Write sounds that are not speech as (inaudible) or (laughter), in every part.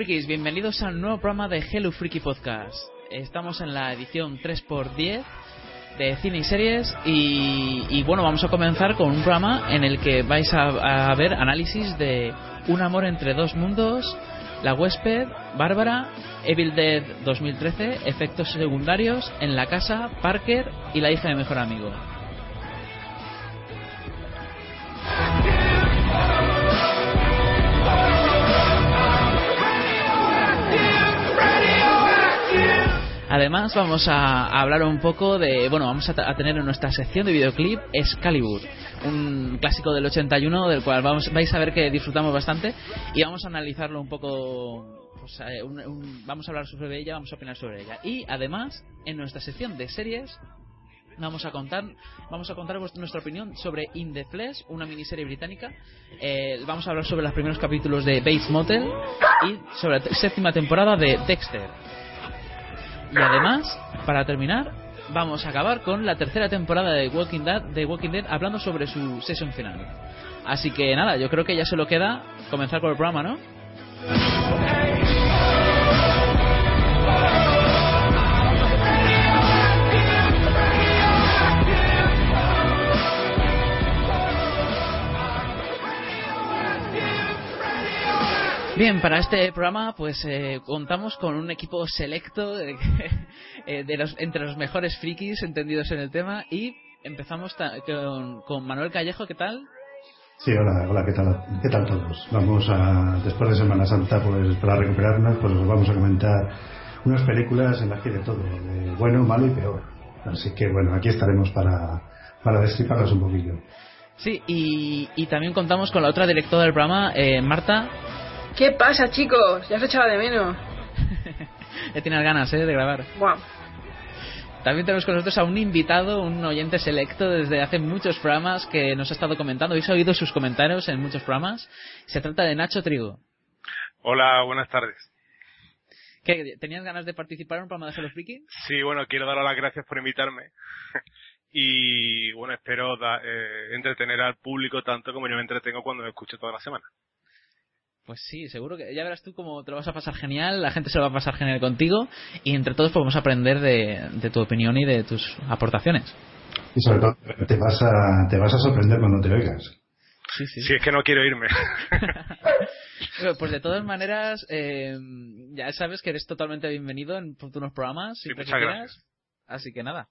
Freakies, bienvenidos al nuevo programa de Hello Freaky Podcast. Estamos en la edición 3x10 de cine y series y, y bueno, vamos a comenzar con un programa en el que vais a, a ver análisis de Un amor entre dos mundos, La huésped, Bárbara, Evil Dead 2013, efectos secundarios, En la casa, Parker y La hija de mejor amigo. Además vamos a, hablar un poco de, bueno, vamos a, tener en nuestra sección de videoclip Excalibur, un clásico del 81 del cual vamos, vais a ver que disfrutamos bastante y vamos a analizarlo un poco, pues, eh, un- un- vamos a hablar sobre ella, vamos a opinar sobre ella. Y además, en nuestra sección de series vamos a contar vamos a contar nuestra opinión sobre In the Flesh, una miniserie británica. Eh, vamos a hablar sobre los primeros capítulos de Bates Motel y sobre la séptima temporada de Dexter. Y además, para terminar, vamos a acabar con la tercera temporada de Walking Dead, de Walking Dead hablando sobre su sesión final. Así que nada, yo creo que ya solo queda comenzar con el programa, ¿no? Bien, para este programa pues eh, contamos con un equipo selecto de, (laughs) eh, de los, entre los mejores frikis entendidos en el tema y empezamos con, con Manuel Callejo, ¿qué tal? Sí, hola, hola, ¿qué tal, ¿qué tal todos? Vamos a, después de Semana Santa, pues para recuperarnos, pues os vamos a comentar unas películas en las que hay de todo, de bueno, malo y peor. Así que bueno, aquí estaremos para, para destriparlas un poquillo. Sí, y, y también contamos con la otra directora del programa, eh, Marta. ¿Qué pasa, chicos? Ya os echaba de menos. (laughs) ya tienes ganas eh, de grabar. También tenemos con nosotros a un invitado, un oyente selecto desde hace muchos programas que nos ha estado comentando. Habéis oído sus comentarios en muchos programas. Se trata de Nacho Trigo. Hola, buenas tardes. ¿Qué, ¿Tenías ganas de participar en un programa de Hello Freaky? Sí, bueno, quiero daros las gracias por invitarme. (laughs) y bueno, espero da- eh, entretener al público tanto como yo me entretengo cuando me escucho toda la semana. Pues sí, seguro que ya verás tú cómo te lo vas a pasar genial, la gente se lo va a pasar genial contigo y entre todos podemos aprender de, de tu opinión y de tus aportaciones. Y sobre todo, te vas a, te vas a sorprender cuando te oigas. Sí, sí. Si es que no quiero irme. (laughs) Pues de todas maneras, eh, ya sabes que eres totalmente bienvenido en futuros programas. Sí, muchas quieras. gracias. Así que nada.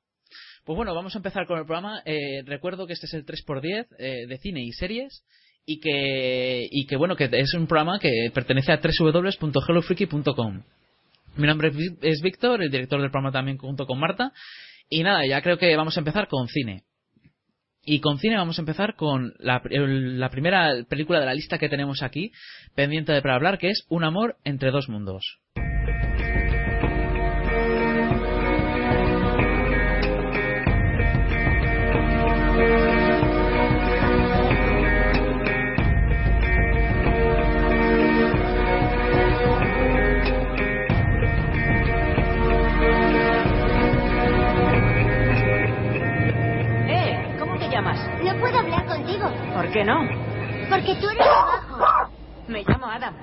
Pues bueno, vamos a empezar con el programa. Eh, recuerdo que este es el 3x10 eh, de cine y series. Y que, y que bueno, que es un programa que pertenece a www.hellofreaky.com. Mi nombre es Víctor, el director del programa también junto con Marta. Y nada, ya creo que vamos a empezar con cine. Y con cine vamos a empezar con la, la primera película de la lista que tenemos aquí, pendiente de para hablar, que es Un amor entre dos mundos. Qué no? Porque tú eres abajo. Me llamo Adam.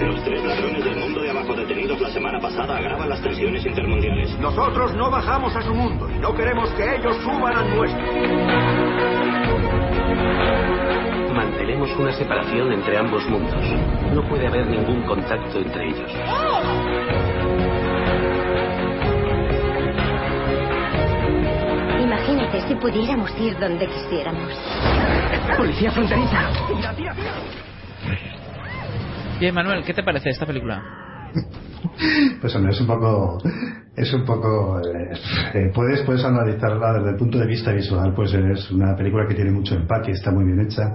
Los tres ladrones del mundo de abajo detenidos la semana pasada agravan las tensiones intermundiales. Nosotros no bajamos a su mundo y no queremos que ellos suban al nuestro. Mantenemos una separación entre ambos mundos. No puede haber ningún contacto entre ellos. Imagínate si pudiéramos ir donde quisiéramos. Policía fronteriza. Bien, Manuel, ¿qué te parece esta película? Pues hombre, es un poco, es un poco, eh, eh, puedes, puedes analizarla desde el punto de vista visual, pues es una película que tiene mucho empaque, está muy bien hecha.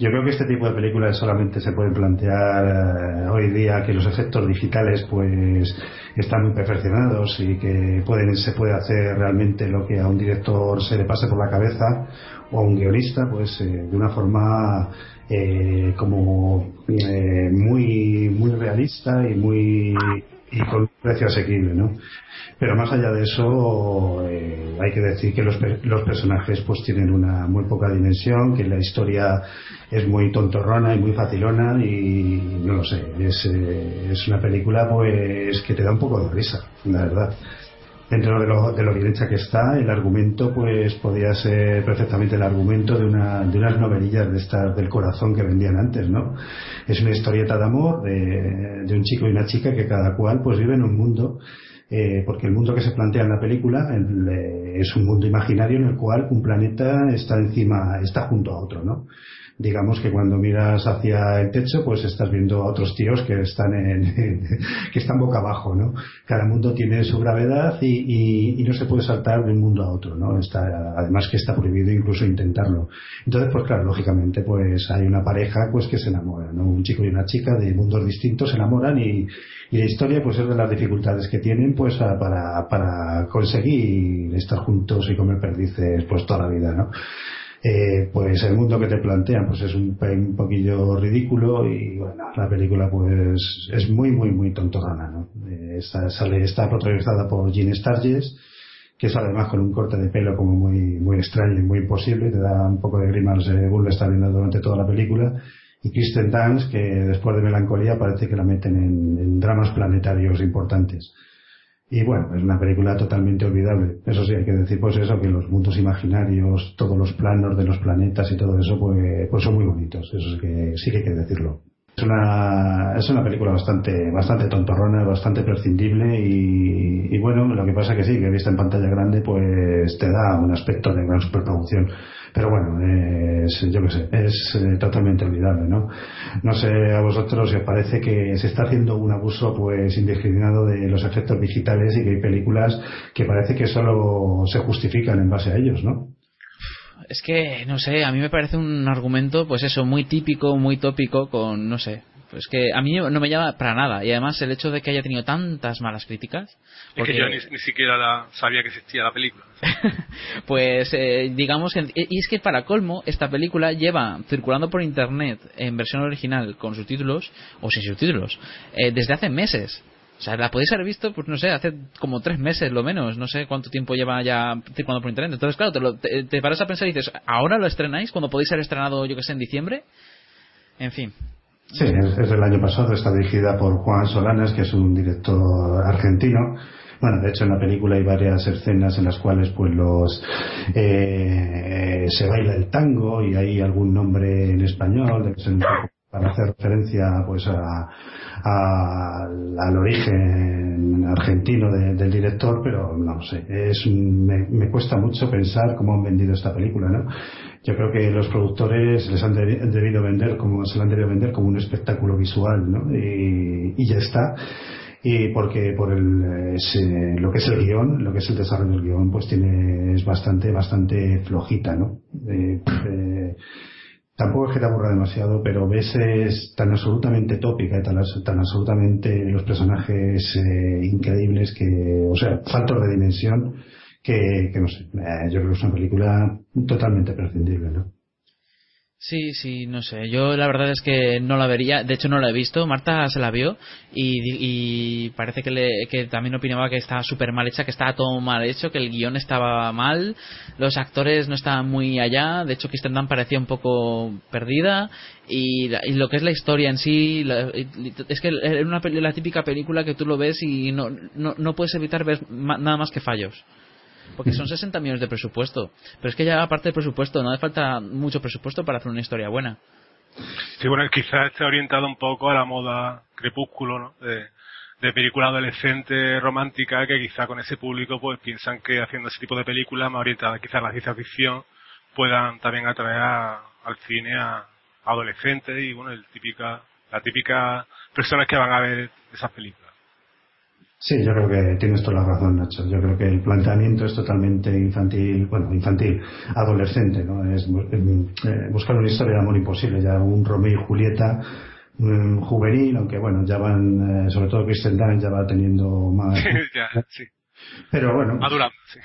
Yo creo que este tipo de películas solamente se pueden plantear eh, hoy día que los efectos digitales pues están muy perfeccionados y que pueden, se puede hacer realmente lo que a un director se le pase por la cabeza o a un guionista pues eh, de una forma eh, como eh, muy muy realista y muy y con un precio asequible, ¿no? Pero más allá de eso, eh, hay que decir que los, los personajes pues tienen una muy poca dimensión, que la historia es muy tontorrona y muy facilona y no lo sé, es, eh, es una película pues que te da un poco de risa, la verdad. Dentro de lo, de lo bien hecha que está, el argumento pues podía ser perfectamente el argumento de, una, de unas novelillas de estas del corazón que vendían antes, ¿no? Es una historieta de amor de, de un chico y una chica que cada cual pues vive en un mundo eh, porque el mundo que se plantea en la película el, eh, es un mundo imaginario en el cual un planeta está encima, está junto a otro, ¿no? Digamos que cuando miras hacia el techo, pues estás viendo a otros tíos que están en, (laughs) que están boca abajo, ¿no? Cada mundo tiene su gravedad y, y- y no se puede saltar de un mundo a otro, ¿no? Está, además que está prohibido incluso intentarlo. Entonces, pues claro, lógicamente, pues hay una pareja, pues que se enamora, ¿no? Un chico y una chica de mundos distintos se enamoran y, y la historia pues es de las dificultades que tienen pues a- para, para conseguir estar juntos y comer perdices pues toda la vida, ¿no? Eh, pues el mundo que te plantean pues es un, un poquillo ridículo y bueno, la película pues es muy muy muy tontorrona, ¿no? Eh, está, sale, está protagonizada por Jean Sturges que es además con un corte de pelo como muy muy extraño y muy imposible, te da un poco de grimas según lo está viendo durante toda la película y Kristen Dunst que después de Melancolía parece que la meten en, en dramas planetarios importantes. Y bueno, es una película totalmente olvidable. Eso sí, hay que decir pues eso, que los mundos imaginarios, todos los planos de los planetas y todo eso, pues, pues son muy bonitos. Eso sí que, sí que hay que decirlo. Es una, es una película bastante, bastante tontorrona, bastante prescindible y, y bueno, lo que pasa que sí, que vista en pantalla grande, pues te da un aspecto de gran superproducción. Pero bueno, es, yo qué sé, es eh, totalmente olvidable, ¿no? No sé a vosotros si os parece que se está haciendo un abuso pues indiscriminado de los efectos digitales y que hay películas que parece que solo se justifican en base a ellos, ¿no? Es que, no sé, a mí me parece un argumento, pues eso, muy típico, muy tópico, con, no sé, pues que a mí no me llama para nada. Y además el hecho de que haya tenido tantas malas críticas, Es porque, que yo ni, ni siquiera la, sabía que existía la película. (laughs) pues eh, digamos que, y es que para colmo, esta película lleva circulando por internet en versión original con subtítulos o sin subtítulos eh, desde hace meses. O sea, la podéis haber visto, pues no sé, hace como tres meses lo menos, no sé cuánto tiempo lleva ya circulando por internet. Entonces, claro, te, lo- te- paras a pensar y dices, ¿ahora lo estrenáis cuando podéis ser estrenado, yo que sé, en diciembre? En fin. Sí, es, es del año pasado, está dirigida por Juan Solanas, que es un director argentino. Bueno, de hecho en la película hay varias escenas en las cuales pues los eh, se baila el tango y hay algún nombre en español, para hacer referencia pues a, al origen argentino de- del director, pero no sé, es me, me cuesta mucho pensar cómo han vendido esta película, ¿no? Yo creo que los productores les han debi- debido vender como se la han debido vender como un espectáculo visual, ¿no? Y, y ya está. Y porque por el, eh, se- lo que es el guion, lo que es el desarrollo del guion, pues tiene, es bastante, bastante flojita, ¿no? Eh, eh, Tampoco es que te aburra demasiado, pero ves es tan absolutamente tópica y tan, tan absolutamente los personajes eh, increíbles que, o sea, faltos de dimensión, que, que no sé, eh, yo creo que es una película totalmente prescindible, ¿no? Sí, sí, no sé. Yo la verdad es que no la vería. De hecho, no la he visto. Marta se la vio y, y parece que, le, que también opinaba que estaba súper mal hecha, que estaba todo mal hecho, que el guion estaba mal, los actores no estaban muy allá. De hecho, Kristen Dunst parecía un poco perdida y, y lo que es la historia en sí, la- es que es una, la típica película que tú lo ves y no, no, no puedes evitar ver nada más que fallos. Porque son 60 millones de presupuesto. Pero es que ya aparte del presupuesto, no hace falta mucho presupuesto para hacer una historia buena. Sí, bueno, quizás esté orientado un poco a la moda crepúsculo, ¿no? De, de película adolescente romántica que quizá con ese público pues piensan que haciendo ese tipo de películas más orientadas quizás a la ciencia ficción puedan también atraer a- al cine a adolescentes y bueno, el típica, la típica personas que van a ver esas películas. Sí, yo creo que tienes toda la razón, Nacho. Yo creo que el planteamiento es totalmente infantil, bueno, infantil, adolescente, ¿no? Es em, eh, buscar una historia de amor imposible, ya un Romeo y Julieta mm, juvenil, aunque bueno, ya van, eh, sobre todo Kristen Dunst ya va teniendo más... (laughs) ya, sí. Pero bueno, Madurando, sí.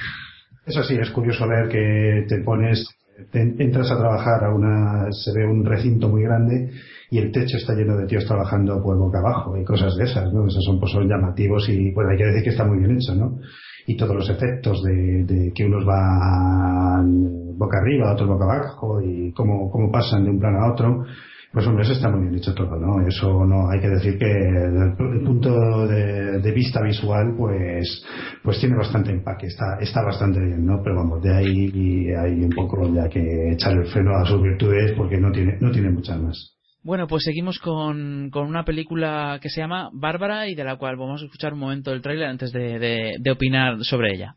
eso sí, es curioso ver que te pones, te entras a trabajar a una, se ve un recinto muy grande y el techo está lleno de tíos trabajando pues boca abajo y cosas de esas, ¿no? Esos son, pues, son llamativos y bueno, hay que decir que está muy bien hecho, ¿no? Y todos los efectos de, de que unos van boca arriba, otros boca abajo y cómo, cómo pasan de un plano a otro, pues hombre, eso está muy bien hecho todo, ¿no? Eso no hay que decir que desde el punto de, de vista visual, pues, pues tiene bastante empaque, está, está bastante bien, ¿no? Pero vamos, de ahí hay un poco ya que echar el freno a sus virtudes porque no tiene, no tiene muchas más. Bueno, pues seguimos con, con una película que se llama Bárbara y de la cual vamos a escuchar un momento el tráiler antes de, de- de opinar sobre ella.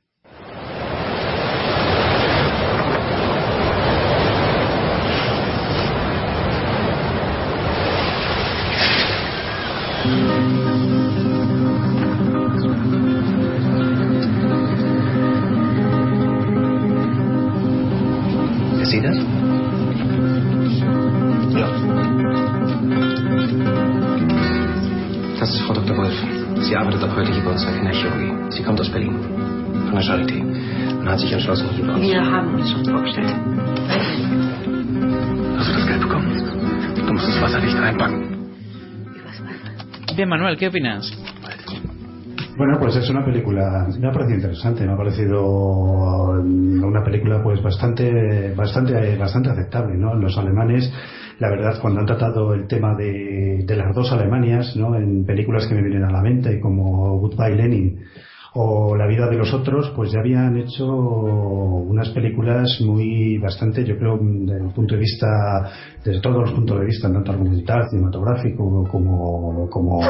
Hast du das Geld bekommen? Du musst das Wasser nicht reinpacken. Bien, Manuel, ¿qué opinas? Bueno, pues es una película, me ha parecido interesante, me ha parecido una película pues bastante, bastante, bastante aceptable, ¿no? Los alemanes, la verdad, cuando han tratado el tema de, de las dos Alemanias, ¿no? En películas que me vienen a la mente, como Goodbye Lenin o La vida de los otros, pues ya habían hecho unas películas muy bastante, yo creo, desde el punto de vista, desde todos los puntos de vista, tanto argumental, cinematográfico, como, como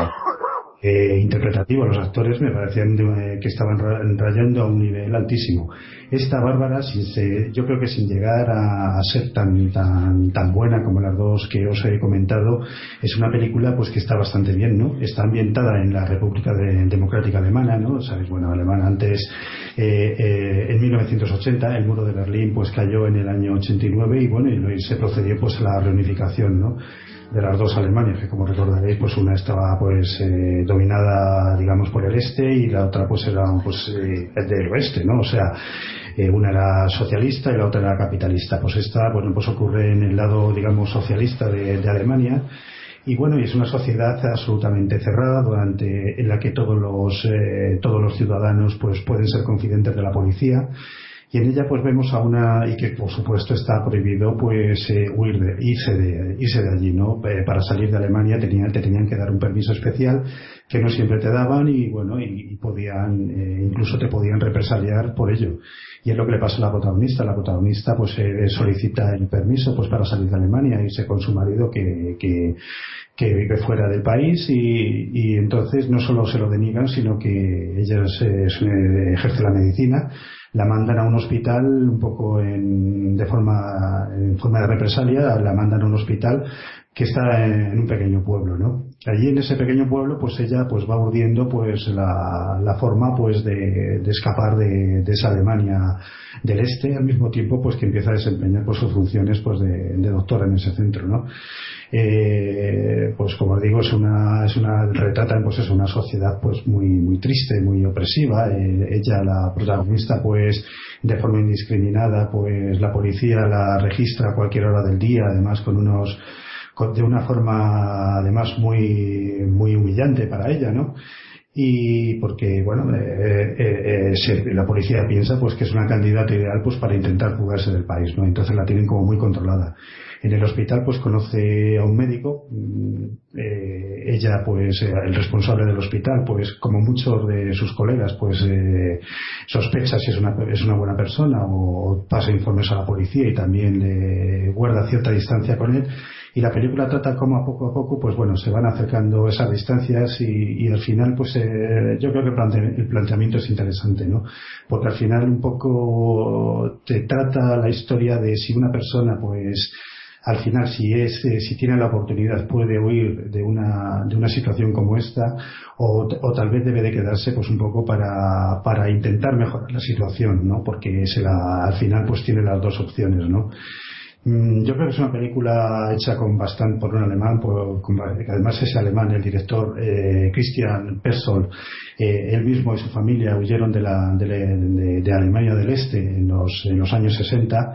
eh, interpretativo. Los actores me parecían de- que estaban ra- rayando a un nivel altísimo. Esta Bárbara, sin se- yo creo que sin llegar a, ser tan, tan, tan buena como las dos que os he comentado, es una película pues que está bastante bien, ¿no? Está ambientada en la República de- Democrática Alemana, ¿no? Sabéis, bueno, Alemania antes, eh, eh, en 1980, el muro de Berlín pues cayó en el año 89 y bueno, y se procedió pues a la reunificación, ¿no? de las dos Alemanias, que como recordaréis, pues una estaba pues eh, dominada, digamos, por el este y la otra pues era pues eh, del oeste, ¿no? O sea, eh, una era socialista y la otra era capitalista. Pues esta, bueno, pues ocurre en el lado, digamos, socialista de, de Alemania. Y bueno, y es una sociedad absolutamente cerrada durante, en la que todos los, eh, todos los ciudadanos pues pueden ser confidentes de la policía y en ella pues vemos a una y que por supuesto está prohibido pues eh, huir de, irse de irse de allí no Eh, para salir de Alemania tenían te tenían que dar un permiso especial que no siempre te daban y bueno y, podían eh, incluso te podían represaliar por ello. Y es lo que le pasa a la protagonista. La protagonista pues eh, solicita el permiso pues para salir de Alemania irse con su marido que, que que vive fuera del país y, y entonces no solo se lo deniegan sino que ella se ejerce la medicina la mandan a un hospital un poco en, de forma, en forma de represalia, la mandan a un hospital que está en un pequeño pueblo, ¿no? Allí en ese pequeño pueblo, pues ella pues va urdiendo pues la, la forma pues de, de escapar de, de, esa Alemania del Este, al mismo tiempo pues que empieza a desempeñar pues sus funciones pues de, de doctora en ese centro, ¿no? Eh, pues como digo es una es una retrata pues es una sociedad pues muy muy triste muy opresiva. Eh, ella la protagonista pues de forma indiscriminada pues la policía la registra a cualquier hora del día además con unos de una forma además muy, muy humillante para ella, ¿no? y porque bueno eh, eh, eh, la policía piensa pues que es una candidata ideal pues para intentar fugarse del país no entonces la tienen como muy controlada en el hospital pues conoce a un médico mm, ella pues el responsable del hospital pues como muchos de sus colegas pues sospecha si es una es una buena persona o pasa informes a la policía y también guarda cierta distancia con él. Y la película trata como a poco a poco pues bueno se van acercando esas distancias y, y al final pues eh, yo creo que el planteamiento es interesante no porque al final un poco te trata la historia de si una persona pues al final si es eh, si tiene la oportunidad puede huir de una de una situación como esta o, o, tal vez debe de quedarse pues un poco para, para intentar mejorar la situación no porque se la, al final pues tiene las dos opciones no Mm, yo creo que es una película hecha con bastante por un alemán, por, además ese alemán, el director eh, Christian Persol, eh, él mismo y su familia huyeron de, la, de, Alemania del Este en los, en los años 60,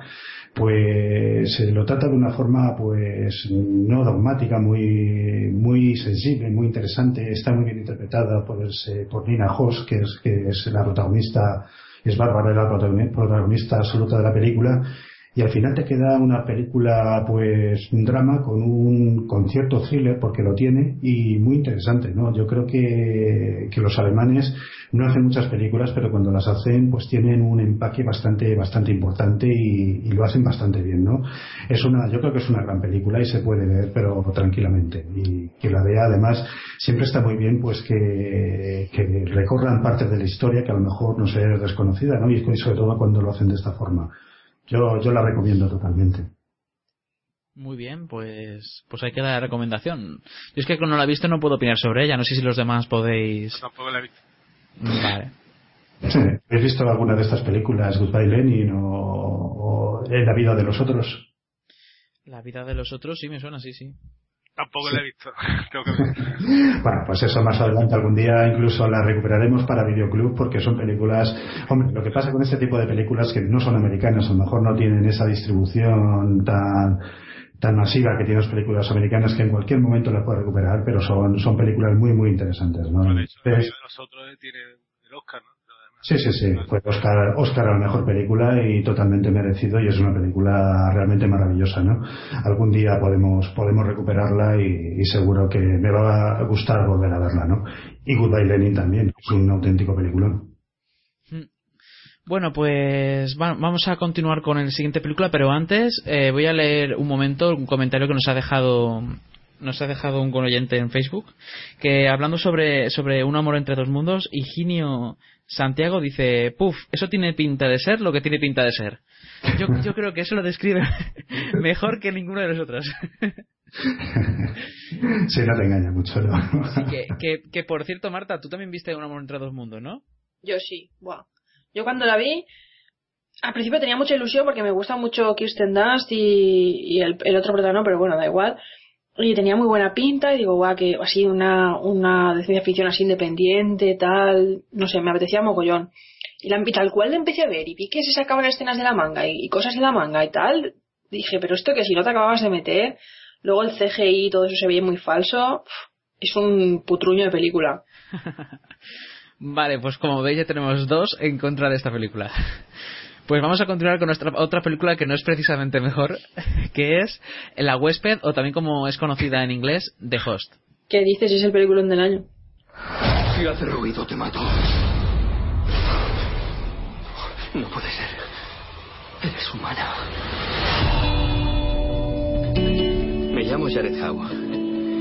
pues se lo trata de una forma pues no dogmática, muy, muy sensible, muy interesante, está muy bien interpretada por, ese, por Nina Hoss, que es, que es la protagonista, es Bárbara, la protagonista absoluta de la película, y al final te queda una película pues un drama con un concierto thriller porque lo tiene y muy interesante no yo creo que, que los alemanes no hacen muchas películas pero cuando las hacen pues tienen un empaque bastante bastante importante y, y, lo hacen bastante bien no es una yo creo que es una gran película y se puede ver pero tranquilamente y que la vea además siempre está muy bien pues que, que recorran partes de la historia que a lo mejor no sea desconocida no y sobre todo cuando lo hacen de esta forma yo, yo la recomiendo totalmente. Muy bien, pues pues hay que dar recomendación. Yo es que no la he visto no puedo opinar sobre ella. No sé si los demás podéis. Yo tampoco la he visto. Vale. Sí. ¿Has visto alguna de estas películas, Goodbye Lenin o, o La vida de los otros? La vida de los otros sí me suena, sí, sí. Tampoco la he visto. (laughs) Tengo que ver. (laughs) bueno, pues eso más adelante algún día incluso la recuperaremos para Videoclub porque son películas. Hombre, lo que pasa con este tipo de películas que no son americanas, a lo mejor no tienen esa distribución tan tan masiva que tienen las películas americanas que en cualquier momento las puedes recuperar, pero son, son películas muy, muy interesantes. ¿no? De hecho, Entonces, de nosotros tiene el Oscar, ¿no? Sí, sí, sí. Fue Oscar, Oscar a la mejor película y totalmente merecido y es una película realmente maravillosa, ¿no? Algún día podemos, podemos recuperarla y, y seguro que me va a gustar volver a verla, ¿no? Y Goodbye Lenin también, es un auténtico peliculón. Bueno, pues vamos a continuar con la siguiente película, pero antes eh, voy a leer un momento un comentario que nos ha dejado nos ha dejado un oyente en Facebook que hablando sobre sobre un amor entre dos mundos, Higinio Santiago dice, puf, eso tiene pinta de ser lo que tiene pinta de ser. Yo, yo creo que eso lo describe (laughs) mejor que ninguno de los otros. (laughs) sí, no te engaña mucho, ¿no? que, que, que, por cierto, Marta, tú también viste Un amor entre dos mundos, ¿no? Yo sí, wow. Yo cuando la vi, al principio tenía mucha ilusión porque me gusta mucho Kirsten Dunst y, el, otro protagonista, pero bueno, da igual. Y tenía muy buena pinta y digo, guau, que así una, una de ciencia ficción así independiente, tal, no sé, me apetecía mogollón. Y, la, tal cual le empecé a ver y vi que se sacaban escenas de la manga y, y cosas de la manga y tal, dije, pero esto que si no te acababas de meter, luego el CGI y todo eso se veía muy falso, es un putruño de película. (laughs) vale, pues como veis ya tenemos dos en contra de esta película. Pues vamos a continuar con nuestra otra película que no es precisamente mejor, (laughs) que es La huésped, o también como es conocida en inglés, The Host. ¿Qué dices? Es el peliculón del año. Si hace ruido, te mato. No puede ser. Eres humana. Me llamo Jared Howe.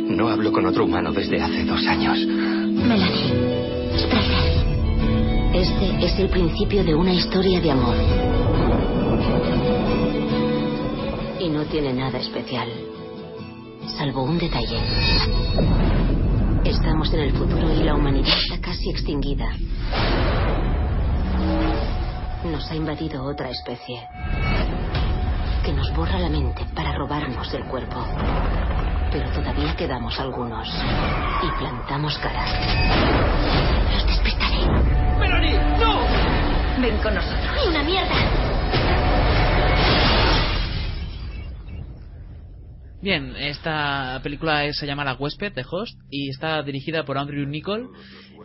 No hablo con otro humano desde hace dos años. Melanie. Este es el principio de una historia de amor. Y no tiene nada especial. salvo un detalle. Estamos en el futuro y la humanidad está casi extinguida. Nos ha invadido otra especie que nos borra la mente para robarnos el cuerpo. Pero todavía quedamos algunos y plantamos cara. ¡Melanie! ¡No! Ven con nosotros. ¡Una mierda! Bien, esta película se llama La huésped de Host y está dirigida por Andrew Nichol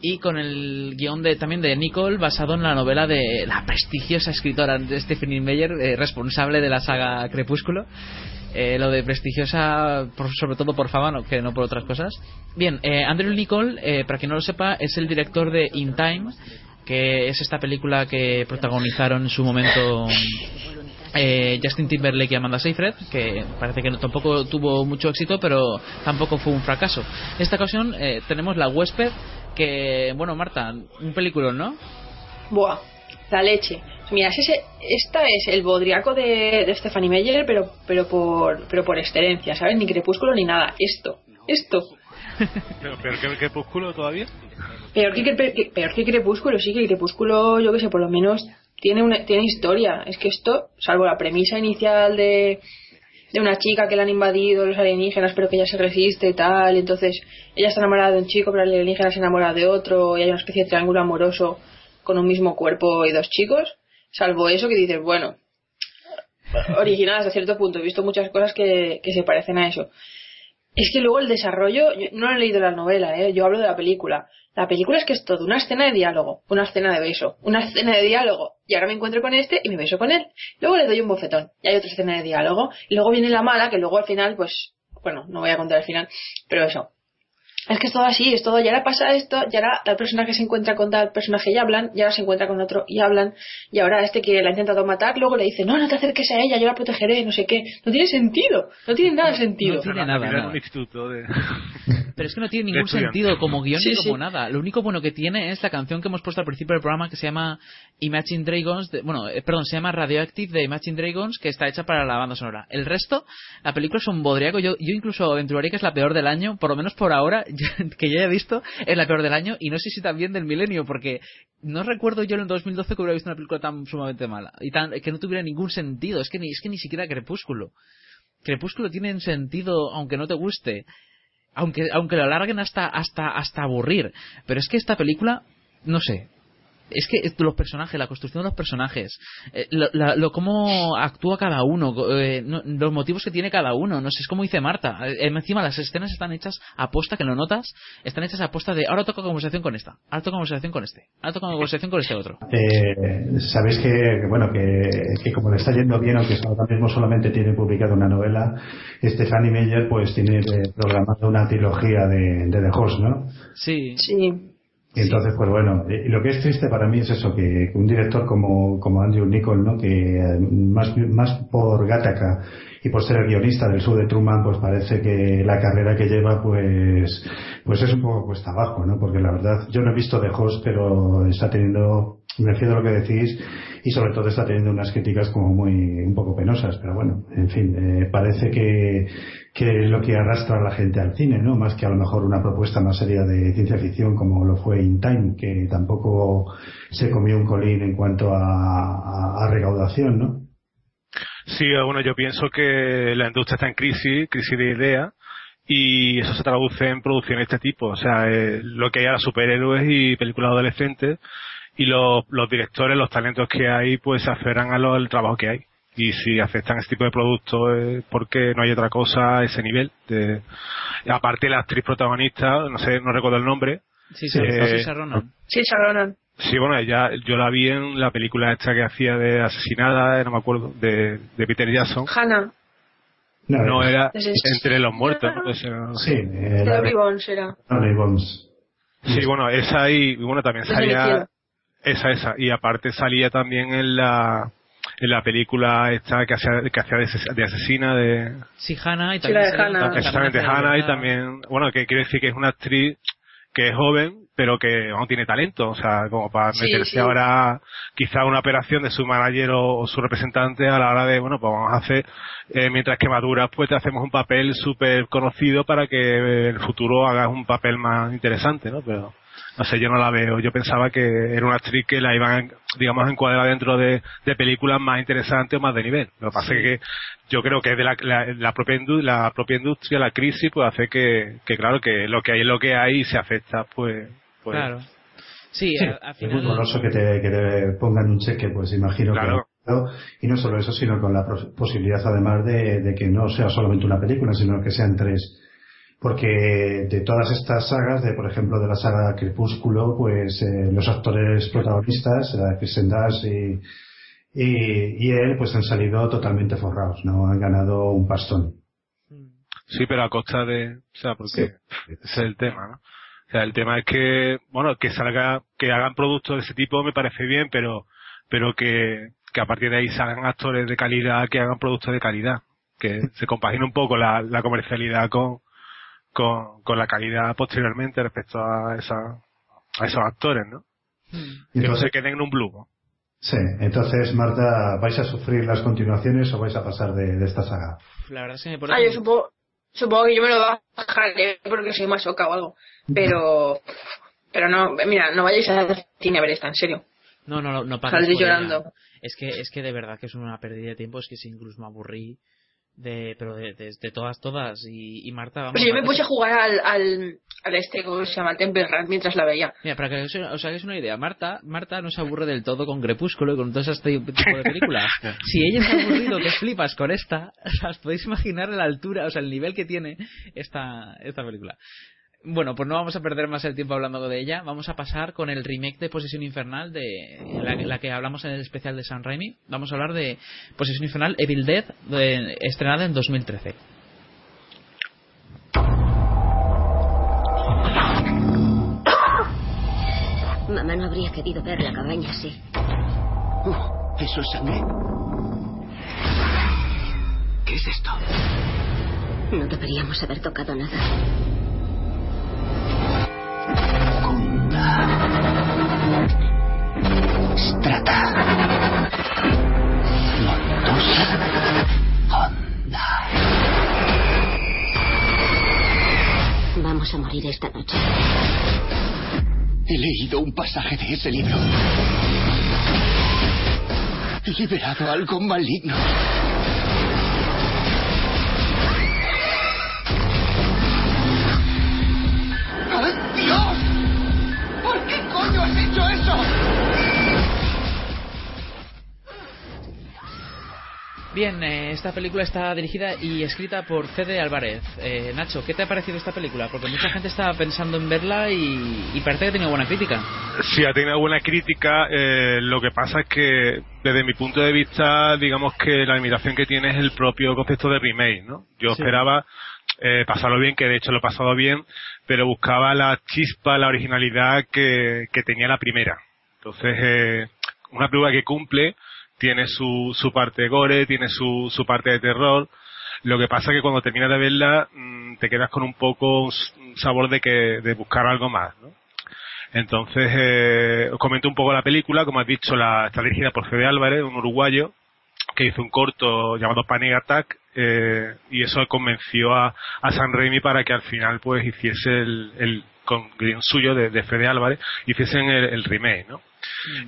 y con el guion de, también de Nichol basado en la novela de la prestigiosa escritora Stephanie Meyer, eh, responsable de la saga Crepúsculo. Eh, lo de prestigiosa, por- sobre todo por fama, no, que no por otras cosas. Bien, eh, Andrew Nichol, eh, para quien no lo sepa, es el director de In Time, que es esta película que protagonizaron en su momento eh, Justin Timberlake y Amanda Seyfried, que parece que tampoco tuvo mucho éxito, pero tampoco fue un fracaso. En esta ocasión eh, tenemos La huésped, que, bueno, Marta, un película, ¿no? Buah, la leche. Mira, es ese, esta es el bodriaco de, de Stephanie Meyer, pero, pero, por, pero por excelencia, ¿sabes? Ni crepúsculo ni nada. Esto, esto. Pero peor que el crepúsculo todavía. Peor que, que- que- peor que Crepúsculo, sí que Crepúsculo, yo que sé, por lo menos tiene una tiene historia. Es que esto, salvo la premisa inicial de, de una chica que la han invadido los alienígenas, pero que ella se resiste y tal, entonces ella está enamorada de un chico, pero el alienígena se enamora de otro, y hay una especie de triángulo amoroso con un mismo cuerpo y dos chicos. Salvo eso que dices, bueno, original hasta cierto punto. He visto muchas cosas que, que se parecen a eso. Es que luego el desarrollo, yo no he leído la novela, ¿eh? yo hablo de la película. La película es que es todo una escena de diálogo, una escena de beso, una escena de diálogo, y ahora me encuentro con este y me beso con él. Luego le doy un bofetón, y hay otra escena de diálogo, y luego viene la mala, que luego al final, pues, bueno, no voy a contar el final, pero eso. Es que es todo así, es todo, y ahora pasa esto, y ahora tal personaje se encuentra con tal personaje y hablan, y ahora se encuentra con otro y hablan, y ahora este que la ha intentado matar, luego le dice, no, no te acerques a ella, yo la protegeré, no sé qué. No tiene sentido, no tiene nada de sentido. No tiene La nada, de... (laughs) Pero es que no tiene ningún sentido como guion Sí, ni sí. como nada. Lo único bueno que tiene es la canción que hemos puesto al principio del programa que se llama Imagine Dragons, de- bueno, eh, perdón, se llama Radioactive de Imagine Dragons, que está hecha para la banda sonora. El resto, la película es un bodriaco. Yo, yo incluso aventuraría que es la peor del año, por lo menos por ahora, (laughs) que yo haya visto, es la peor del año y no sé si también del milenio, porque no recuerdo yo en el 2012 que hubiera visto una película tan sumamente mala y tan, que no tuviera ningún sentido. Es que ni, es que ni siquiera Crepúsculo. Crepúsculo tiene sentido aunque no te guste aunque aunque lo alarguen hasta hasta hasta aburrir pero es que esta película no sé es que los personajes la construcción de los personajes eh, lo, la- lo cómo actúa cada uno eh, no- los motivos que tiene cada uno no sé es como dice Marta Eh, encima las escenas están hechas a posta que lo notas están hechas a posta de ahora toca conversación con esta ahora toca conversación con este ahora toca conversación con este otro. Eh, Sabéis que, que, bueno, que, que como le está yendo bien, aunque ahora mismo solamente tiene publicada una novela, Stephanie Meyer pues tiene programada una trilogía de, de The Host, ¿no? sí. Sí, Entonces, pues bueno, y lo que es triste para mí es eso, que un director como, como Andrew Nichol, ¿no? que eh, más, más por Gattaca y por ser el guionista del show de Truman, pues parece que la carrera que lleva, pues, pues es un poco cuesta abajo, ¿no? Porque la verdad, yo no he visto The Host, pero está teniendo, me refiero a lo que decís, y sobre todo está teniendo unas críticas como muy, un poco penosas, pero bueno, en fin, eh, parece que, que es lo que arrastra a la gente al cine, ¿no? Más que a lo mejor una propuesta más seria de ciencia ficción como lo fue In Time, que tampoco se comió un colín en cuanto a, recaudación, ¿no? Sí, bueno, yo pienso que la industria está en crisis, crisis de idea, y eso se traduce en producciones de este tipo. O sea, eh, lo que hay ahora superhéroes y películas adolescentes, y los, los directores, los talentos que hay, pues se aferran a lo- al trabajo que hay. Y si aceptan ese tipo de productos es porque no hay otra cosa a ese nivel. De, aparte la actriz protagonista, no sé, no recuerdo el nombre. sí sí, Eh, Ronan. sí, Sharonan. Sí, bueno, ella, yo la vi en la película esta que hacía de asesinada, no me acuerdo, de, de Peter Jackson. Hannah, No, era Ese es- entre los muertos. ¿no? Pues, eh, Sí, eh, era. Bones. sí, bueno, esa y, bueno, también salía, esa, esa, y aparte salía también en la, en la película esta que hacía, que hacía de, ases- de asesina de, sí Hannah y Sí, la también de Hannah. también exactamente Hannah y también, bueno, que quiere decir que es una actriz que es joven, pero que no tiene talento, o sea, como para Sí, meterse sí. ahora quizá una operación de su manager o, o su representante a la hora de, bueno, pues vamos a hacer, eh, mientras que maduras, pues te hacemos un papel súper conocido para que en el futuro hagas un papel más interesante, ¿no? Pero, no sé, yo no la veo. Yo pensaba que era una actriz que la iban, digamos, a encuadrar dentro de, de películas más interesantes o más de nivel. Lo que pasa es que yo creo que de la, la, la propia indu- la propia industria, la crisis, pues hace que, que claro, que lo que hay es lo que hay y se afecta, pues, pues Claro. Sí, Sí, al, es muy doloroso que te, que te pongan un cheque, pues imagino Claro. que... ¿no? Y no solo eso, sino con la posibilidad además de, de que no sea solamente una película, sino que sean tres. Porque de todas estas sagas, de por ejemplo de la saga Crepúsculo, pues eh, los actores protagonistas, eh, Kristen Dunst y, y, y él, pues han salido totalmente forrados, ¿no? Han ganado un pastón. Sí, pero a costa de, o sea, porque ese es el tema, ¿no? O sea, el tema es que, bueno, que salga, que hagan productos de ese tipo me parece bien, pero, pero que, que a partir de ahí salgan actores de calidad que hagan productos de calidad. Que se compagine un poco la, la comercialidad con, con, con la calidad posteriormente respecto a esa, a esos actores, ¿no? Que no se queden en un blue. sí, entonces Marta, ¿vais a sufrir las continuaciones o vais a pasar de, de esta saga? La verdad es que me pone. Ah, yo supongo, supongo que yo me lo bajaré porque soy masoca o algo. Pero, pero no, mira, no vayáis al cine a ver esta, en serio. No, no, no, no ella. llorando. Es que, es que de verdad que es una pérdida de tiempo, es que sí, incluso me aburrí de, pero de, de, de todas, todas. Y, y Marta, vamos. Pues yo me Marta puse se- a jugar al, al, al este, ¿cómo se llama? Temple Run mientras la veía. Mira, para que os, os hagáis una idea, Marta, Marta no se aburre del todo con Crepúsculo y con todo este tipo de (laughs) películas. si ella se ha aburrido que flipas con esta, o (laughs) sea, os podéis imaginar la altura, o sea, el nivel que tiene esta, esta película. Bueno, pues no vamos a perder más el tiempo hablando de ella. Vamos a pasar con el remake de Posesión Infernal, de la, la que hablamos en el especial de San Raimi. Vamos a hablar de Posesión Infernal Evil Dead, de- estrenada en 2013. Mamá no habría querido ver la cabaña así. Uh, ¿Eso es sangre? ¿Qué es esto? No deberíamos haber tocado nada. Strata. Montosa. Honda. Vamos a morir esta noche. He leído un pasaje de ese libro. He liberado algo maligno. Bien, eh, esta película está dirigida y escrita por Fede Álvarez. Eh, Nacho, ¿qué te ha parecido esta película? Porque mucha gente estaba pensando en verla y, y parece que ha tenido buena crítica. Sí, ha tenido buena crítica. eh, lo que pasa es que, desde mi punto de vista, digamos que la limitación que tiene es el propio concepto de remake, ¿no? Yo Sí. esperaba eh, pasarlo bien, que de hecho lo he pasado bien, pero buscaba la chispa, la originalidad que, que tenía la primera. Entonces, eh, una película que cumple, tiene su, su parte gore, tiene su, su parte de terror. Lo que pasa es que cuando terminas de verla, mm, te quedas con un poco un sabor de que, de buscar algo más, ¿no? Entonces, eh, os comento un poco la película. Como has dicho, la, está dirigida por Fede Álvarez, un uruguayo, que hizo un corto llamado Panic Attack, eh, y eso convenció a, a San Raimi para que al final pues hiciese el, el con guion suyo de, de Fede Álvarez, hiciesen el, el remake, ¿no?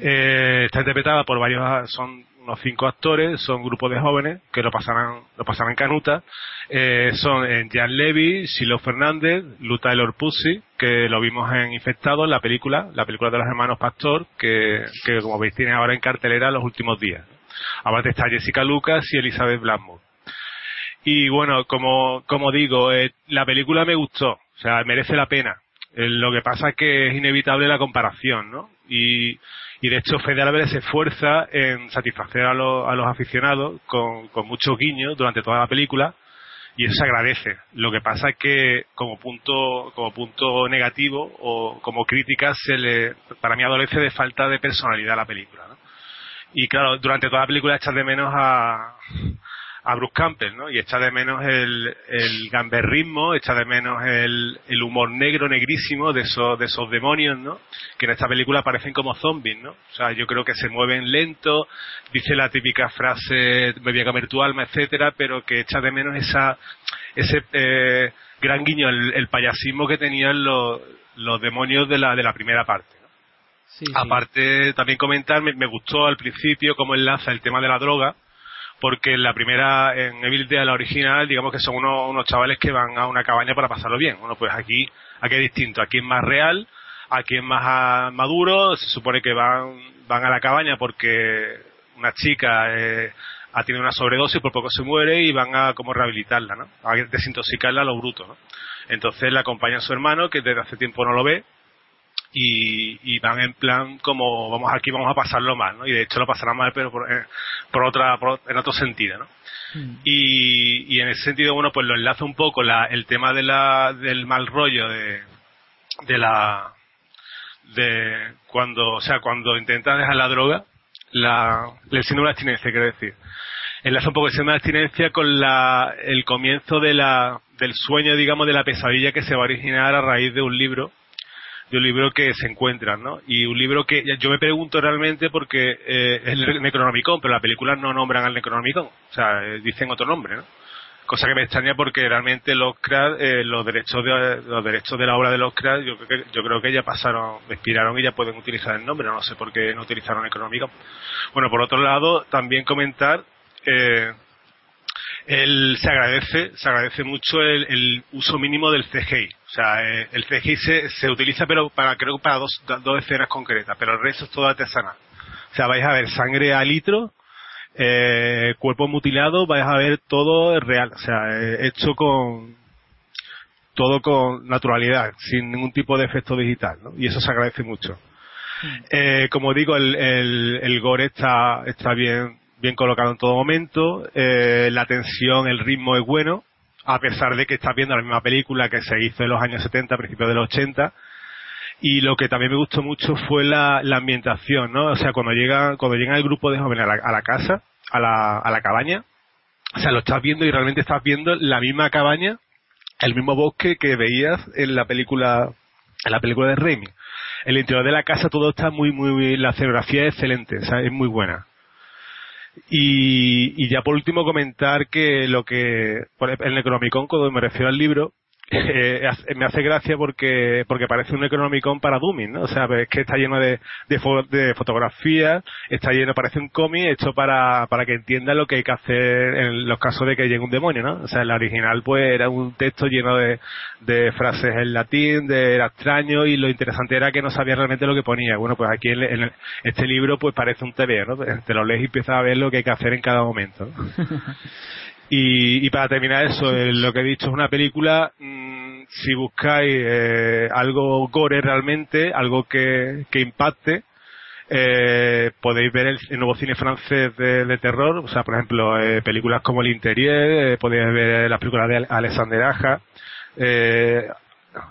Eh, está interpretada por varios, son unos cinco actores, son grupos de jóvenes que lo pasarán, lo pasarán canuta. Eh, son eh, Jan Levy, Silo Fernández, Lou Taylor Pussy, que lo vimos en Infectado, la película, la película de los hermanos Pastor, que, como veis tiene ahora en cartelera los últimos días. Aparte está Jessica Lucas y Elizabeth Blackmore. Y bueno, como, como digo, eh, la película me gustó, o sea, merece la pena. Eh, lo que pasa es que es inevitable la comparación, ¿no? Y, y de hecho Fede Álvarez se esfuerza en satisfacer a, los- a aficionados con, con muchos guiños durante toda la película y eso se agradece. Lo que pasa es que como punto, como punto negativo o como crítica se le, para mí adolece de falta de personalidad la película, ¿no? Y claro, durante toda la película echas de menos a, a Bruce Campbell, ¿no? Y echa de menos el, el gamberrismo, echa de menos el, el humor negro, negrísimo de esos, de esos demonios, ¿no? Que en esta película parecen como zombies, ¿no? O sea, yo creo que se mueven lento, dice la típica frase, me voy a comer tu alma, etcétera, pero que echa de menos esa, ese, eh, gran guiño, el, el payasismo que tenían los, los demonios de la, de la primera parte. sí. Aparte, también comentar, me, me gustó al principio cómo enlaza el tema de la droga, porque en la primera, en Evil Dead, la original, digamos que son unos, unos chavales que van a una cabaña para pasarlo bien. Bueno, pues aquí, aquí es distinto, aquí es más real, aquí es más ah, maduro, se supone que van, van a la cabaña porque una chica eh, ha tenido una sobredosis, por poco se muere y van a como rehabilitarla, ¿no? A desintoxicarla a lo bruto, ¿no? Entonces la acompaña su hermano, que desde hace tiempo no lo ve, y, y van en plan como vamos aquí vamos a pasarlo mal no y de hecho lo pasarán mal pero por, eh, por otra por, en otro sentido no y, y en ese sentido bueno pues lo enlaza un poco la, el tema de la del mal rollo de de la de cuando o sea cuando intentan dejar la droga la el síndrome de abstinencia quiero decir. Enlaza un poco el síndrome de abstinencia con la el comienzo de la del sueño digamos de la pesadilla que se va a originar a raíz de un libro de un libro que se encuentran, ¿no? Y un libro que yo me pregunto realmente porque eh, es el Necronomicon, pero la película no nombran al Necronomicon, o sea, eh, dicen otro nombre, ¿no? Cosa que me extraña porque realmente Lovecraft, eh, los derechos de los derechos de la obra de Lovecraft, yo yo creo que ya pasaron, expiraron y ya pueden utilizar el nombre, no sé por qué no utilizaron Necronomicon. Bueno, por otro lado, también comentar eh, el, se agradece se agradece mucho el, el uso mínimo del CGI o sea eh, el CGI se, se utiliza pero para creo que para dos, dos escenas concretas pero el resto es todo artesanal. O sea vais a ver sangre a litro eh, cuerpo mutilado vais a ver todo real. O sea eh, hecho con todo con naturalidad sin ningún tipo de efecto digital ¿no? y eso se agradece mucho. Eh, como digo el, el, el gore está está bien bien colocado en todo momento, eh, la tensión, el ritmo es bueno, a pesar de que estás viendo la misma película que se hizo en los años 70, principios de los 80, y lo que también me gustó mucho fue la, la ambientación, ¿no? O sea, cuando llega, cuando llega el grupo de jóvenes a la, a la casa, a la, a la cabaña, o sea, lo estás viendo y realmente estás viendo la misma cabaña, el mismo bosque que veías en la película, en la película de Raimi. El interior de la casa todo está muy, muy, la escenografía es excelente, o sea, es muy buena. Y, y ya por último comentar que lo que el Necronomicon cuando me refiero al libro eh, me hace gracia porque porque parece un Necronomicon para Dummies, ¿no? O sea, es que está lleno de, de, fo- de fotografías, está lleno, parece un cómic hecho para, para que entienda lo que hay que hacer en los casos de que llegue un demonio, ¿no? O sea, el original pues era un texto lleno de, de frases en latín, de era extraño y lo interesante era que no sabía realmente lo que ponía. Bueno, pues aquí en, en este libro pues parece un TV, ¿no? Te lo lees y empiezas a ver lo que hay que hacer en cada momento. (laughs) Y, y para terminar eso, eh, lo que he dicho es una película, mm, si buscáis eh, algo gore realmente, algo que, que impacte, eh, podéis ver el, el nuevo cine francés de, de terror, o sea, por ejemplo, eh, películas como El Interior, eh, podéis ver las películas de Alexander Aja, eh,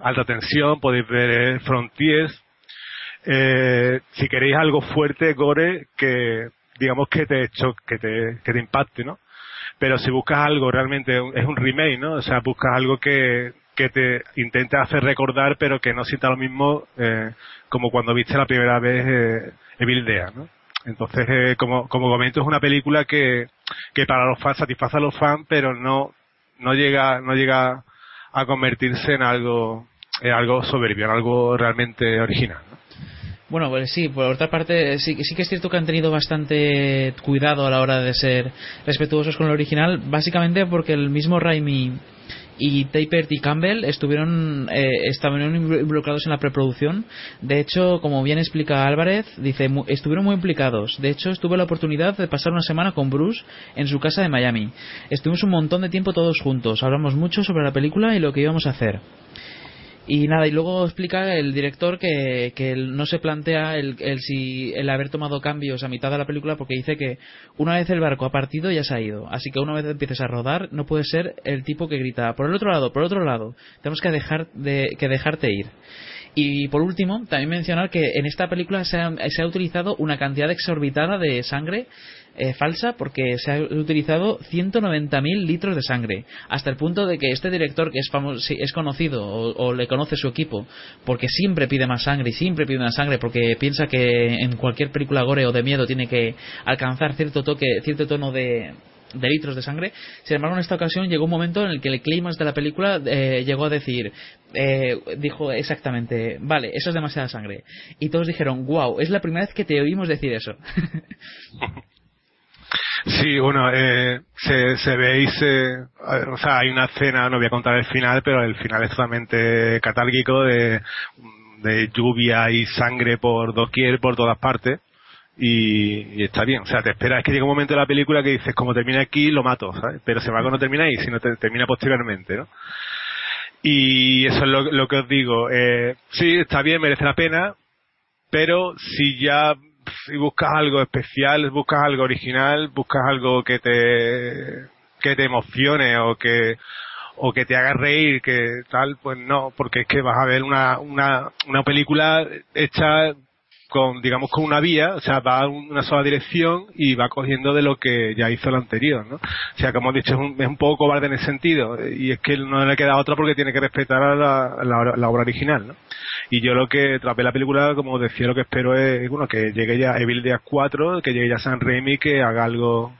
Alta Tensión, podéis ver Frontiers, eh, si queréis algo fuerte, gore, que digamos que te, cho- que te, que te impacte, ¿no? Pero si buscas algo realmente es un remake, ¿no? O sea, buscas algo que, que te intente hacer recordar, pero que no sienta lo mismo eh, como cuando viste la primera vez eh, Evil Dead, ¿no? Entonces, eh, como, como comento, es una película que, que para los fans satisface a los fans, pero no, no llega, no llega a convertirse en algo, en algo soberbio, en algo realmente original. ¿no? Bueno, pues sí, por otra parte, sí, sí que es cierto que han tenido bastante cuidado a la hora de ser respetuosos con el original, básicamente porque el mismo Raimi y Tappert y Campbell estuvieron eh, estaban involucrados en la preproducción. De hecho, como bien explica Álvarez, dice mu- estuvieron muy implicados. De hecho, tuve la oportunidad de pasar una semana con Bruce en su casa de Miami. Estuvimos un montón de tiempo todos juntos. Hablamos mucho sobre la película y lo que íbamos a hacer. Y nada, y luego explica el director que, que no se plantea el, el, si, el haber tomado cambios a mitad de la película porque dice que una vez el barco ha partido ya se ha ido. Así que una vez empieces a rodar no puedes ser el tipo que grita por el otro lado, por el otro lado. Tenemos que, dejar de, que dejarte ir. Y por último, también mencionar que en esta película se ha, se ha utilizado una cantidad exorbitada de sangre eh, falsa porque se ha utilizado 190.000 litros de sangre, hasta el punto de que este director, que es, famoso, es conocido o, le conoce su equipo, porque siempre pide más sangre y siempre pide más sangre, porque piensa que en cualquier película gore o de miedo tiene que alcanzar cierto toque, cierto tono de, de litros de sangre. Sin embargo, en esta ocasión llegó un momento en el que el clímax de la película eh, llegó a decir, eh, dijo exactamente, vale, eso es demasiada sangre. Y todos dijeron, wow, es la primera vez que te oímos decir eso. (laughs) Sí, bueno, eh, se, se ve y se, o sea, hay una escena, no voy a contar el final, pero el final es totalmente catálgico de, de lluvia y sangre por doquier, por todas partes y, está bien. O sea, te esperas que llegue un momento de la película que dices, como termina aquí, lo mato, ¿sabes? Pero se va no termina ahí, sino te, termina posteriormente, ¿no? Y eso es lo, que os digo. Eh, sí, está bien, merece la pena, pero si ya si buscas algo especial, buscas algo original, buscas algo que te que te emocione o que o que te haga reír, que tal, pues no, porque es que vas a ver una, una, una película hecha con, digamos, con una vía, o sea, va en una sola dirección y va cogiendo de lo que ya hizo el anterior, ¿no? O sea, como he dicho, es un, es un poco cobarde en ese sentido, y es que no le queda otra porque tiene que respetar a la, la, obra original, ¿no? Y yo lo que, tras ver la película, como decía, lo que espero es, bueno, que llegue ya Evil Dead 4, que llegue ya San Raimi, que haga algo,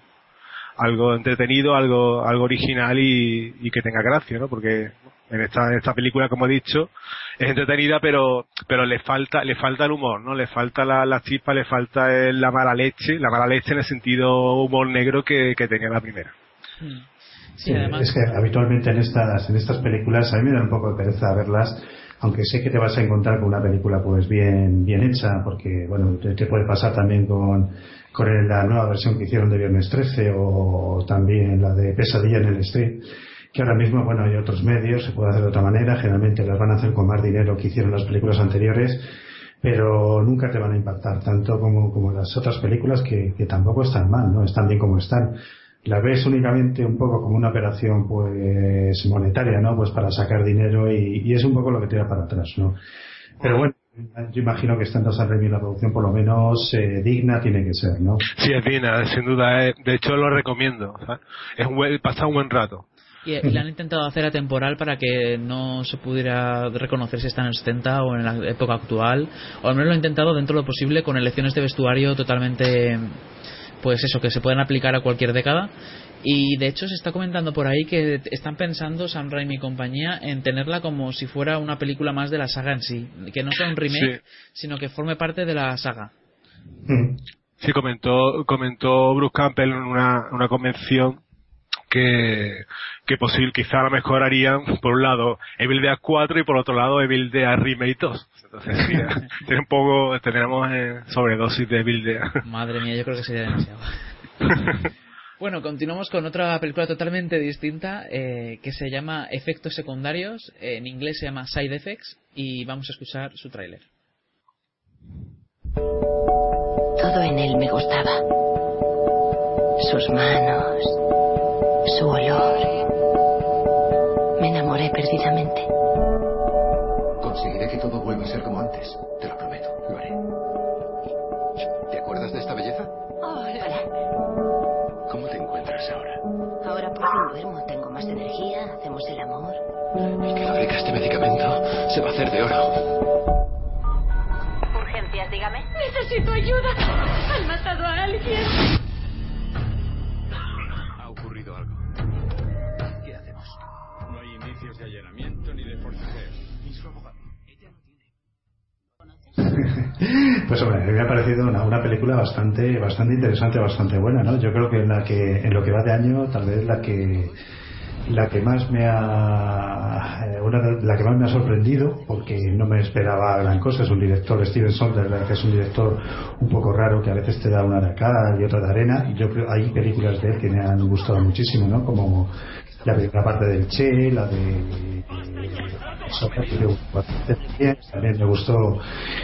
algo entretenido, algo, algo original y, y que tenga gracia, ¿no? Porque, en esta, esta película, como he dicho, es entretenida, pero, pero le falta, le falta el humor, ¿no? Le falta la, la chispa, le falta la mala leche, la mala leche en el sentido humor negro que, que tenía la primera. Mm. Sí, Es que habitualmente en estas, en estas películas a mí me da un poco de pereza verlas, aunque sé que te vas a encontrar con una película pues bien, bien hecha, porque bueno, te, puede pasar también con, con la nueva versión que hicieron de Viernes 13 o también la de Pesadilla en el Street que ahora mismo, bueno, hay otros medios, se puede hacer de otra manera, generalmente las van a hacer con más dinero que hicieron las películas anteriores, pero nunca te van a impactar tanto como, como las otras películas que, que tampoco están mal, ¿no? Están bien como están. La ves únicamente un poco como una operación pues monetaria, ¿no? Pues para sacar dinero y, y es un poco lo que tira para atrás, ¿no? Pero bueno, yo imagino que estando San Remi la producción por lo menos eh, digna tiene que ser, ¿no? Sí, es digna, sin duda. Eh, de hecho lo recomiendo. Es un buen, pasa un buen rato. Y, le han intentado hacer atemporal para que no se pudiera reconocer si está en el 70 o en la época actual. O al menos lo han intentado dentro de lo posible con elecciones de vestuario totalmente, pues eso, que se pueden aplicar a cualquier década. Y de hecho se está comentando por ahí que están pensando Sam Raimi y compañía en tenerla como si fuera una película más de la saga en sí. Que no sea un remake, sino que forme parte de la saga. Sí, comentó, comentó Bruce Campbell en una, una convención que, que posible, quizá a lo mejor harían, por un lado, Evil Dead 4 y por otro lado Evil Dead Remake 2. Entonces, sí, (laughs) tiene un poco, tenemos eh, sobredosis de Evil Dead. Madre mía, yo creo que sería demasiado. (laughs) Bueno, continuamos con otra película totalmente distinta eh, que se llama Efectos Secundarios. en inglés se llama Side Effects y vamos a escuchar su tráiler. Todo en él me gustaba. Sus manos, su olor. Me enamoré perdidamente. Conseguiré que todo vuelva a ser como antes. Te lo prometo. Lo haré. ¿Te acuerdas de esta belleza? Hola. ¿Cómo te encuentras ahora? Ahora por fin duermo. Tengo más energía. Hacemos el amor. El que fabrica este medicamento se va a hacer de oro. Urgencias, dígame. Necesito ayuda. Han matado a alguien. Pues hombre, me ha parecido una, una, película bastante, bastante interesante, bastante buena, ¿no? Yo creo que en la que, en lo que va de año, tal vez la que, la que más me ha, eh, una, la que más me ha sorprendido, porque no me esperaba gran cosa, es un director, Steven Soderbergh, que es un director un poco raro, que a veces te da una de acá y otra de arena, y yo creo, hay películas de él que me han gustado muchísimo, ¿no? Como la primera parte del Che, la de también me gustó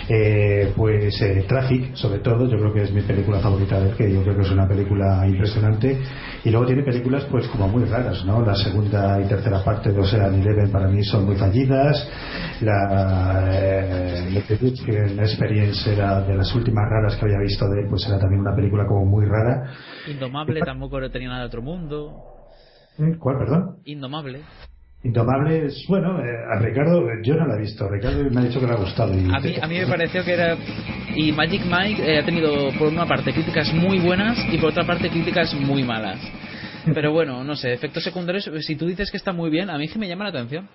eh, pues eh, Traffic sobre todo. Yo creo que es mi película favorita de él que yo creo que es una película impresionante. Y luego tiene películas pues como muy raras no la segunda y tercera parte de Ocean Eleven para mí son muy fallidas. La eh, que la experiencia era de las últimas raras que había visto de él pues era también una película como muy rara. Indomable tampoco tenía nada de otro mundo. ¿cuál perdón? Indomable Indomable es, bueno, eh, a Ricardo, yo no la he visto, Ricardo me ha dicho que le ha gustado. Y a, mí, a mí me pareció que era... Y Magic Mike eh, ha tenido por una parte críticas muy buenas y por otra parte críticas muy malas. Pero bueno, no sé, efectos secundarios, si tú dices que está muy bien, a mí que me llama la atención.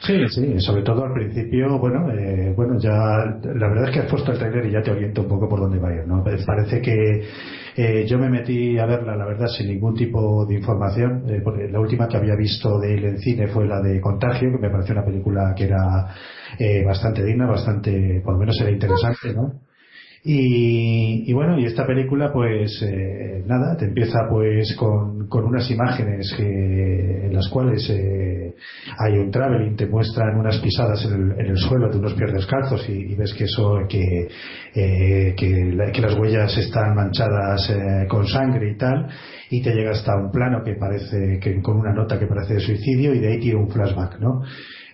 Sí, sí, sobre todo al principio, bueno, eh, bueno, ya la verdad es que has puesto el trailer y ya te oriento un poco por dónde va a ir, ¿no? Parece que eh, yo me metí a verla, la verdad, sin ningún tipo de información. Eh, la última que había visto de él en cine fue la de Contagio, que me pareció una película que era eh, bastante digna, bastante, por lo menos era interesante, ¿no? Y, bueno, y esta película, pues eh, nada, te empieza pues con, con unas imágenes que, en las cuales eh, hay un traveling, te muestran unas pisadas en el, suelo de unos pies descalzos y, y ves que eso, que, eh, que, la, que, las huellas están manchadas eh, con sangre y tal, y te llega hasta un plano que parece, que con una nota que parece de suicidio y de ahí tiene un flashback, ¿no?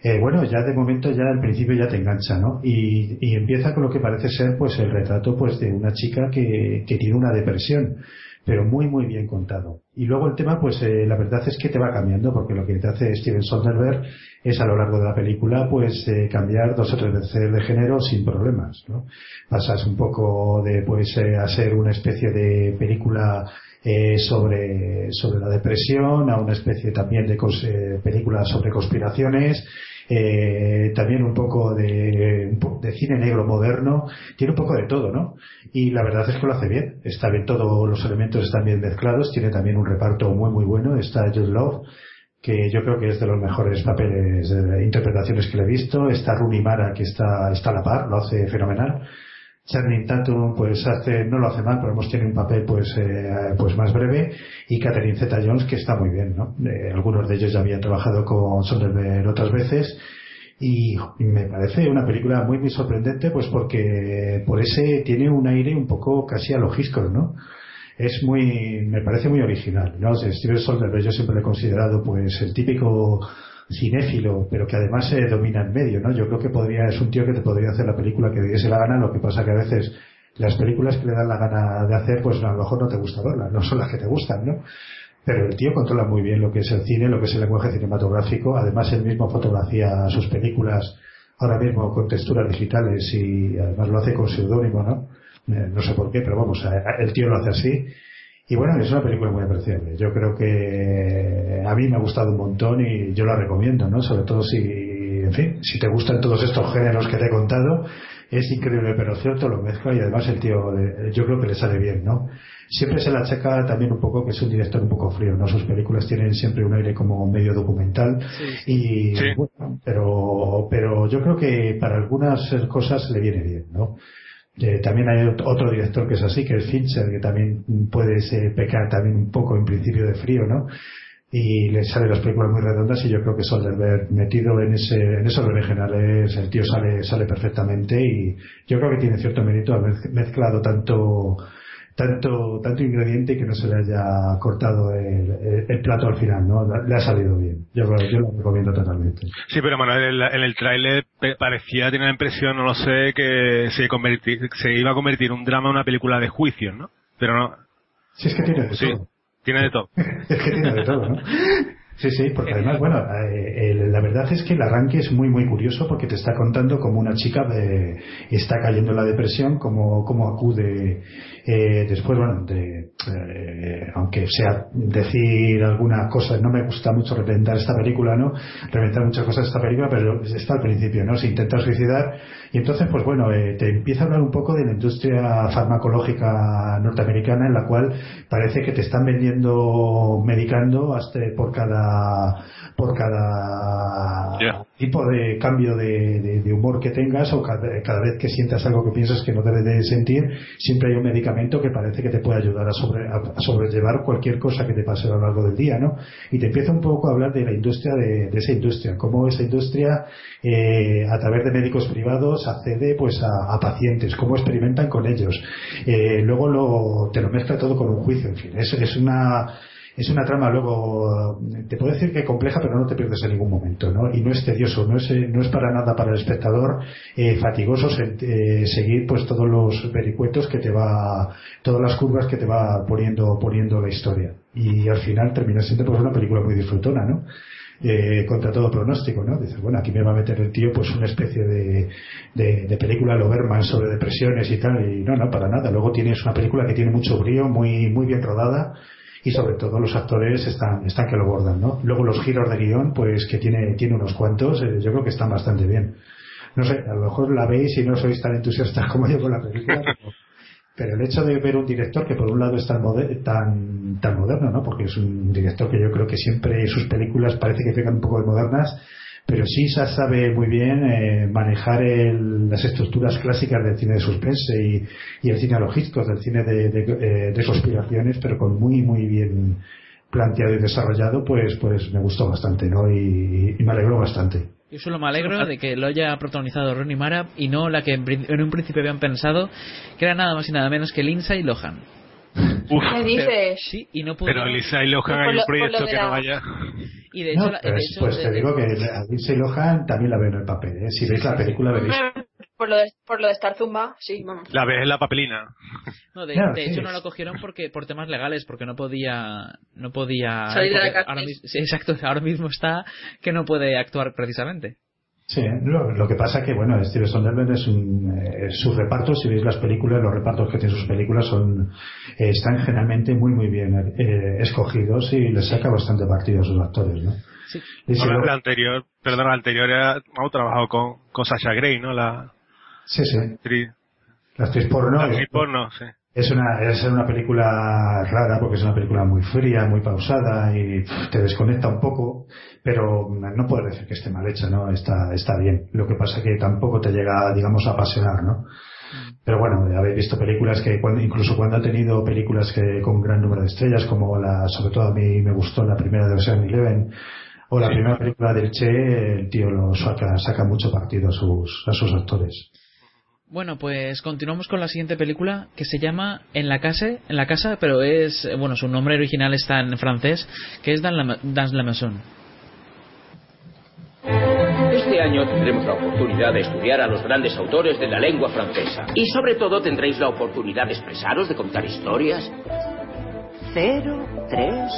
Eh, bueno, ya de momento ya al principio ya te engancha, ¿no? Y, empieza con lo que parece ser pues el retrato pues de una chica que, tiene una depresión, pero muy muy bien contado. Y luego el tema pues eh, la verdad es que te va cambiando porque lo que te hace Steven Soderbergh es a lo largo de la película pues eh, cambiar dos o tres veces de género sin problemas, ¿no? Pasas un poco de pues eh, a ser una especie de película eh, sobre, sobre la depresión, a una especie también de cos, eh, películas sobre conspiraciones, eh, también un poco de, de, cine negro moderno, tiene un poco de todo, ¿no? Y la verdad es que lo hace bien, está bien, todos los elementos están bien mezclados, tiene también un reparto muy muy bueno, está Jude Love, que yo creo que es de los mejores papeles de interpretaciones que le he visto, está Rooney Mara que está, está a la par, lo hace fenomenal, Channing Tatum pues hace, no lo hace mal, pero hemos tiene un papel pues, eh, pues más breve y Catherine Zeta-Jones que está muy bien, ¿no? Eh, algunos de ellos ya habían trabajado con Soderbergh otras veces y, me parece una película muy muy sorprendente pues porque por ese tiene un aire un poco casi a lo ¿no? Es muy, me parece muy original, ¿no? Steven Soderbergh yo siempre lo he considerado pues el típico cinéfilo, pero que además se domina en medio, ¿no? Yo creo que podría, es un tío que te podría hacer la película que diese la gana, lo que pasa que a veces las películas que le dan la gana de hacer, pues a lo mejor no te gusta verlas, no son las que te gustan, ¿no? Pero el tío controla muy bien lo que es el cine, lo que es el lenguaje cinematográfico, además él mismo fotografía sus películas ahora mismo con texturas digitales y además lo hace con seudónimo, ¿no? No sé por qué, pero vamos, el tío lo hace así y bueno, es una película muy apreciable. Yo creo que a mí me ha gustado un montón y yo la recomiendo, ¿no? Sobre todo si, en fin, si te gustan todos estos géneros que te he contado, es increíble, pero cierto, lo mezcla y además el tío, yo creo que le sale bien, ¿no? Siempre se la checa también un poco que es un director un poco frío, ¿no? Sus películas tienen siempre un aire como medio documental sí. y, sí. bueno, pero, pero yo creo que para algunas cosas le viene bien, ¿no? Eh, también hay otro director que es así, que es Fincher, que también puede eh, pecar también un poco en principio de frío, ¿no? Y le salen las películas muy redondas y yo creo que Soderbergh metido en ese, en esos regionales, el tío sale, sale perfectamente y yo creo que tiene cierto mérito haber mezclado tanto, tanto, tanto ingrediente que no se le haya cortado el, el, el plato al final, ¿no? Le ha salido bien. Yo, yo lo recomiendo totalmente. Sí, pero Manuel, en, el, el tráiler parecía tener la impresión, no lo sé, que se, convertir, se iba a convertir un drama en una película de juicio, ¿no? Pero no. Sí, es que tiene de sí, todo. Tiene de todo. (laughs) es que tiene de todo, ¿no? Sí, sí, porque además, bueno, eh, el, la verdad es que el arranque es muy, muy curioso porque te está contando cómo una chica de, está cayendo en la depresión, cómo, cómo acude eh, después, bueno, de, eh, aunque sea decir alguna cosa, no me gusta mucho reventar esta película, ¿no? Reventar muchas cosas de esta película, pero está al principio, ¿no? Se intenta suicidar y entonces, pues bueno, eh, te empieza a hablar un poco de la industria farmacológica norteamericana en la cual parece que te están vendiendo, medicando hasta por cada por cada tipo de cambio de, humor que tengas o cada, vez que sientas algo que piensas que no debes de sentir, siempre hay un medicamento que parece que te puede ayudar a, sobre- a- sobrellevar cualquier cosa que te pase a lo largo del día, ¿no? Y te empieza un poco a hablar de la industria de, de esa industria, cómo esa industria eh, a través de médicos privados accede pues a, a pacientes, cómo experimentan con ellos. Eh, luego lo, te lo mezcla todo con un juicio, en fin, es, es una es una trama luego te puedo decir que compleja pero no te pierdes en ningún momento ¿no? y no es tedioso no es, no es para nada para el espectador eh, fatigoso eh, seguir pues todos los vericuetos que te va todas las curvas que te va poniendo poniendo la historia y al final termina siendo pues una película muy disfrutona ¿no? Eh, contra todo pronóstico, ¿no? Dices, bueno, aquí me va a meter el tío pues una especie de, de, de película Loberman sobre depresiones y tal, y no, no, para nada. Luego tienes una película que tiene mucho brío, muy, muy bien rodada, y sobre todo los actores están, están que lo bordan, ¿no? Luego los giros de guion, pues que tiene, tiene unos cuantos, eh, yo creo que están bastante bien. No sé, a lo mejor la veis y no sois tan entusiastas como yo con la película, (laughs) pero, pero el hecho de ver un director que por un lado es tan, moder- tan, tan moderno, ¿no? Porque es un director que yo creo que siempre sus películas parece que pegan un poco de modernas, pero sí sa- sabe muy bien eh, manejar el- las estructuras clásicas del cine de suspense y, el cine a lo Hitchcock, del cine eh, de conspiraciones, pero con muy, muy bien planteado y desarrollado, pues, pues me gustó bastante, ¿no? Y, me alegró bastante. Yo solo me alegro de que lo haya protagonizado Ronnie Mara y no la que en un principio habían pensado, que era nada más y nada menos que Lindsay Lohan. (laughs) ¿Qué dices? sí, y no pudo. Pero Lisa y Lohan hay un proyecto de que no la- vaya. Y de No, hecho, la- de pues, hecho, pues te de- digo que a Lindsay Lohan también la veo en el papel, ¿eh? Si veis la película veréis Por lo, de, por lo de estar zumba, sí, vamos. La ves en la papelina. No, de, Claro, de sí. hecho no lo cogieron porque por temas legales, porque no podía, no podía. Salir de la cárcel. ahora sí, (laughs) exacto, ahora mismo está que no puede actuar precisamente. Sí, lo, lo que pasa que, bueno, Steven Soderbergh es un, eh, sus repartos, si veis las películas, los repartos que tienen sus películas son, eh, están generalmente muy, muy bien eh, escogidos y les saca bastante partido a sus actores, ¿no? Y si Ahora, luego- la anterior, perdón, la anterior era, hemos trabajado con, con Sasha Grey, ¿no? La sí, sí, actriz, la actriz porno la actriz porno, sí. Es una, es una película rara porque es una película muy fría, muy pausada y pff, te desconecta un poco, pero no puedes decir que esté mal hecha, ¿no? Está, está bien. Lo que pasa que tampoco te llega, digamos, a apasionar, ¿no? Pero bueno, habéis visto películas que cuando, incluso cuando ha tenido películas que con gran número de estrellas, como la, sobre todo a mí me gustó la primera de Ocean Eleven, o la primera película del Che, el tío lo saca, saca mucho partido a sus, a sus actores. Bueno, pues continuamos con la siguiente película que se llama En la casa, en la casa, pero es bueno, su nombre original está en francés, que es Dans la, Dans la Maison. Este año tendremos la oportunidad de estudiar a los grandes autores de la lengua francesa. Y sobre todo tendréis la oportunidad de expresaros, de contar historias. Cero, tres,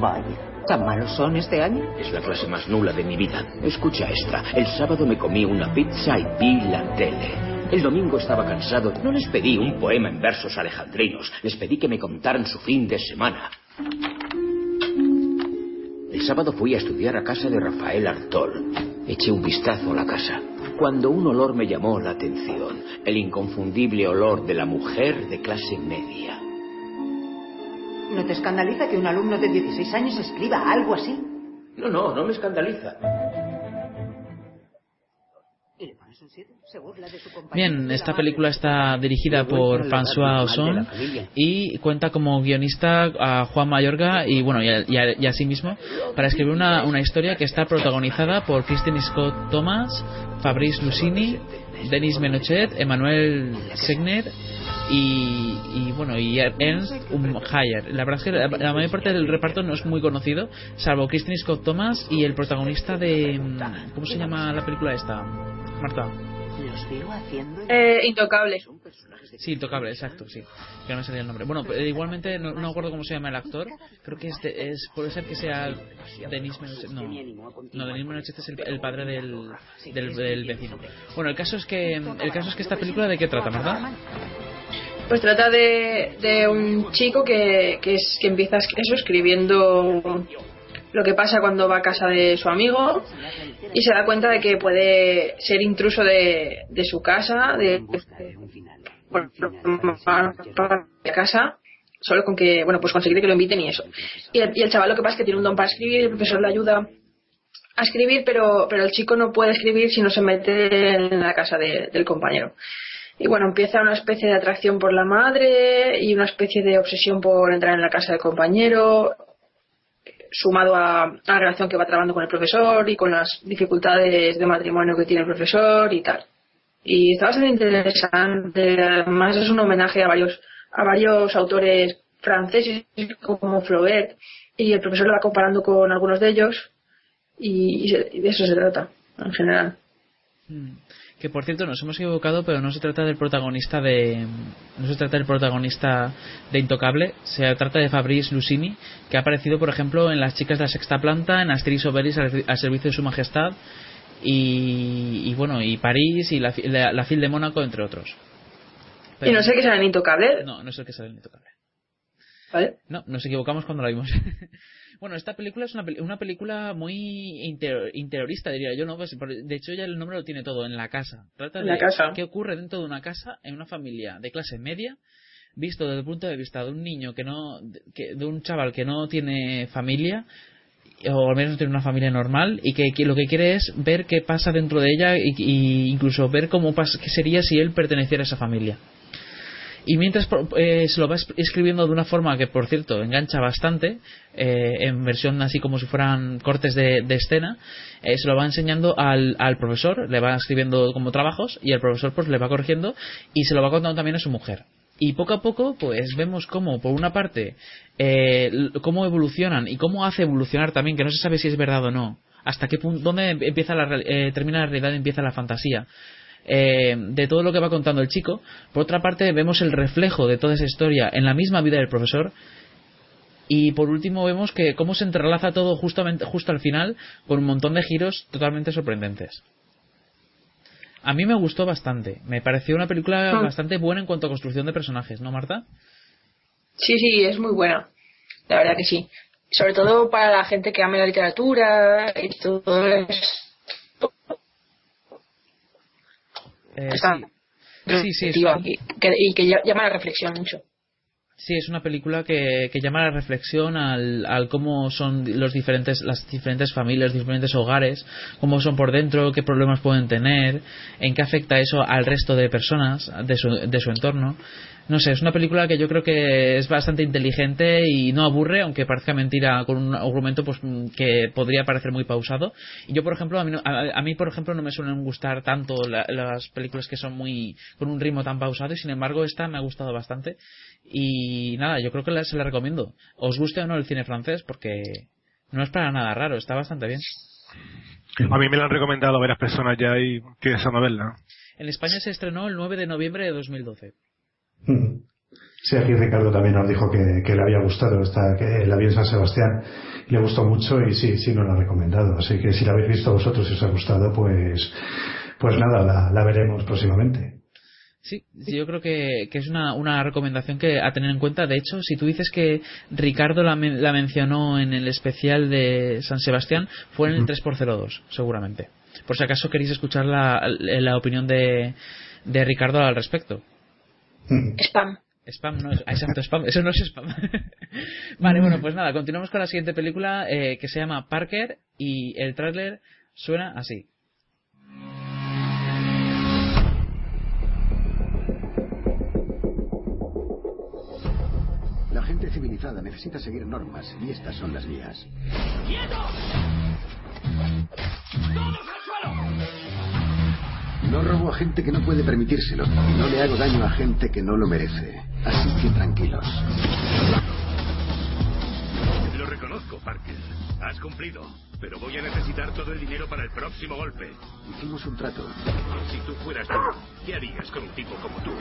vaya. ¿Tan malos son este año? Es la clase más nula de mi vida. Escucha esta. El sábado me comí una pizza y vi la tele. El domingo estaba cansado. No les pedí un poema en versos alejandrinos. Les pedí que me contaran su fin de semana. El sábado fui a estudiar a casa de Rafael Artol. Eché un vistazo a la casa. Cuando un olor me llamó la atención. El inconfundible olor de la mujer de clase media. ¿No te escandaliza que un alumno de 16 años escriba algo así? No, no, no me escandaliza. Bien, esta película está dirigida por François Ozon y cuenta como guionista a Juan Mayorga y bueno y a, y a- y a sí mismo para escribir una, una historia que está protagonizada por Kristen Scott Thomas, Fabrice Lucchini, Denis Menochet, Emmanuel Segner y, y bueno y Ernst Umhayer. La verdad es que la, la mayor parte del reparto no es muy conocido, salvo Kristen Scott Thomas y el protagonista de mm, ¿cómo se llama la película esta? Marta. Los veo haciendo... Eh, intocable. Sí, intocable, exacto, sí. Que no me salía el nombre. Bueno, eh, igualmente no, no acuerdo cómo se llama el actor. Creo que este es puede ser que sea Denis Menochet. No, no Denis Menochet es el, el padre del, del, del vecino. Bueno, el caso es que el caso es que esta película de qué trata, ¿verdad? Pues trata de, de un chico que, que, es, que empieza eso escribiendo lo que pasa cuando va a casa de su amigo y se da cuenta de que puede ser intruso de, de su casa, de, por- de casa Solo con que, bueno, pues conseguir que lo inviten y eso. Y el, y el chaval lo que pasa es que tiene un don para escribir, el profesor le ayuda a escribir, pero, pero el chico no puede escribir si no se mete en la casa de- del compañero. Y bueno, empieza una especie de atracción por la madre y una especie de obsesión por entrar en la casa del compañero, sumado a, a la relación que va trabando con el profesor y con las dificultades de matrimonio que tiene el profesor y tal. Y está bastante interesante. Además es un homenaje a varios, a varios autores franceses como Flaubert y el profesor lo va comparando con algunos de ellos y, y de eso se trata en general. Mm. Que por cierto nos hemos equivocado, pero no se trata del protagonista de no se trata del protagonista de Intocable, se trata de Fabrice Lucini, que ha aparecido por ejemplo en Las chicas de la sexta planta, en Asterix Obelix al, al servicio de su majestad y, y bueno y París y la, la, la fil de Mónaco entre otros. y no sé qué será en Intocable. No, no es el que sale en Intocable. ¿Vale? No, nos equivocamos cuando la vimos. (laughs) bueno, esta película es una, una película muy interior- interiorista, diría yo, ¿no? Pues, de hecho, ya el nombre lo tiene todo, en la casa. Trata de la casa. qué ocurre dentro de una casa, en una familia de clase media, visto desde el punto de vista de un niño que no, que, de un chaval que no tiene familia, o al menos no tiene una familia normal, y que, que lo que quiere es ver qué pasa dentro de ella y, y incluso ver cómo pas- qué sería si él perteneciera a esa familia. Y mientras eh, se lo va es- escribiendo de una forma que, por cierto, engancha bastante, eh, en versión así como si fueran cortes de, escena, eh, se lo va enseñando al, al profesor, le va escribiendo como trabajos y el profesor pues le va corrigiendo y se lo va contando también a su mujer. Y poco a poco, pues vemos cómo, por una parte, eh, cómo evolucionan y cómo hace evolucionar también, que no se sabe si es verdad o no, hasta qué punto, dónde empieza la, eh, termina la realidad y empieza la fantasía eh, de todo lo que va contando el chico. Por otra parte, vemos el reflejo de toda esa historia en la misma vida del profesor. Y por último vemos que cómo se entrelaza todo justamente justo al final con un montón de giros totalmente sorprendentes. A mí me gustó bastante. Me pareció una película Ah. bastante buena en cuanto a construcción de personajes, ¿no, Marta? Sí, sí, es muy buena. La verdad que sí. Sobre todo para la gente que ame la literatura y todo eso. Eh, Está- Sí, sí, es y, que, y que ll- llama a la reflexión mucho. Sí, es una película que, llama la reflexión al, cómo son los diferentes, las diferentes familias, diferentes hogares, cómo son por dentro, qué problemas pueden tener, en qué afecta eso al resto de personas de su, de su entorno. No sé, es una película que yo creo que es bastante inteligente y no aburre, aunque parezca mentira con un argumento pues mm, que podría parecer muy pausado. Y yo, por ejemplo, a mí, a, a mí por ejemplo, no me suelen gustar tanto la- las películas que son muy con un ritmo tan pausado y sin embargo esta me ha gustado bastante. Y nada, yo creo que la- se la recomiendo. Os guste o no el cine francés, porque no es para nada raro, está bastante bien. A mí me lo han recomendado varias personas ya y estoy deseando verla. En España se estrenó el 9 de noviembre de 2012. Mm. Sí, aquí Ricardo también nos dijo que, que le había gustado, esta, que la vio en San Sebastián, y le gustó mucho y sí, sí nos la ha recomendado. Así que si la habéis visto vosotros y os ha gustado, pues, pues nada, la, la veremos próximamente. Sí, sí, yo creo que, que es una, una recomendación que a tener en cuenta. De hecho, si tú dices que Ricardo la, men- la mencionó en el especial de San Sebastián, fue en el 3x02, seguramente. Por si acaso queréis escuchar la, la opinión de, de Ricardo al respecto. Spam. Spam, no es, ah, exacto, spam, eso no es spam. (laughs) vale, bueno, pues nada, continuamos con la siguiente película eh, que se llama Parker y el tráiler suena así. Gente civilizada necesita seguir normas y estas son las mías. No robo a gente que no puede permitírselo y no le hago daño a gente que no lo merece. Así que tranquilos. Lo reconozco, Parker. Has cumplido. Pero voy a necesitar todo el dinero para el próximo golpe. Hicimos un trato. Si tú fueras tú, ¿qué harías con un tipo como tú?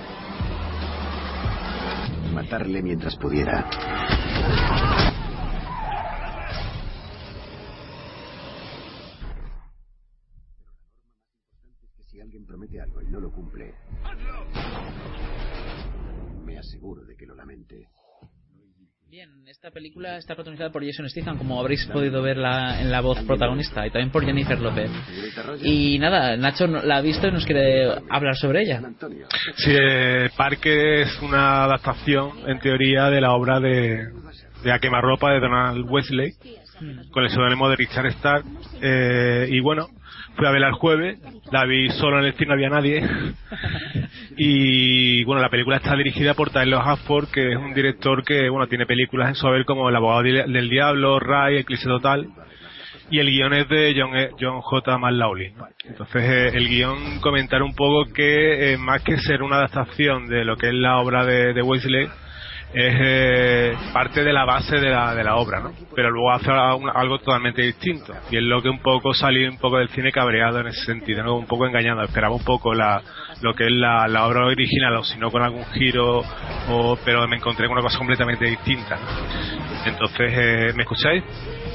Matarle mientras pudiera. si alguien promete algo y no lo cumple, me aseguro de que lo lamente. Bien, esta película está protagonizada por Jason Statham, como habréis podido ver la- en la voz protagonista, y también por Jennifer López. Y nada, Nacho la ha visto y nos quiere hablar sobre ella. Sí, eh, Parque es una adaptación, en teoría, de la obra de, de A quemarropa de Donald Wesley, con el seudónimo de Richard Stark. Eh, y bueno, fui a verla el jueves, la vi solo en el cine, no había nadie. (laughs) y bueno, la película está dirigida por Tyler Hafford, que es un director que bueno tiene películas en su haber como El abogado del diablo, Ray, Eclipse Total. Y el guion es de John, E- John J. McLaughlin. ¿no? Entonces, eh, el guion comentar un poco que, eh, más que ser una adaptación de lo que es la obra de, de Wesley, es eh, parte de la base de la, de la obra, ¿no? Pero luego hace un- algo totalmente distinto. Y es lo que un poco salió un poco del cine cabreado en ese sentido, ¿no? Un poco engañado. Esperaba un poco la, lo que es la, la obra original, o si no con algún giro, o, pero me encontré con una cosa completamente distinta, ¿no? Entonces, eh, ¿me escucháis?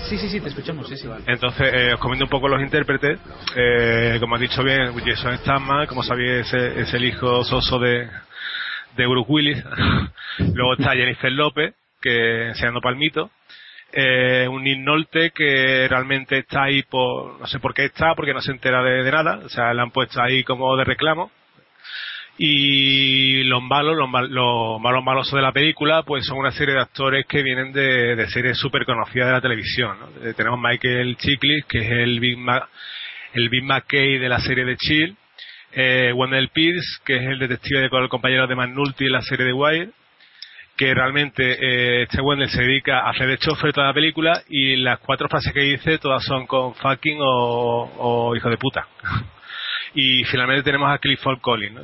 Sí, sí, sí, te escuchamos, sí, sí. Entonces, eh, os comento un poco los intérpretes. Eh, como has dicho bien, Jason Statham, como sabéis, es, es el hijo soso de, de Bruce Willis. (laughs) Luego está Jennifer López, que enseñando palmito. Eh, un Nick Nolte que realmente está ahí por, no sé por qué está, porque no se entera de, nada. O sea, le han puesto ahí como de reclamo. Y los malos, los, mal- los malos malosos de la película, pues son una serie de actores que vienen de, de series súper conocidas de la televisión. ¿no? Eh, tenemos Michael Chiklis, que es el Big, Ma- el Big McKay de la serie de Chill. Eh, Wendell Pierce, que es el detective de el compañero de McNulty en la serie de Wire. Que realmente eh, este Wendell se dedica a hacer de chofer toda la película y las cuatro frases que dice todas son con fucking o hijo de puta. (laughs) Y finalmente tenemos a Clifford Collins,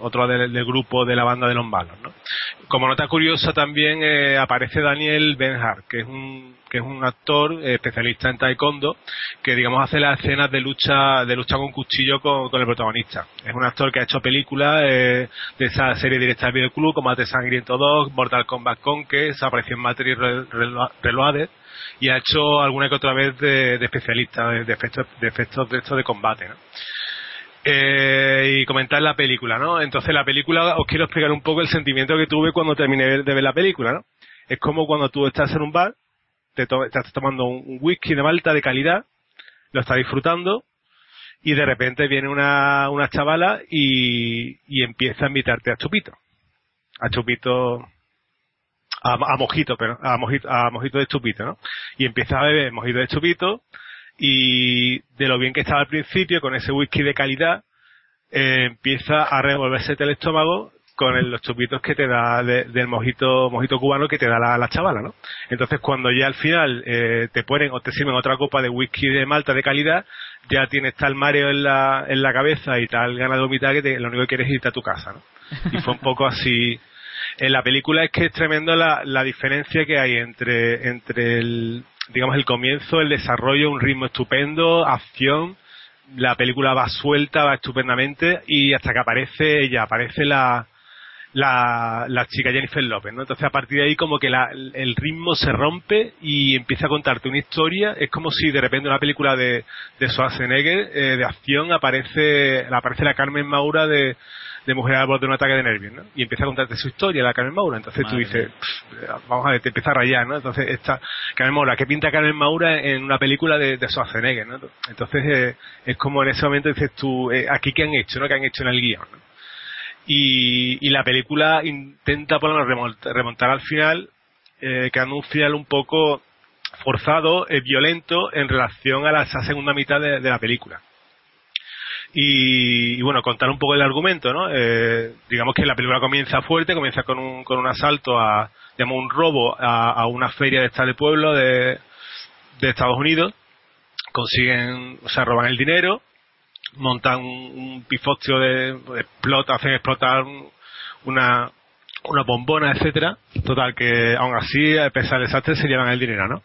otro del, grupo de la banda de los malos. ¿no? Como nota curiosa también eh, aparece Daniel Benhart, que es un que es un actor eh, especialista en taekwondo, que digamos hace las escenas de lucha de lucha con cuchillo con, el protagonista. Es un actor que ha hecho películas eh, de esa serie directa del videoclub, como Mate Sangriento 2, Mortal Kombat Conquest, apareció en Matrix Re- Relo- Reloaded, y ha hecho alguna que otra vez de, de especialista de, efectos de efectos de de combate, ¿no? Eh, y comentar la película, ¿no? Entonces la película os quiero explicar un poco el sentimiento que tuve cuando terminé de ver la película, ¿no? Es como cuando tú estás en un bar, te to- estás tomando un whisky de Malta de calidad, lo estás disfrutando y de repente viene una, una chavala y, y empieza a invitarte a chupito, a chupito, a, a mojito, pero a mojito, a mojito de chupito, ¿no? Y empieza a beber mojito de chupito y de lo bien que estaba al principio con ese whisky de calidad eh, empieza a revolverse el estómago con el- los chupitos que te da de- del mojito mojito cubano que te da la, la chavala, ¿no? Entonces cuando ya al final eh, te ponen o te sirven otra copa de whisky de Malta de calidad, ya tienes tal mareo en la, en la cabeza y tal ganas de vomitar que te- lo único que quieres es irte a tu casa, ¿no? Y fue un poco así. En la película es que es tremendo la, la diferencia que hay entre, entre el, digamos, el comienzo, el desarrollo, un ritmo estupendo, acción, la película va suelta, va estupendamente y hasta que aparece ella, aparece la, la, la chica Jennifer López, ¿no? Entonces a partir de ahí como que la- el ritmo se rompe y empieza a contarte una historia, es como si de repente una película de, de Schwarzenegger, eh, de acción, aparece, aparece la Carmen Maura de, de Mujer al borde de un ataque de nervios, ¿no? Y empieza a contarte su historia, la Carmen Maura. Entonces tú Madre dices, "Pff, vamos a ver, te empieza a rayar, ¿no? Entonces esta Carmen Maura, ¿qué pinta Carmen Maura en una película de, de Schwarzenegger, ¿no? Entonces eh, es como en ese momento dices tú, eh, aquí qué han hecho, ¿no? ¿Qué han hecho en el guion, ¿no? y, y la película intenta por lo menos remont- remontar al final eh, quedando un final un poco forzado, eh, violento en relación a la, esa segunda mitad de, de la película. Y, bueno, contar un poco el argumento, ¿no? Eh, digamos que la película comienza fuerte, comienza con un, con un asalto a, digamos, un robo a, una feria de esta de pueblo de, de Estados Unidos, consiguen, o sea, roban el dinero, montan un, un de, explota, hacen explotar un- una, una bombona, etcétera. Total, que aún así, a pesar del desastre, se llevan el dinero, ¿no?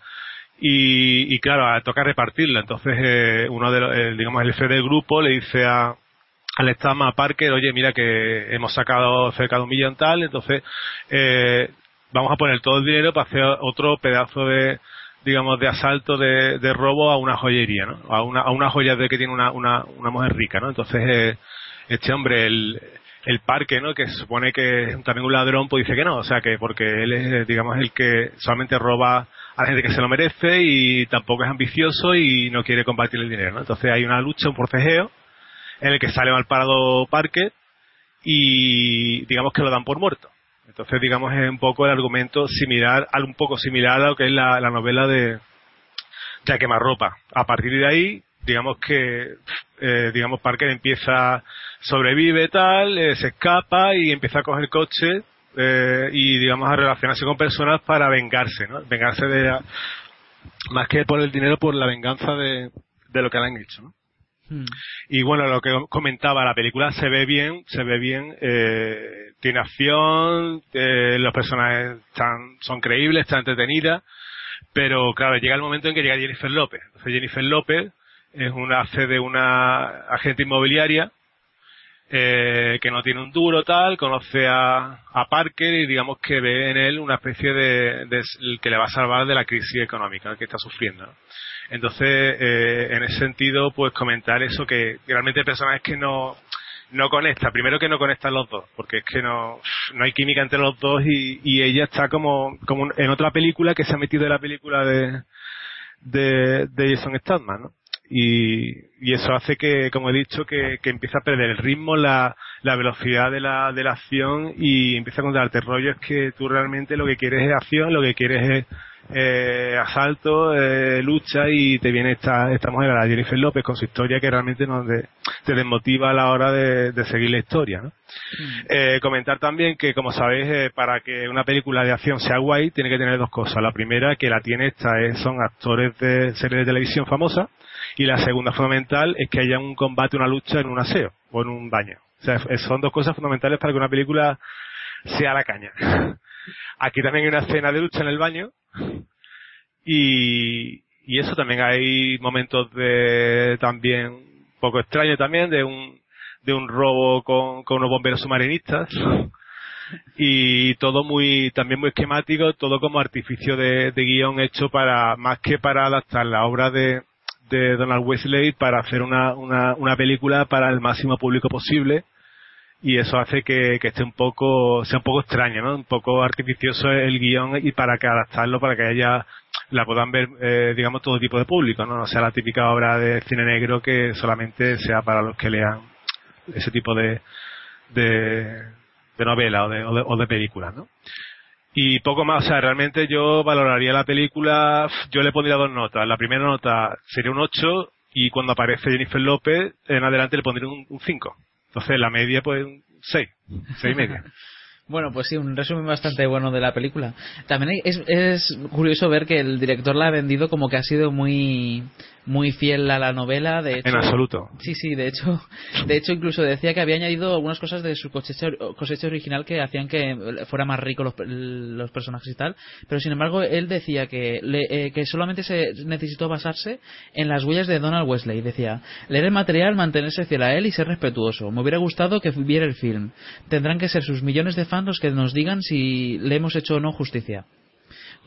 Y, y claro, toca repartirlo. Entonces, eh, uno de los, digamos, el jefe del grupo le dice a, al Stama Parker, oye, mira que hemos sacado cerca de un millón tal, entonces, eh, vamos a poner todo el dinero para hacer otro pedazo de, digamos, de asalto, de, de robo a una joyería, ¿no? A una, a una joya de que tiene una, una, una mujer rica, ¿no? Entonces, eh, este hombre, el, el parque, ¿no? Que se supone que es también un ladrón, pues dice que no, o sea que porque él es, digamos, el que solamente roba a la gente que se lo merece y tampoco es ambicioso y no quiere compartir el dinero, ¿no? Entonces hay una lucha, un forcejeo en el que sale mal parado Parker y digamos que lo dan por muerto. Entonces, digamos, es un poco el argumento similar, algo un poco similar a lo que es la, la novela de, de Quemarropa. A partir de ahí, digamos que, eh, digamos, Parker empieza, sobrevive tal, eh, se escapa y empieza a coger coche eh, y, digamos, a relacionarse con personas para vengarse, ¿no? Vengarse de, la- más que por el dinero, por la venganza de, de lo que le han hecho, ¿no? Y bueno, lo que comentaba, la película se ve bien, se ve bien, eh, tiene acción, eh, los personajes están, son creíbles, están entretenidas, pero claro, llega el momento en que llega Jennifer López. Entonces Jennifer López es una, hace de una agente inmobiliaria, eh, que no tiene un duro tal, conoce a, a Parker y digamos que ve en él una especie de, de- que le va a salvar de la crisis económica que está sufriendo. Entonces, eh, en ese sentido, pues comentar eso que realmente el personaje es que no, no conecta. Primero que no conectan los dos, porque es que no, no hay química entre los dos y, y ella está como, como en otra película que se ha metido en la película de, de, de Jason Statham, ¿no? Y, y eso hace que, como he dicho, que, que empieza a perder el ritmo, la, la velocidad de la, de la acción y empieza a contarte rollos que tú realmente lo que quieres es acción, lo que quieres es eh, asalto, eh, lucha y te viene esta, esta mujer, la Jennifer López, con su historia que realmente nos de- te desmotiva a la hora de, de seguir la historia. ¿no? Eh, comentar también que, como sabéis, eh, para que una película de acción sea guay, tiene que tener dos cosas. La primera, que la tiene esta, es, son actores de series de televisión famosas. Y la segunda fundamental es que haya un combate, una lucha en un aseo o en un baño. O sea, son dos cosas fundamentales para que una película sea la caña. Aquí también hay una escena de lucha en el baño. Y, y eso también hay momentos de también poco extraño también de un de un robo con, con unos bomberos submarinistas y todo muy también muy esquemático todo como artificio de, de guion hecho para más que para adaptar la obra de, de Donald Wesley para hacer una, una, una película para el máximo público posible. Y eso hace que, que esté un poco sea un poco extraño no un poco artificioso el guion y para que adaptarlo para que haya la puedan ver eh, digamos todo tipo de público no no sea la típica obra de cine negro que solamente sea para los que lean ese tipo de de, de novela o de, o de, o de películas no y poco más, o sea, realmente yo valoraría la película, yo le pondría dos notas. La primera nota sería un 8 y cuando aparece Jennifer López, en adelante le pondría un, un 5. Entonces la media pues un 6, 6 y media. (laughs) Bueno, pues sí, un resumen bastante bueno de la película. También es, es curioso ver que el director la ha vendido como que ha sido muy muy fiel a la novela. De hecho, En absoluto. Sí, sí, de hecho, de hecho incluso decía que había añadido algunas cosas de su cosecha, cosecha original que hacían que fuera más rico los, los personajes y tal. Pero sin embargo, él decía que, le- eh, que solamente se necesitó basarse en las huellas de Donald Wesley. Decía, leer el material, mantenerse fiel a él y ser respetuoso. Me hubiera gustado que viera el film. Tendrán que ser sus millones de fans los que nos digan si le hemos hecho o no justicia.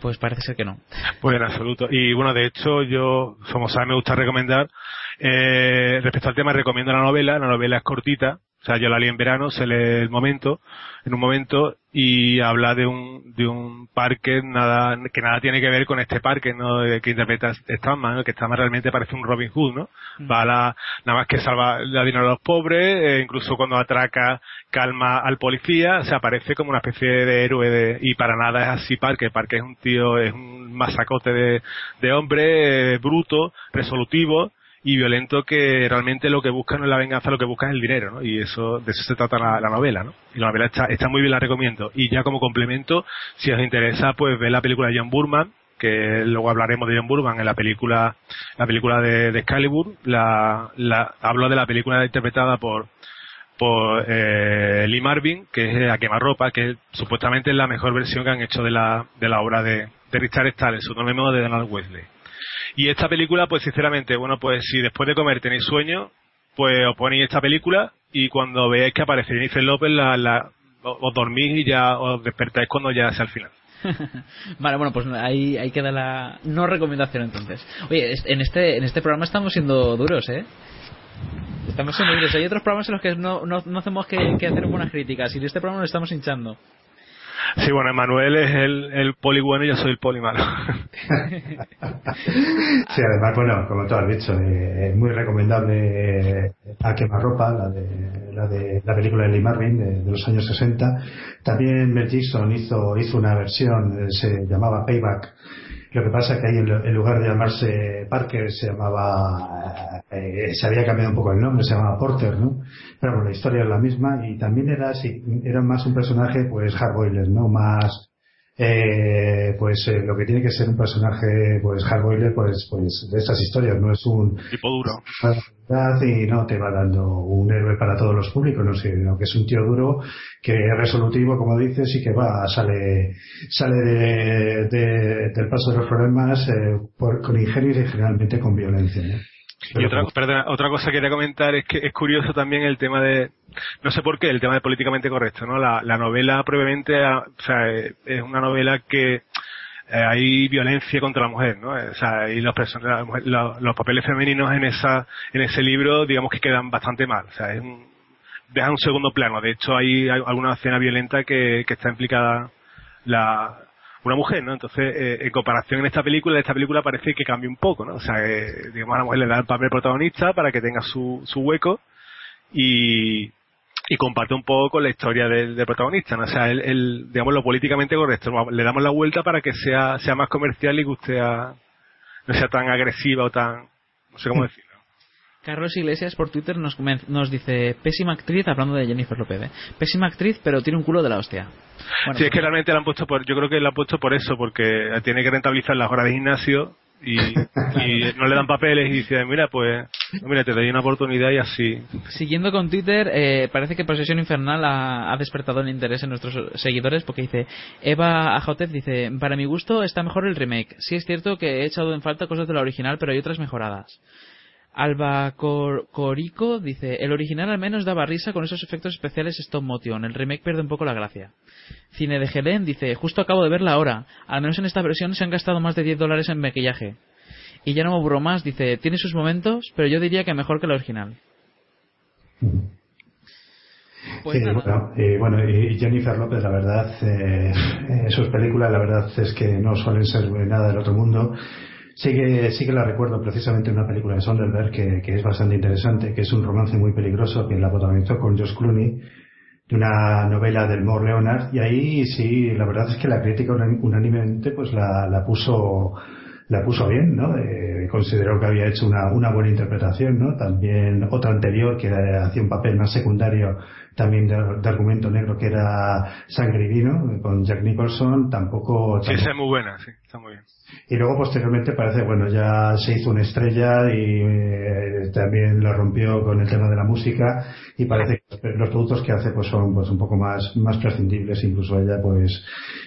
Pues parece ser que no. Pues en absoluto. Y bueno, de hecho, yo, como sabes, me gusta recomendar, eh, respecto al tema, recomiendo la novela. La novela es cortita. O sea, yo la leí en verano, se lee el momento, en un momento, y habla de un, de un parque nada, que nada tiene que ver con este parque, ¿no? Que interpreta Stanman, ¿no? Que Stanman realmente parece un Robin Hood, ¿no? Va a la, nada más que salva la dinero a los pobres, eh, incluso cuando atraca, calma al policía, se aparece como una especie de héroe de, y para nada es así Parque. Parque es un tío, es un masacote de, de hombre, eh, bruto, resolutivo, y violento que realmente lo que busca no es la venganza, lo que busca es el dinero. Y eso, de eso se trata la, la novela, ¿no? Y la novela está, está muy bien, la recomiendo. Y ya como complemento, si os interesa, pues ve la película de John Burman, que luego hablaremos de John Burman en la película, la película de, de Excalibur, la, la, hablo de la película interpretada por, por eh, Lee Marvin, que es A quemarropa, que supuestamente es la mejor versión que han hecho de la, de la obra de, Richard Stahl, su nombre de Donald Wesley. Y esta película, pues sinceramente, bueno, pues si después de comer tenéis sueño, pues os ponéis esta película y cuando veáis que aparece Jennifer López, la, la, os dormís y ya os despertáis cuando ya sea el final. (laughs) Vale, bueno, pues ahí, ahí queda la no recomendación entonces. Oye, en este, en este programa estamos siendo duros, ¿eh? Estamos en libres. Hay otros programas en los que no, no, no hacemos que, que hacer buenas críticas y de este programa lo estamos hinchando. Sí, bueno, Emanuel es el, el poli bueno y yo soy el poli malo. (laughs) Sí, además, bueno, como tú has dicho, eh, es muy recomendable eh, A quemarropa, la de, la de la película de Lee Marvin de, los años 60. También Mel Gibson hizo, hizo una versión, eh, se llamaba Payback. Lo que pasa es que ahí en, lu- en lugar de llamarse Parker se llamaba, eh, se había cambiado un poco el nombre, se llamaba Porter, ¿no? Pero bueno, la historia es la misma y también era así, era más un personaje pues hardboiler, ¿no? Más, eh, pues eh, lo que tiene que ser un personaje pues hardboiler pues pues de estas historias no es un Tipo duro. y no te va dando un héroe para todos los públicos no sino que es un tío duro que es resolutivo como dices y que va sale sale de, de- del paso de los problemas eh, por- con ingenio y generalmente con violencia ¿no? Y otra, perdona, otra cosa que quería comentar es que es curioso también el tema de, no sé por qué, el tema de políticamente correcto, ¿no? La, la novela previamente, ah, o sea, eh, es una novela que eh, hay violencia contra la mujer, ¿no? Eh, O sea, y los, person- la mujer- la- los papeles femeninos en esa, en ese libro, digamos que quedan bastante mal, o sea, es un, deja un segundo plano. De hecho, hay, hay alguna escena violenta que, que está implicada la, una mujer, ¿no? Entonces, eh, en comparación en esta película, esta película parece que cambia un poco, ¿no? O sea, eh, digamos, a la mujer le da el papel protagonista para que tenga su, su hueco y, y comparte un poco con la historia del, del protagonista, ¿no? O sea, el, el, digamos, lo políticamente correcto. Le damos la vuelta para que sea, sea más comercial y que usted a- no sea tan agresiva o tan, no sé cómo decirlo. Carlos Iglesias por Twitter nos, nos dice pésima actriz hablando de Jennifer López. ¿eh? Pésima actriz, pero tiene un culo de la hostia. Bueno, sí, es que realmente la han puesto por, yo creo que la han puesto por eso, porque tiene que rentabilizar las horas de gimnasio y, (laughs) y no le dan papeles y dice, mira, pues, mira, te doy una oportunidad y así. Siguiendo con Twitter, eh, parece que Posesión Infernal ha, ha despertado el interés en nuestros seguidores porque dice Eva Ajotez dice para mi gusto está mejor el remake. Sí es cierto que he echado en falta cosas de la original, pero hay otras mejoradas. Alba Cor- Corico dice el original al menos daba risa con esos efectos especiales stop motion. El remake pierde un poco la gracia. Cine de Helen dice justo acabo de verla ahora. Al menos en esta versión se han gastado más de 10 dólares en maquillaje. Y ya no me aburro más, dice, tiene sus momentos, pero yo diría que mejor que la original. Pues Eh, bueno, eh, bueno, y Jennifer López, la verdad, eh, eh, sus películas, la verdad es que no suelen ser nada del otro mundo. Sí que, sí que la recuerdo precisamente en una película de Sonderberg que, es bastante interesante, que es un romance muy peligroso que la protagonizó con Josh Clooney, de una novela del Moore Leonard, y ahí sí, la verdad es que la crítica unánimemente pues la, la puso la puso bien, ¿no? Eh, consideró que había hecho una, una buena interpretación, ¿no? También otra anterior que era- hacía un papel más secundario, también de, de argumento negro, que era Sangre y Vino, con Jack Nicholson, tampoco... Sí, esa es muy buena, sí, está muy bien. Y luego posteriormente parece, bueno, ya se hizo una estrella y eh, también lo rompió con el tema de la música y parece los productos que hace pues son pues un poco más, más prescindibles, incluso ella pues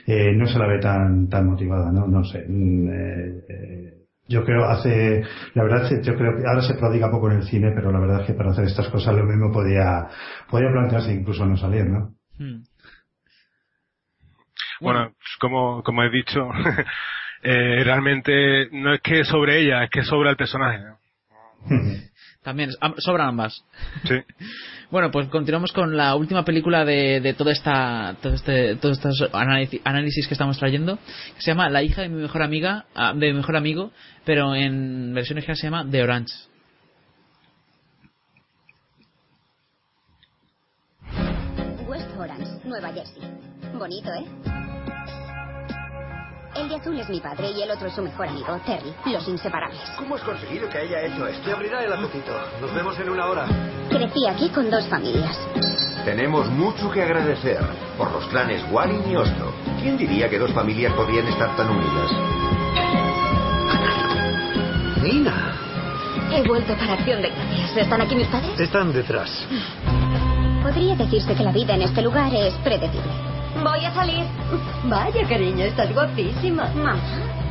eh, no se la ve tan, tan motivada, ¿no? No sé. mm, eh, eh, yo creo hace, la verdad yo creo que ahora se prodiga poco en el cine, pero la verdad es que para hacer estas cosas lo mismo podía, podía plantearse incluso no salir, ¿no? Hmm. Bueno, como, como he dicho, (laughs) eh, realmente no es que sobre ella, es que sobre el personaje. ¿no? (laughs) También am- sobran ambas. Sí. (laughs) Bueno, pues continuamos con la última película de, de toda esta, todo este, todos estos análisis, análisis que estamos trayendo, que se llama La hija de mi mejor amiga, ah, de mi mejor amigo, pero en versión original se llama The Orange. West Orange, Nueva Jersey. Bonito, ¿eh? El de azul es mi padre y el otro es su mejor amigo, Terry, los inseparables. ¿Cómo has conseguido que haya hecho esto? Te abrirá el apetito. Nos vemos en una hora. Crecí aquí con dos familias. Tenemos mucho que agradecer por los clanes Walling y Osto. ¿Quién diría que dos familias podían estar tan unidas? Nina, He vuelto para acción de gracias. ¿Están aquí mis padres? están detrás. Podría decirse que la vida en este lugar es predecible. Voy a salir. Vaya, cariño, estás guapísima. Mamá,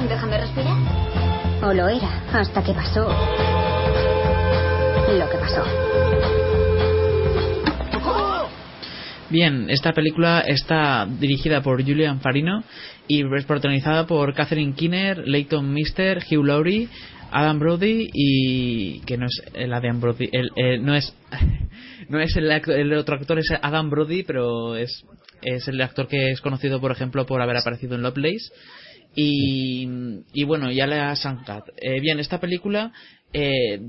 déjame respirar. O lo era, hasta que pasó lo que pasó. Bien, esta película está dirigida por Julian Farino y es protagonizada por Catherine Keener, Leighton Mister, Hugh Laurie, Adam Brody y que no es el Adam Brody, el, el- no es (laughs) no es el, acto- el otro actor es Adam Brody, pero es es el actor que es conocido por ejemplo por haber aparecido en Lovelace y, y bueno, ya le Sankat. Eh, bien, esta película eh,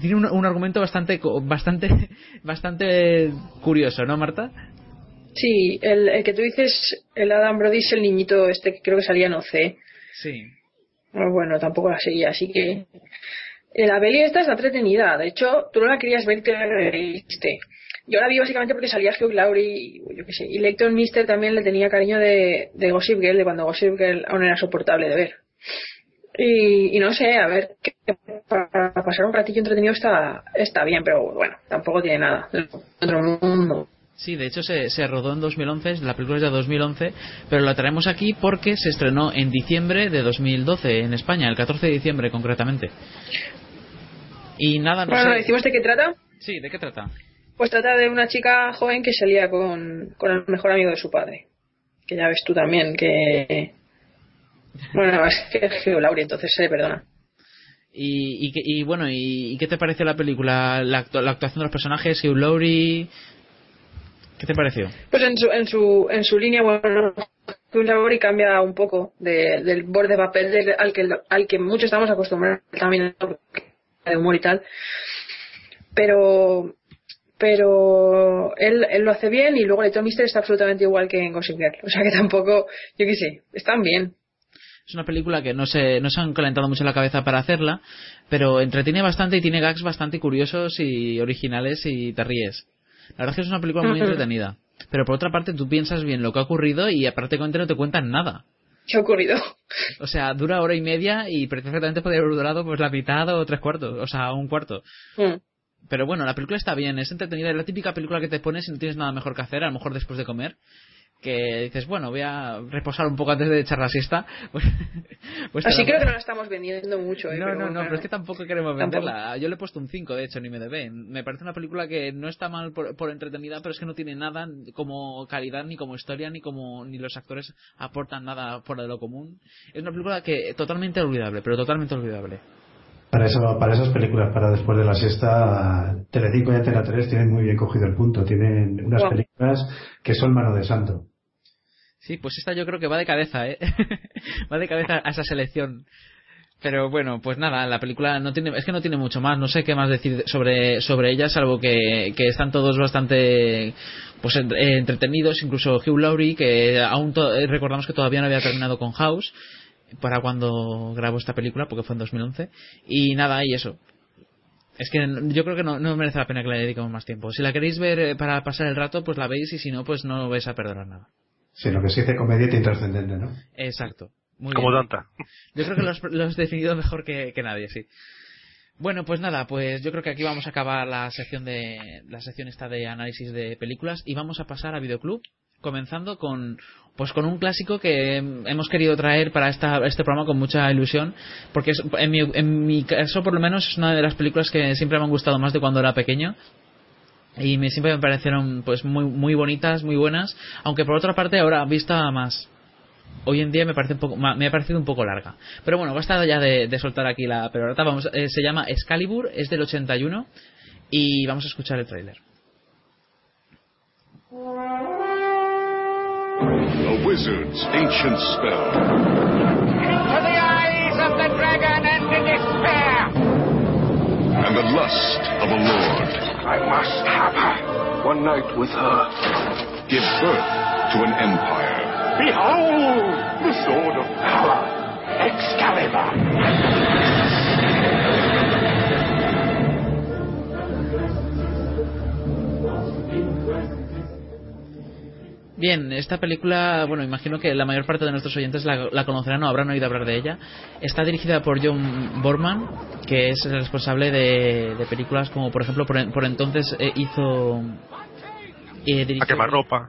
tiene un, un argumento bastante bastante (laughs) bastante curioso, ¿no, Marta? Sí, el, el que tú dices, el Adam Brody es el niñito este que creo que salía en OC. Sí. Bueno, bueno, tampoco la seguía, así que... eh, La peli esta está entretenida. De hecho, tú no la querías ver, te la reíste. Yo la vi básicamente porque salía Hugh Laurie y yo qué sé. Y Leighton Mister también le tenía cariño de, de Gossip Girl, de cuando Gossip Girl aún era soportable de ver. Y, y no sé, a ver, que para pasar un ratillo entretenido está, está bien, pero bueno, tampoco tiene nada. del Otro mundo. Sí, de hecho se, se rodó en 2011, la película es de 2011, pero la traemos aquí porque se estrenó en diciembre de 2012 en España, el 14 de diciembre concretamente. Y nada, no Bueno, sé. ¿decimos de qué trata? Sí, ¿de qué trata? Pues trata de una chica joven que salía con, con el mejor amigo de su padre. Que ya ves tú también que. Bueno, es que es Hugh Laurie, entonces se le perdona. Y, y, y bueno, y, y qué te pareció la película? La, actu- la actuación de los personajes, Hugh Laurie. ¿Qué te pareció? Pues en su, en su, en su línea, bueno, Hugh Laurie cambia un poco de- del borde de papel del- al, que, al que muchos estamos acostumbrados también de humor y tal. Pero pero él, él lo hace bien y luego Leighton Mister está absolutamente igual que en Gossip Girl. O sea que tampoco, yo qué sé, están bien. Es una película que no se, no se han calentado mucho la cabeza para hacerla, pero entretiene bastante y tiene gags bastante curiosos y originales y te ríes. La verdad es que es una película muy (laughs) entretenida. Pero por otra parte, tú piensas bien lo que ha ocurrido y prácticamente no te cuentan nada. ¿Qué ha ocurrido? O sea, dura hora y media y perfectamente podría haber durado pues la mitad o tres cuartos, o sea, un cuarto. Mm. Pero bueno, la película está bien, es entretenida, es la típica película que te pones si no tienes nada mejor que hacer, a lo mejor después de comer, que dices, bueno, voy a reposar un poco antes de echar la siesta. (laughs) Pues, pues Así creo que no la estamos vendiendo mucho. ¿eh? no, Pero no, no, pero es que tampoco queremos Tampoco. venderla. Yo le he puesto un 5, de hecho, en IMDb. Me parece una película que no está mal por, por entretenida, pero es que no tiene nada como calidad, ni como historia, ni como ni los actores aportan nada fuera de lo común. Es una película que totalmente olvidable, pero totalmente olvidable. Para, eso, para esas películas, para después de la siesta, Telecinco y Antena 3 tienen muy bien cogido el punto. Tienen unas películas que son mano de santo. Sí, pues esta yo creo que va de cabeza, ¿eh? (laughs) va de cabeza a esa selección. Pero bueno, pues nada, la película no tiene, es que no tiene mucho más, no sé qué más decir sobre, sobre ella, salvo que, que están todos bastante pues eh, entretenidos, incluso Hugh Laurie, que aún eh, recordamos que todavía no había terminado con House para cuando grabó esta película, porque fue en 2011, y nada, y eso. Es que yo creo que no, no merece la pena que le dediquemos más tiempo. Si la queréis ver eh, para pasar el rato, pues la veis, y si no, pues no vais a perder nada. Sino que se dice comedia intrascendente, ¿no? Exacto. Muy Como bien. tanta. Yo creo que lo has, lo has definido mejor que, que nadie, sí. Bueno, pues nada, pues yo creo que aquí vamos a acabar la sección de la sección esta de análisis de películas y vamos a pasar a videoclub, comenzando con pues con un clásico que hemos querido traer para esta, este programa con mucha ilusión, porque es- en, mi, en mi caso por lo menos es una de las películas que siempre me han gustado más de cuando era pequeño y me siempre me parecieron pues muy muy bonitas, muy buenas, aunque por otra parte ahora vista más hoy en día me parece un poco me ha parecido un poco larga. Pero bueno, basta ya de, soltar aquí la perorata, vamos eh, se llama Excalibur, es del 81 y vamos a escuchar el tráiler. A wizard's ancient spell. Into the eyes of the dragon and the despair! And the lust of a lord. I must have her. One night with her. Give birth to an empire. Behold! The sword of power. Excalibur. Bien, esta película, bueno, imagino que la mayor parte de nuestros oyentes la, la conocerán o habrán oído hablar de ella. Está dirigida por John Borman, que es el responsable de, de películas como, por ejemplo, por, en- por entonces eh, hizo... eh, A quemarropa.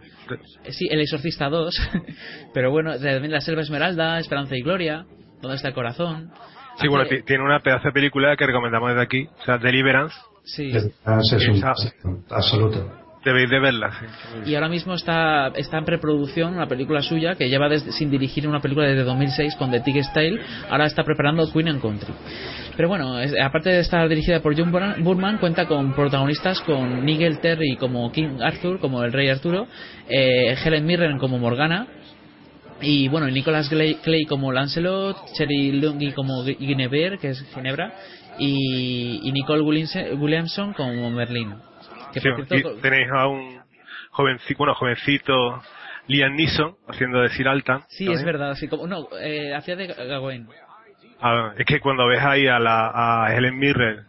Eh, Sí, El Exorcista 2. (laughs) Pero bueno, también La Selva Esmeralda, Esperanza y Gloria, ¿Dónde está el corazón? Sí, bueno, Hace- tiene una pedazo de película que recomendamos desde aquí, o sea, Deliverance. Sí. Sí, es un absoluto. Debéis de verla. Y ahora mismo está, está en preproducción una película suya que lleva sin dirigir una película desde 2006 con The Tigger Style. Ahora está preparando Queen and Country. Pero bueno, aparte de estar dirigida por John Bur- Burman, cuenta con protagonistas con Nigel Terry como King Arthur, como el Rey Arturo, eh, Helen Mirren como Morgana, y bueno, y Nicholas Clay, como Lancelot, Cherry Lungi como Gu- Guinevere, que es Ginebra, y, y Nicole Williamson como Merlin. Que Sí, por aquí cierto, tenéis a un jovencito, bueno, jovencito Liam Neeson haciendo de Sir Altan. Sí, también. es verdad. Sí, como, no, eh, hacía de Gawain. Ah, es que cuando ves ahí a, la, a Helen Mirren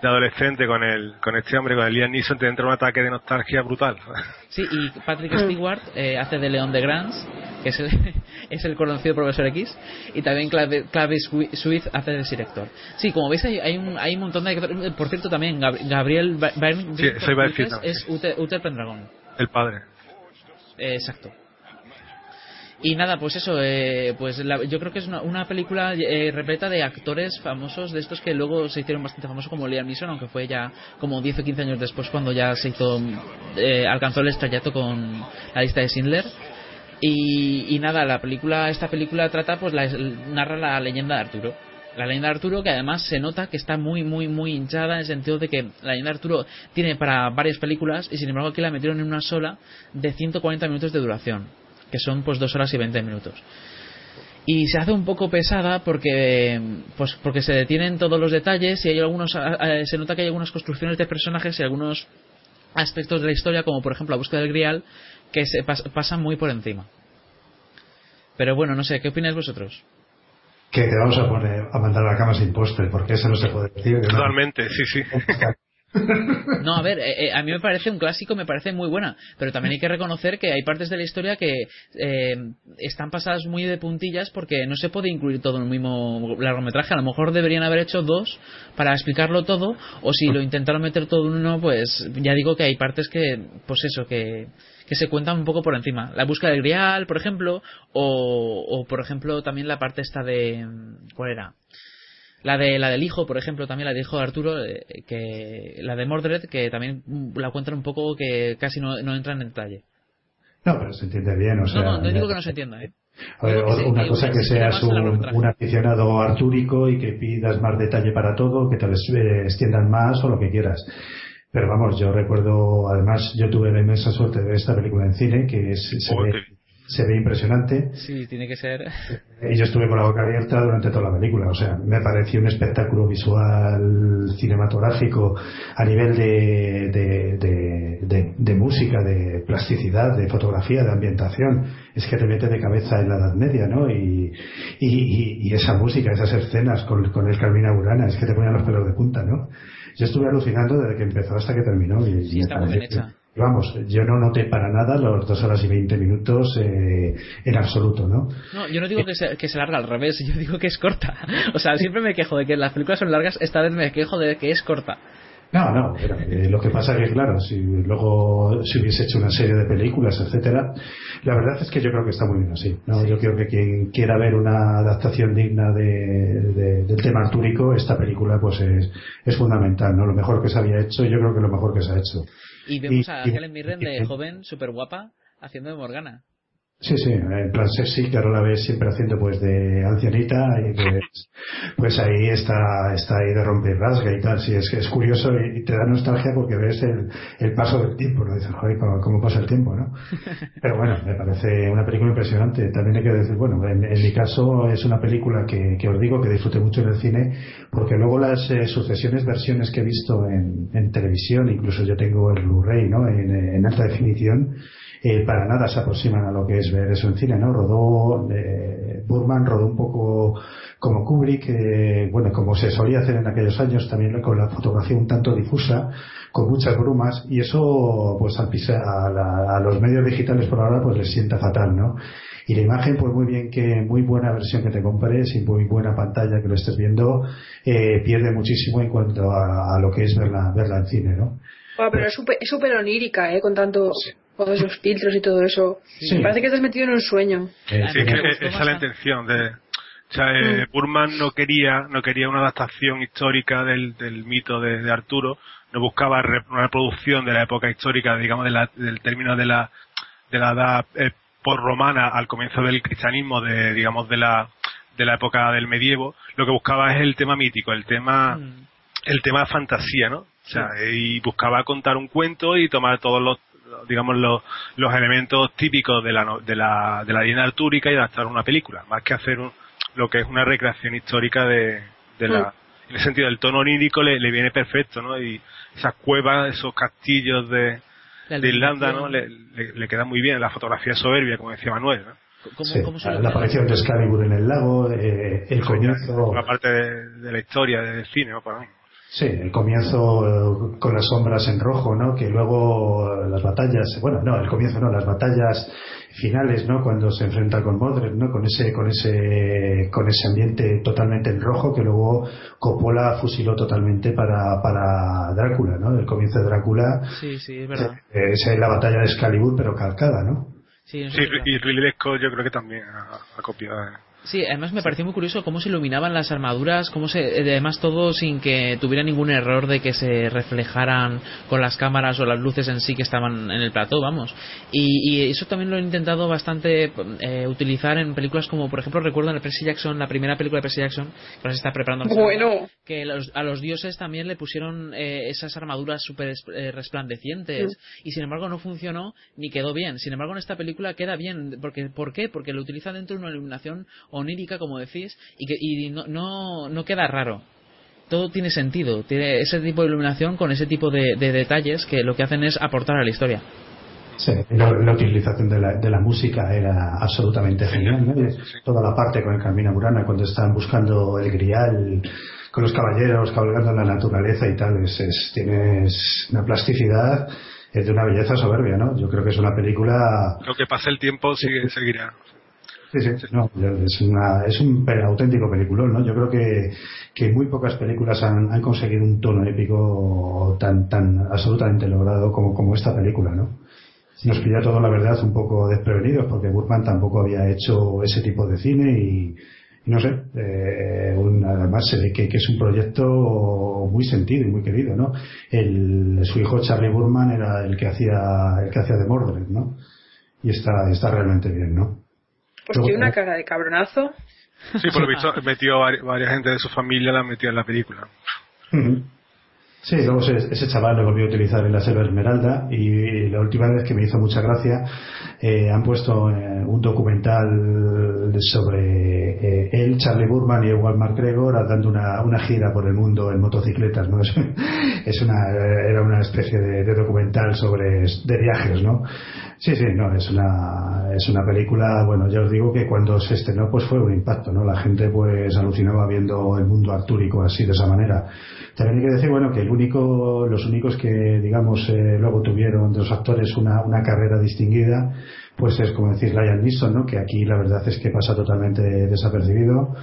de adolescente con el con este hombre, con el Liam Neeson, te entra un ataque de nostalgia brutal. (laughs) Sí, y Patrick Stewart eh, hace de León de Grants, que es el, (laughs) es el conocido profesor X, y también Clave- Clavis Swift hace de Sir Héctor. Sí, como veis, hay, hay, un, hay un montón de. Por cierto, también Gab- Gabriel Byrne Sí, es Uther Pendragon. El padre. Eh, exacto. Y nada, pues eso, eh, pues la- yo creo que es una, una película eh, repleta de actores famosos, de estos que luego se hicieron bastante famosos, como Liam Neeson, aunque fue ya como 10 o 15 años después cuando ya se hizo, eh, alcanzó el estrellato con la lista de Schindler. Y, y nada, la película, esta película trata, pues la, narra la leyenda de Arturo. La leyenda de Arturo que además se nota que está muy, muy, muy hinchada en el sentido de que la leyenda de Arturo tiene para varias películas y sin embargo aquí la metieron en una sola de 140 minutos de duración, que son pues 2 horas y 20 minutos. Y se hace un poco pesada porque pues porque se detienen todos los detalles y hay algunos se nota que hay algunas construcciones de personajes y algunos aspectos de la historia como por ejemplo la búsqueda del grial que se pas- pasan muy por encima. Pero bueno, no sé, ¿qué opináis vosotros? Que te vamos a poner a mandar a la cama sin postre, porque eso no se puede decir. no. Totalmente, sí, sí. (laughs) No, a ver, eh, eh, a mí me parece un clásico, me parece muy buena, pero también hay que reconocer que hay partes de la historia que eh, están pasadas muy de puntillas porque no se puede incluir todo en el mismo largometraje. A lo mejor deberían haber hecho dos para explicarlo todo, o si lo intentaron meter todo en uno, pues ya digo que hay partes que, pues eso, que, que se cuentan un poco por encima. La búsqueda del grial, por ejemplo, o, o por ejemplo también la parte esta de... ¿Cuál era? La de la del hijo, por ejemplo, también la del hijo de Arturo, eh, que la de Mordred, que también la cuentan un poco que casi no, no entra en detalle. No, pero se entiende bien, o sea. no, no, no digo que no se entienda, ¿eh? A ver, Digo que sí, una cosa que seas un, un aficionado artúrico y que pidas más detalle para todo, que te les, eh, extiendan más o lo que quieras. Pero vamos, yo recuerdo, además, yo tuve la inmensa suerte de ver esta película en cine, que es- se, ve, se ve impresionante. Sí, tiene que ser. Y yo estuve con la boca abierta durante toda la película. O sea, me pareció un espectáculo visual cinematográfico a nivel de, de, de, de- de música, de plasticidad, de fotografía, de ambientación. Es que te mete de cabeza en la Edad Media, ¿no? Y, y, y- esa música, esas escenas con, con el Carmina Burana, es que te ponían los pelos de punta, ¿no? Yo estuve alucinando desde que empezó hasta que terminó. Y, Sí, está muy bien pareció- hecha. Vamos, yo no noté para nada los dos horas y veinte minutos eh, en absoluto, ¿no? No, yo no digo que se, que se larga al revés, yo digo que es corta. (laughs) O sea, siempre me quejo de que las películas son largas, esta vez me quejo de que es corta. No, no, pero, eh, lo que pasa que, claro, si luego se hubiese hecho una serie de películas, etcétera, la verdad es que yo creo que está muy bien así. ¿no? Yo creo que quien quiera ver una adaptación digna de, de- del tema artúrico, esta película pues es, es fundamental, ¿no? Lo mejor que se había hecho, yo creo que lo mejor que se ha hecho. Y vemos Y- a Helen Mirren de joven, súper guapa, haciendo de Morgana. Sí, sí, en plan sexy, que ahora la ves siempre haciendo pues de ancianita y pues, pues ahí está, está ahí de romper rasga y tal, sí, es que es curioso y, y te da nostalgia porque ves el, el paso del tiempo, ¿no? Dices, joder, cómo, cómo pasa el tiempo, ¿no? (laughs) Pero bueno, me parece una película impresionante. También hay que decir, bueno, en, en mi caso es una película que, que os digo que disfruté mucho en el cine, porque luego las eh, sucesiones versiones que he visto en, en televisión, incluso yo tengo el Blu-ray, ¿no? En, en alta definición, eh, para nada se aproximan a lo que es ver eso en cine, ¿no? Rodó, eh, Burman rodó un poco como Kubrick, eh, bueno, como se solía hacer en aquellos años, también con la fotografía un tanto difusa, con muchas brumas, y eso, pues al pisar a, la- a los medios digitales por ahora, pues les sienta fatal, ¿no? Y la imagen, pues muy bien que, muy buena versión que te compres y muy buena pantalla que lo estés viendo, eh, pierde muchísimo en cuanto a, a lo que es verla, verla en cine, ¿no? Bueno, pero es súper es súper onírica, ¿eh? Con tanto, todos esos filtros y todo eso. Sí. Me parece que estás metido en un sueño. Sí, es que esa es la intención de o sea, eh, Burman no quería no quería una adaptación histórica del, del mito de, de Arturo no buscaba re- una reproducción de la época histórica, digamos, de la- del término de la, de la edad eh, romana al comienzo del cristianismo, de, digamos, de la, de la época del medievo, lo que buscaba es el tema mítico, el tema, el tema fantasía, ¿no? O sea, y buscaba contar un cuento y tomar todos los, digamos, los, los elementos típicos de la, no- de la, de la leyenda artúrica y adaptar una película, más que hacer un- lo que es una recreación histórica de, de la, en el sentido del tono onírico le, le viene perfecto, ¿no? Y esas cuevas, esos castillos de, La de Irlanda, ¿no? Le, le, le queda muy bien, la fotografía soberbia, como decía Manuel, ¿no? Sí, la aparición de Excalibur en el lago, eh, el comienzo, Una parte de, de la historia del cine, ¿no? Para mí. Sí, el comienzo eh, con las sombras en rojo, ¿no? Que luego eh, las batallas, bueno, no, el comienzo no, las batallas finales, ¿no? Cuando se enfrenta con Mordred, ¿no? Con ese, con ese, con ese ambiente totalmente en rojo que luego Coppola fusiló totalmente para, para Drácula, ¿no? El comienzo de Drácula Sí, sí, es verdad. eh, es la batalla de Excalibur, pero calcada, ¿no? Sí, y Ridley Scott yo creo que también ha, ha copiado. ¿eh? Sí, además me pareció muy curioso cómo se iluminaban las armaduras, cómo se, además todo sin que tuviera ningún error de que se reflejaran con las cámaras o las luces en sí que estaban en el plató, vamos. Y, y eso también lo he intentado bastante eh, utilizar en películas como, por ejemplo, recuerdo en el Percy Jackson, la primera película de Percy Jackson, que ahora se está preparando. Bueno. segunda, Que los- a los dioses también le pusieron eh, esas armaduras súper es- eh, resplandecientes y sin embargo no funcionó ni quedó bien. Sin embargo en esta película queda bien. Porque, ¿Por qué? Porque lo utiliza dentro de una iluminación onírica, como decís, y, que, y no, no, no queda raro. Todo tiene sentido. Tiene ese tipo de iluminación con ese tipo de, de detalles que lo que hacen es aportar a la historia. Sí, la, la utilización de la, de la música era absolutamente genial. ¿no? Toda la parte con el Carmina Burana, cuando están buscando el grial, con los caballeros cabalgando en la naturaleza y tal, es, es- tienes una plasticidad eh, de una belleza soberbia, ¿no? Yo creo que es una película Lo que pase el tiempo sigue, seguirá. Sí, sí, no, es, una, es un auténtico peliculón, ¿no? Yo creo que, que muy pocas películas han, han conseguido un tono épico tan, tan absolutamente logrado como, como esta película, ¿no? Nos pilla todo, la verdad, un poco desprevenidos porque Burman tampoco había hecho ese tipo de cine y, y no sé, eh, un- además se ve que, que es un proyecto muy sentido y muy querido, ¿no? El, su hijo Charlie Burman era el que hacía, el que hacía de Mordred, ¿no? Y está, está realmente bien, ¿no? Pues tiene una cara de cabronazo. Sí, por lo visto metió vari- varias gente de su familia la metió en la película. Sí, luego ese, ese chaval lo volvió a utilizar en la Selva Esmeralda y la última vez que me hizo mucha gracia eh, han puesto eh, un documental sobre eh, él, Charlie Burman y Ewan McGregor dando una, una gira por el mundo en motocicletas, ¿no? Es, (laughs) es una, era una especie de, de documental sobre de viajes, ¿no? Sí, sí, no, es una, es una película, bueno, ya os digo que cuando se estrenó pues fue un impacto, ¿no? La gente pues alucinaba viendo el mundo artúrico así, de esa manera. También hay que decir, bueno, que el único, los únicos que, digamos, eh, luego tuvieron de los actores una, una carrera distinguida, pues es como decís Liam Neeson, ¿no? Que aquí la verdad es que pasa totalmente desapercibido.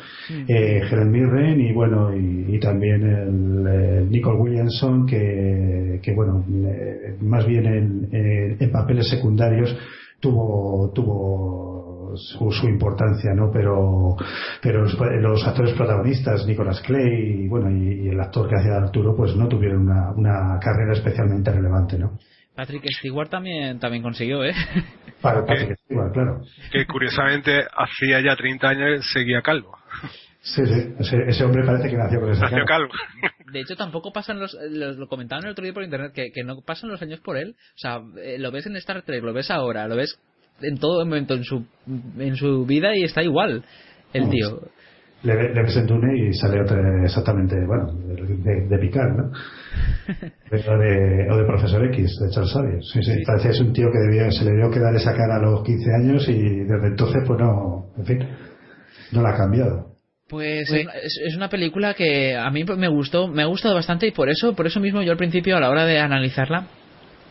Eh, Helen Mirren y bueno, y, y también el, eh, Nicole Williamson, que, que bueno, eh, más bien en, en- en papeles secundarios tuvo, tuvo su, su importancia, ¿no? Pero, pero los, los actores protagonistas, Nicolas Clay y bueno, y, y el actor que hacía Arturo, pues no tuvieron una, una carrera especialmente relevante, ¿no? Patrick Stewart también, también consiguió, ¿eh? (laughs) Para Patrick Stewart, claro. Que curiosamente hacía ya 30 años seguía calvo. Sí, sí, ese, ese hombre parece que nació con esa Nació cara. calvo. (laughs) De hecho, tampoco pasan los. Lo, lo comentaban el otro día por internet, que, que no pasan los años por él. O sea, eh, lo ves en Star Trek, lo ves ahora, lo ves en todo momento en su, en su vida y está igual el tío. Le, le ves en Dune y sale otra- exactamente, bueno, de, de Picard, ¿no? (laughs) o, de, o de Profesor X, de Charles Xavier. Sí, sí, parece que es un tío que debió, se le debió quedar esa cara a los 15 años y desde entonces, pues no, en fin, no la ha cambiado. Pues es, es- es una película que a mí me gustó, me ha gustado bastante y por eso, por eso mismo yo al principio a la hora de analizarla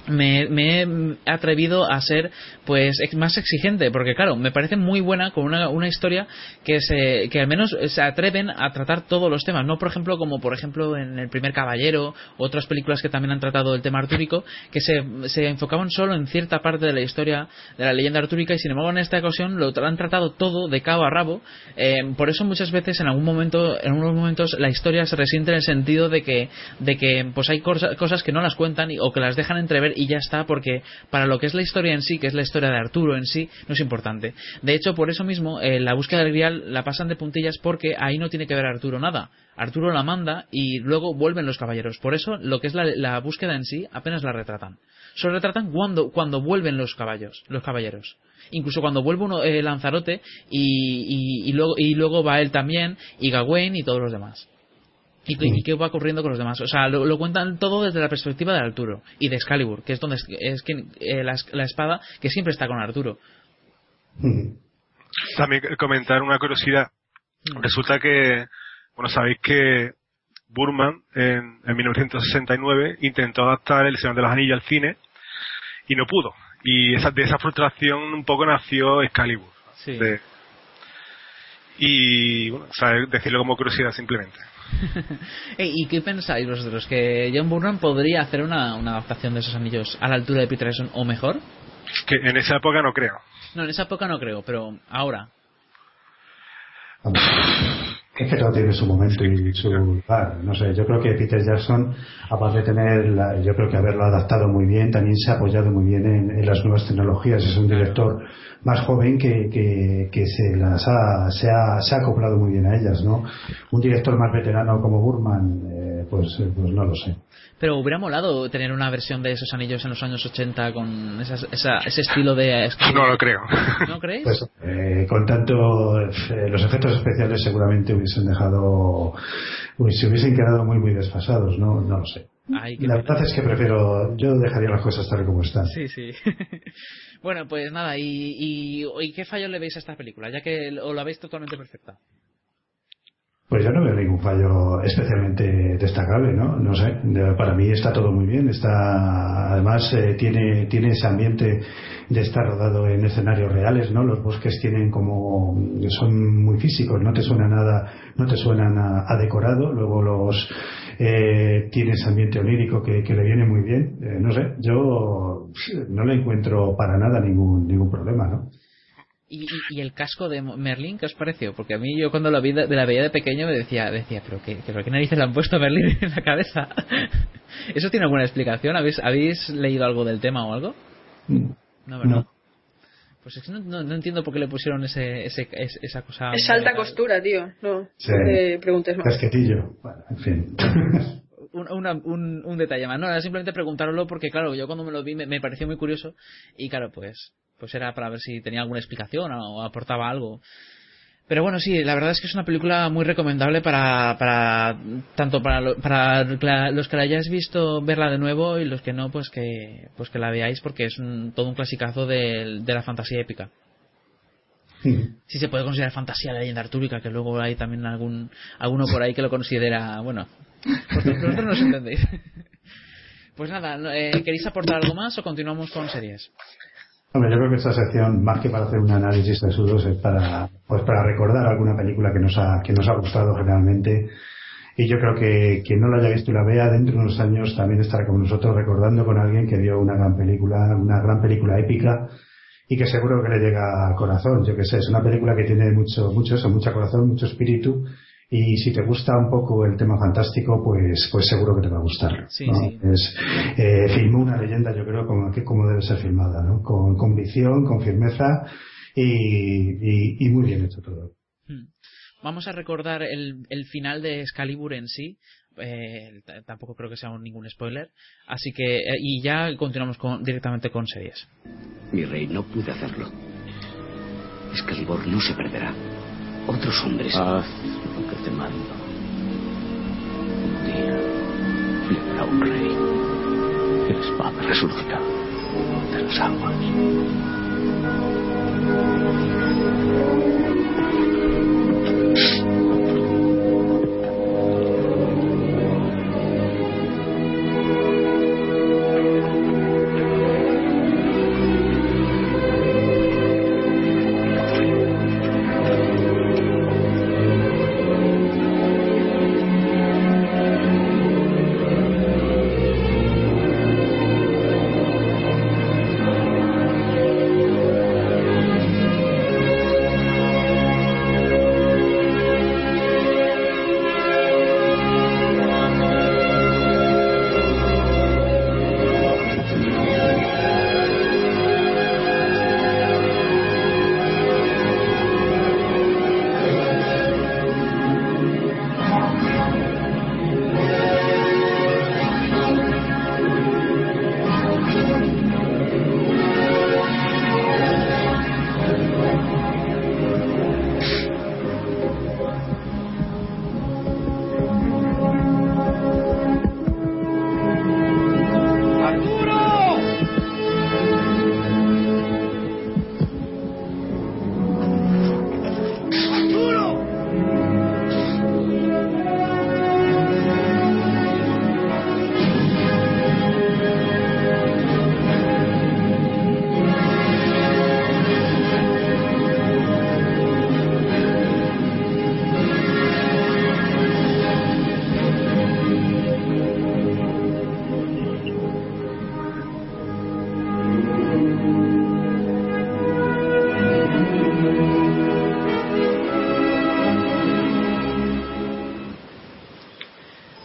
me, me he atrevido a ser pues más exigente porque claro me parece muy buena con una, una historia que se que al menos se atreven a tratar todos los temas no por ejemplo como por ejemplo en el primer caballero otras películas que también han tratado el tema artúrico que se, se enfocaban solo en cierta parte de la historia de la leyenda artúrica y sin embargo en esta ocasión lo han tratado todo de cabo a rabo. Eh, por eso muchas veces en algún momento en unos momentos la historia se resiente en el sentido de que de que pues hay cosa- cosas que no las cuentan y- o que las dejan entrever y ya está porque para lo que es la historia en sí que es la historia de Arturo en sí no es importante. De hecho por eso mismo eh, la búsqueda del Grial la pasan de puntillas porque ahí no tiene que ver Arturo nada. Arturo la manda y luego vuelven los caballeros. Por eso lo que es la, búsqueda en sí apenas la retratan. Solo retratan cuando cuando vuelven los caballos los caballeros. Incluso cuando vuelve uno eh, Lanzarote y, y, y luego y luego va él también y Gawain y todos los demás y, qué- y qué va ocurriendo con los demás. O sea, lo, lo cuentan todo desde la perspectiva de Arturo y de Excalibur, que es donde es, es quien- eh, la, la espada que siempre está con Arturo. (laughs) También comentar una curiosidad. Resulta que, bueno, sabéis que Burman en, en 1969 intentó adaptar El Señor de los Anillos al cine y no pudo. Y esa, de esa frustración un poco nació Excalibur. Sí. De- y, bueno, o sea, decirlo como curiosidad simplemente. (laughs) Ey, ¿Y qué pensáis vosotros? ¿Que John Burnham podría hacer una, una adaptación de esos anillos a la altura de Peter Jackson o mejor? Que en esa época no creo. No, en esa época no creo, pero ahora. Es que todo tiene su momento y su lugar. No sé, yo creo que Peter Jackson, aparte de tener, la- yo creo que haberlo adaptado muy bien, también se ha apoyado muy bien en, en las nuevas tecnologías. Es un director más joven que, que, que se las ha, se ha, se ha acoplado muy bien a ellas, ¿no? Un director más veterano como Burman, eh, pues, eh, pues no lo sé. Pero hubiera molado tener una versión de esos anillos en los años 80 con esas- esa- ese estilo de... No lo creo. ¿No creéis? Pues, eh, con tanto, eh, los efectos especiales seguramente hubiesen dejado, uy, se hubiesen quedado muy, muy desfasados, ¿no? No lo sé. Ay, La verdad es que prefiero, yo dejaría las cosas tal como están. Sí, sí. (laughs) bueno, pues nada, y, y, y qué fallo le veis a esta película? Ya que o la veis totalmente perfecta. Pues yo no veo ningún fallo especialmente destacable, ¿no? No sé, para mí está todo muy bien, está, además eh, tiene, tiene ese ambiente de estar rodado en escenarios reales, ¿no? Los bosques tienen como, son muy físicos, no te suena nada, no te suenan a, decorado, luego los, eh, tiene ese ambiente onírico que, que le viene muy bien, Eh, no sé, yo no le encuentro para nada ningún, ningún problema, ¿no? ¿Y, y, el casco de Merlin qué os pareció? Porque a mí yo cuando la, vi de, de la veía de pequeño me decía, decía pero qué, pero qué narices le han puesto a Merlin en la cabeza. (laughs) ¿Eso tiene alguna explicación? ¿Habéis, ¿Habéis leído algo del tema o algo? No, ¿verdad? No. Pues es que no, no- no entiendo por qué le pusieron ese, ese, es- esa cosa. Es alta costura, tío. No, Sí. no te preguntes más. Casquetillo, bueno, en fin. (laughs) un, una- un, un detalle más. No, era simplemente preguntarlo porque, claro, yo cuando me lo vi me, me pareció muy curioso y, claro, pues pues era para ver si tenía alguna explicación o aportaba algo. Pero bueno, sí, la verdad es que es una película muy recomendable para, para tanto para, lo- para los que la hayáis visto verla de nuevo y los que no, pues que pues que la veáis porque es un- todo un clasicazo de, de la fantasía épica. (laughs) Si se puede considerar fantasía la leyenda artúrica, que luego hay también algún alguno por ahí que lo considera, bueno, vosotros vosotros no os entendéis. (laughs) Pues nada, eh, ¿queréis aportar algo más o continuamos con series? Hombre, yo creo que esta sección, más que para hacer un análisis de sudos, es para, pues para recordar alguna película que nos ha, que nos ha gustado generalmente. Y yo creo que quien no la haya visto y la vea dentro de unos años también estará con nosotros recordando con alguien que vio una gran película, una gran película épica y que seguro que le llega al corazón. Yo que sé, es una película que tiene mucho, mucho eso, mucho corazón, mucho espíritu. Y si te gusta un poco el tema fantástico, pues, pues seguro que te va a gustar. Sí, ¿no? sí. Es, eh, filmó una leyenda, yo creo, como, que como debe ser filmada, ¿no? Con convicción, con firmeza y, y, y muy bien hecho todo. Hmm. Vamos a recordar el, el final de Excalibur en sí. Eh, tampoco creo que sea un- ningún spoiler. Así que, eh, y ya continuamos con- directamente con series. Mi rey, no pude hacerlo. Excalibur no se perderá. Otros hombres. Que te mando. Un día llegará un rey. Espada resurgirá de las aguas.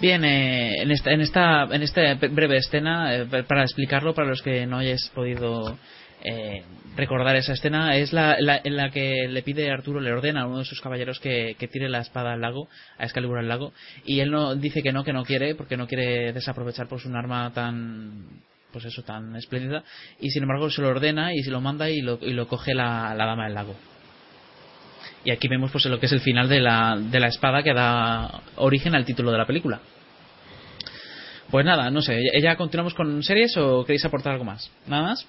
Bien, eh, en esta en esta en esta breve escena eh, para explicarlo para los que no hayáis podido eh, recordar esa escena es la, la- en la que le pide Arturo le ordena a uno de sus caballeros que, tire la espada al lago a Excalibur al lago y él no dice que no que no quiere porque no quiere desaprovechar pues un arma tan pues eso tan espléndida y sin embargo se lo ordena y se lo manda y lo, y lo coge la, la dama del lago. Y aquí vemos pues lo que es el final de la, de la espada que da origen al título de la película pues nada, no sé, ¿ya continuamos con series o queréis aportar algo más? ¿Nada más?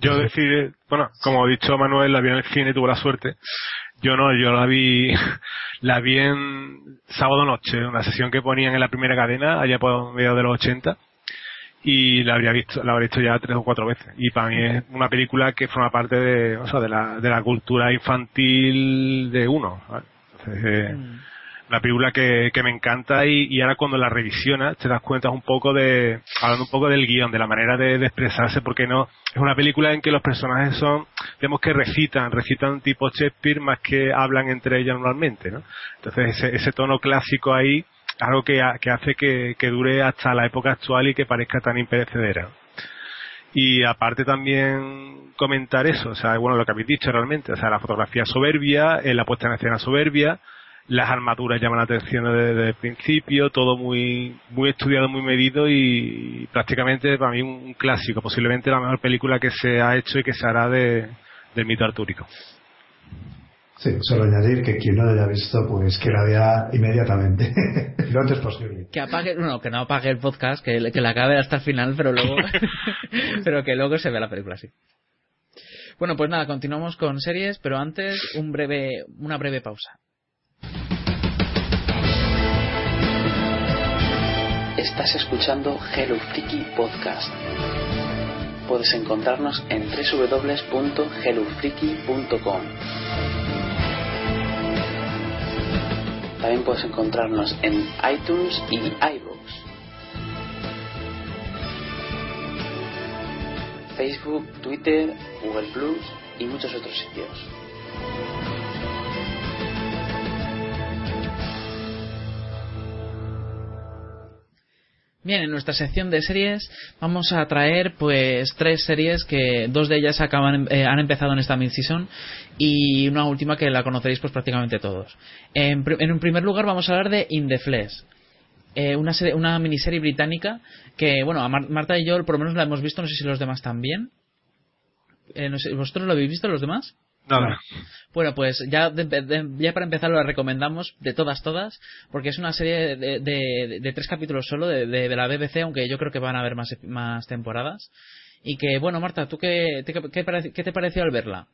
Yo decidí, bueno, como ha dicho Manuel, la vi en el cine y tuvo la suerte. Yo no, yo la vi, (laughs) la vi en sábado noche, una sesión que ponían en la primera cadena, allá por medio de los 80, y la habría visto, la habría visto ya tres o cuatro veces. Y para mí es una película que forma parte de, o sea, de la, de la cultura infantil de uno. ¿vale? Entonces, eh, una película que, que me encanta y, y ahora cuando la revisionas te das cuenta un poco de, hablando un poco del guion, de la manera de, expresarse, porque no, es una película en que los personajes son, vemos que recitan, recitan tipo Shakespeare más que hablan entre ellos normalmente, ¿no? Entonces ese, ese tono clásico ahí algo que, que hace que, que dure hasta la época actual y que parezca tan imperecedera. Y aparte también comentar eso, o sea, bueno, lo que habéis dicho realmente, o sea, la fotografía soberbia, eh, la puesta en escena soberbia, las armaduras llaman la atención desde, desde el principio, todo muy, muy estudiado, muy medido y, prácticamente para mí un, un clásico, posiblemente la mejor película que se ha hecho y que se hará de, del mito artúrico. Sí, solo añadir que quien no lo haya visto, pues que la vea inmediatamente, (laughs) lo antes posible. Que apague, no, que no apague el podcast, que, que la acabe hasta el final, pero luego, (laughs) pero que luego se vea la película así. Bueno, pues nada, continuamos con series, pero antes un breve, una breve pausa. Estás escuchando Hello Freaky Podcast. Puedes encontrarnos en www.hellofreaky.com. También puedes encontrarnos en iTunes y iVoox. Facebook, Twitter, Google Plus y muchos otros sitios. Bien, en nuestra sección de series vamos a traer pues tres series que dos de ellas acaban eh, han empezado en esta mid-season y una última que la conoceréis pues prácticamente todos. En, un primer lugar vamos a hablar de In the Flesh. Eh, una, serie- una miniserie británica que, bueno, a Mar- Marta y yo por lo menos la hemos visto, no sé si los demás también. Eh, no sé, ¿Vosotros lo habéis visto, los demás? Bueno, pues ya, de- de- ya para empezar la recomendamos de todas, todas, porque es una serie de, de- de tres capítulos solo de, de- de la BBC, aunque yo creo que van a haber más, más temporadas. Y que, bueno, Marta, ¿tú qué, te- qué, parece- qué te pareció al verla?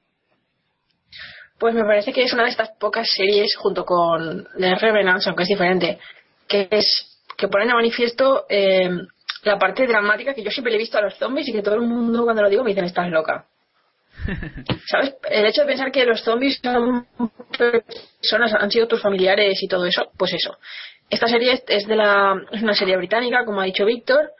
Pues me parece que es una de estas pocas series, junto con The Revenants, aunque es diferente, que es que ponen a manifiesto eh, la parte dramática que yo siempre le he visto a los zombies y que todo el mundo cuando lo digo me dicen estás loca. (laughs) ¿Sabes? El hecho de pensar que los zombies son personas, han sido tus familiares y todo eso, pues eso. Esta serie es- de la es una serie británica, como ha dicho Víctor,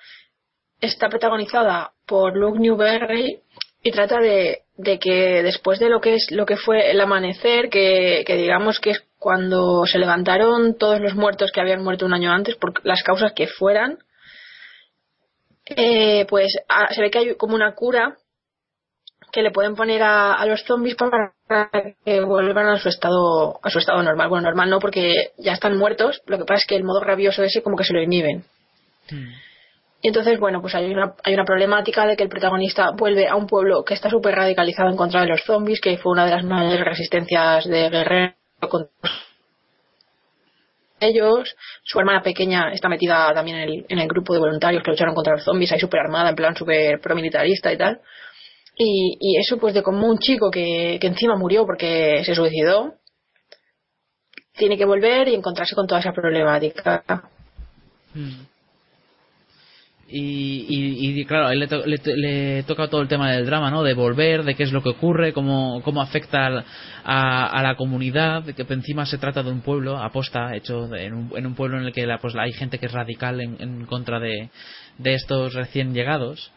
está protagonizada por Luke Newberry y trata de, de que después de lo que es lo que fue el amanecer, que, que digamos que es cuando se levantaron todos los muertos que habían muerto un año antes, por las causas que fueran, eh, pues ah, se ve que hay como una cura que le pueden poner a, a los zombies para que vuelvan a su estado a su estado normal. Bueno, normal no porque ya están muertos. Lo que pasa es que el modo rabioso ese como que se lo inhiben. Y entonces, bueno, pues hay una, hay una problemática de que el protagonista vuelve a un pueblo que está súper radicalizado en contra de los zombies, que fue una de las mayores resistencias de Guerrero contra ellos. Su hermana pequeña está metida también en el, en el grupo de voluntarios que lucharon contra los zombies, ahí súper armada, en plan súper promilitarista y tal. Y, y eso pues de como un chico que, que encima murió porque se suicidó, tiene que volver y encontrarse con toda esa problemática. Y, y, y, claro, le, to- le, toca todo el tema del drama, ¿no? De volver, de qué es lo que ocurre, cómo, cómo afecta al- a, a la comunidad, que encima se trata de un pueblo aposta, hecho en, un, en un pueblo en el que la, pues, hay gente que es radical en, en contra de, de estos recién llegados,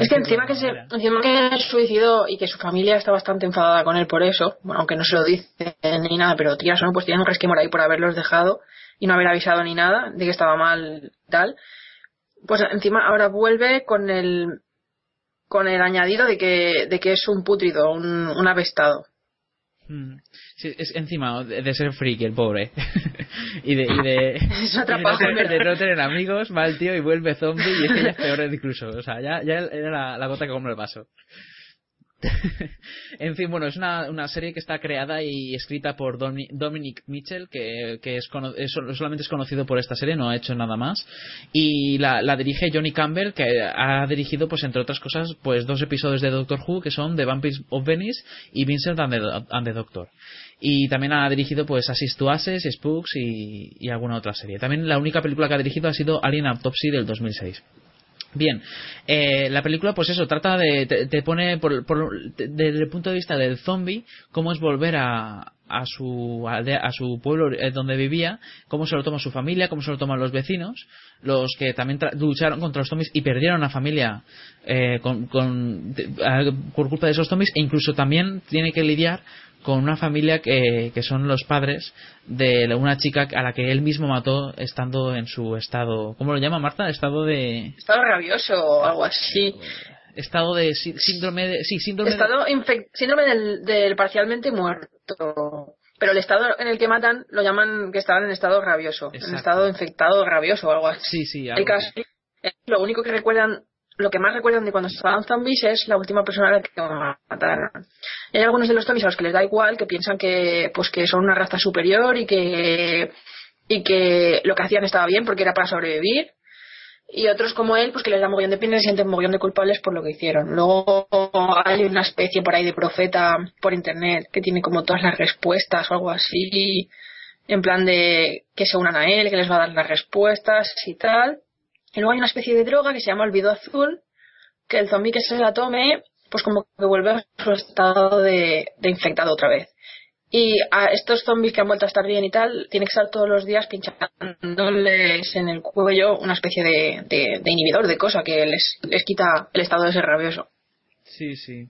Es que encima que se encima que se suicidó y que su familia está bastante enfadada con él por eso, bueno, aunque no se lo dice ni nada, pero tías, ¿no? Pues tienen un resquemor ahí por haberlos dejado y no haber avisado ni nada de que estaba mal y tal. Pues encima ahora vuelve con el con el añadido de que de que es un pútrido, un, un apestado. Mm. Sí, es encima de, ser friki, el pobre. (laughs) y de, y de, (laughs) Es otra y de no tener- ¿verdad? de no tener amigos, va el tío y vuelve zombie y es que ya es peor incluso. O sea, ya, ya era la, la gota que como el vaso. (laughs) en fin, bueno, es una, una serie que está creada y escrita por Domi- Dominic Mitchell, que, que es, solamente es conocido por esta serie, no ha hecho nada más. Y la, dirige Johnny Campbell, que ha dirigido, pues entre otras cosas, pues dos episodios de Doctor Who, que son The Vampires of Venice y Vincent and the, and the Doctor. Y también ha dirigido pues Assist to Asses, Spooks y, y alguna otra serie. También la única película que ha dirigido ha sido Alien Autopsy del 2006. Bien, eh, la película, pues eso, trata de. te, te pone por, por- de- desde el punto de vista del zombie, cómo es volver a, a su aldea- a su pueblo eh, donde vivía, cómo se lo toma su familia, cómo se lo toman los vecinos, los que también lucharon contra los zombies y perdieron a familia eh, con, con- a- por culpa de esos zombies, e incluso también tiene que lidiar con una familia que, que son los padres de una chica a la que él mismo mató estando en su estado, ¿cómo lo llama Marta? Estado de Estado rabioso o algo así. estado de sí- síndrome de sí síndrome Estado síndrome del, del parcialmente muerto. Pero el estado en el que matan lo llaman que estaban en estado rabioso. En estado infectado rabioso o algo así. sí sí El algo caso es que lo único que recuerdan, lo que más recuerdan de cuando estaban zombies es la última persona a la que mataron. Hay algunos de los zombies a los que les da igual, que piensan que, pues que son una raza superior y que, y que lo que hacían estaba bien porque era para sobrevivir. Y otros como él, pues que les da mogollón de pena y se sienten mogollón de culpables por lo que hicieron. Luego hay una especie por ahí de profeta por internet que tiene como todas las respuestas o algo así, en plan de que se unan a él, que les va a dar las respuestas y tal. Y luego hay una especie de droga que se llama olvido azul, que el zombie que se la tome, pues como que vuelve a su estado de, de infectado otra vez. Y a estos zombies que han vuelto a estar bien y tal, tiene que estar todos los días pinchándoles en el cuello una especie de, de- de inhibidor, de cosa que les, les quita el estado de ser rabioso. sí sí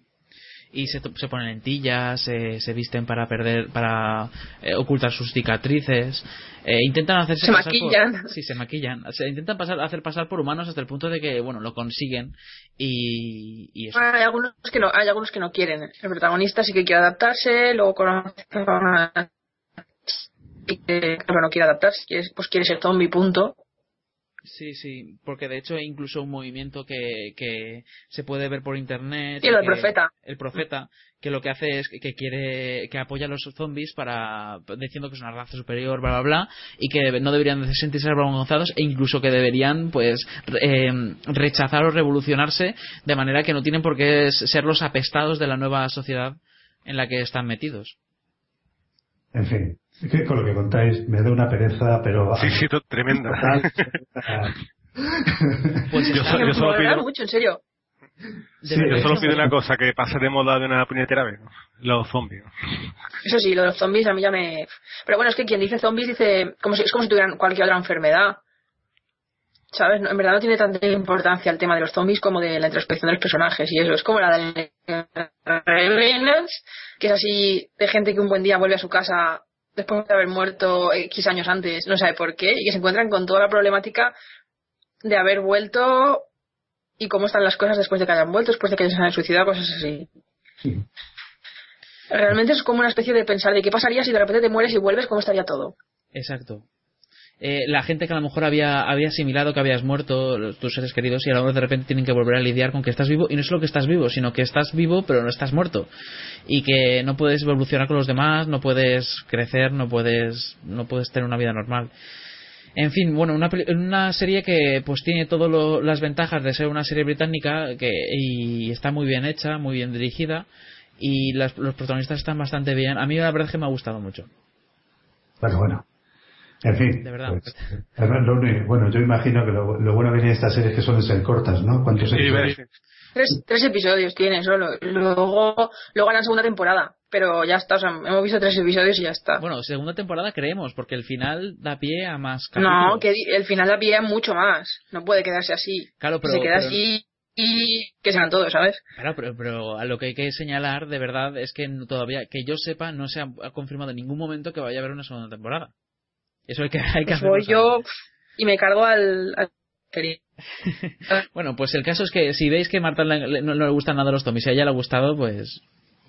y se, se ponen lentillas se, se visten para perder para eh, ocultar sus cicatrices eh, intentan hacerse Se pasar maquillan. por, sí se maquillan se intentan pasar hacer pasar por humanos hasta el punto de que bueno lo consiguen y, y eso Hay algunos que no, hay algunos que no quieren. El protagonista sí que quiere adaptarse, luego conoce a una que no quiere adaptarse, pues quiere ser zombie, punto. Sí, sí, porque de hecho hay incluso un movimiento que, que se puede ver por internet. Del que- profeta. El profeta, que lo que hace es que, que quiere, que apoya a los zombies para, diciendo que es una raza superior, bla, bla, bla, y que no deberían de sentirse avergonzados e incluso que deberían, pues, re- eh, rechazar o revolucionarse de manera que no tienen por qué ser los apestados de la nueva sociedad en la que están metidos. En fin, es que con lo que contáis me da una pereza, pero... Sí, sí, tremenda. (laughs) Pues yo, yo Me solo pido, mucho, en serio. Sí, yo solo pido una cosa, que pase de moda de una puñetera vez. ¿no? Los zombies. Eso sí, lo de los zombies a mí ya me... Pero bueno, es que quien dice zombies dice... Como si, es como si tuvieran cualquier otra enfermedad. ¿Sabes? No, en verdad no tiene tanta importancia el tema de los zombies como de la introspección de los personajes y eso. Es como la de Revenants, que es así de gente que un buen día vuelve a su casa después de haber muerto X años antes, no sabe por qué, y que se encuentran con toda la problemática de haber vuelto y cómo están las cosas después de que hayan vuelto, después de que se hayan suicidado, cosas así. Realmente es como una especie de pensar de qué pasaría si de repente te mueres y vuelves, cómo estaría todo. Exacto. Eh, la gente que a lo mejor había, había asimilado que habías muerto, tus seres queridos, y ahora de repente tienen que volver a lidiar con que estás vivo, y no es solo que estás vivo, sino que estás vivo pero no estás muerto. Y que no puedes evolucionar con los demás, no puedes crecer, no puedes, no puedes tener una vida normal. En fin, bueno, una, una serie que pues tiene todas las ventajas de ser una serie británica que, y está muy bien hecha, muy bien dirigida, y las- los protagonistas están bastante bien. A mí la verdad es que me ha gustado mucho. Bueno, bueno. En fin. De verdad. pues, además, lo único- bueno, yo imagino que lo, lo bueno que tiene esta serie es que suelen ser cortas, ¿no? ¿Cuántos Sí, episodios? Tres, tres episodios tiene solo. Luego, luego harán segunda temporada. Pero ya está, o sea, hemos visto tres episodios y ya está. Bueno, segunda temporada creemos, porque el final da pie a más no, capítulos. que di- el final da pie a mucho más. No puede quedarse así. Claro, pero, si se queda pero- así, y que sean todos, ¿sabes? Claro, pero, pero a lo que hay que señalar de verdad es que no- todavía, que yo sepa, no se ha confirmado en ningún momento que vaya a haber una segunda temporada. Eso hay que, (laughs) hay que Pues voy yo y me cargo al. (laughs) Bueno, pues el caso es que si veis que a Marta le- le- no, no le gustan nada los zombies y a ella le ha gustado, pues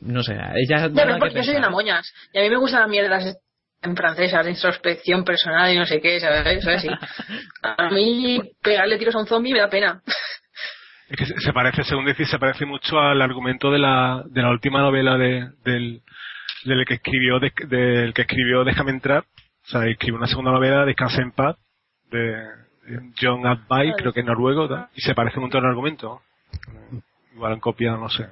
no sé, ella Ya, pero porque yo soy una moñas. Y a mí me gustan las mierdas en francesas de introspección personal y no sé qué, ¿sabes? ¿Sabes? Sí. A mí pegarle tiros a un zombie me da pena. (laughs) Es que se se parece, según decís, se parece mucho al argumento de la, de la última novela de, del, del que escribió, de- del que escribió Déjame entrar. O sea, escribió una segunda novela, Descansa en paz, de John Adby, creo que es noruego, ¿da? y se parece un montón al argumento. Igual han copiado, no sé.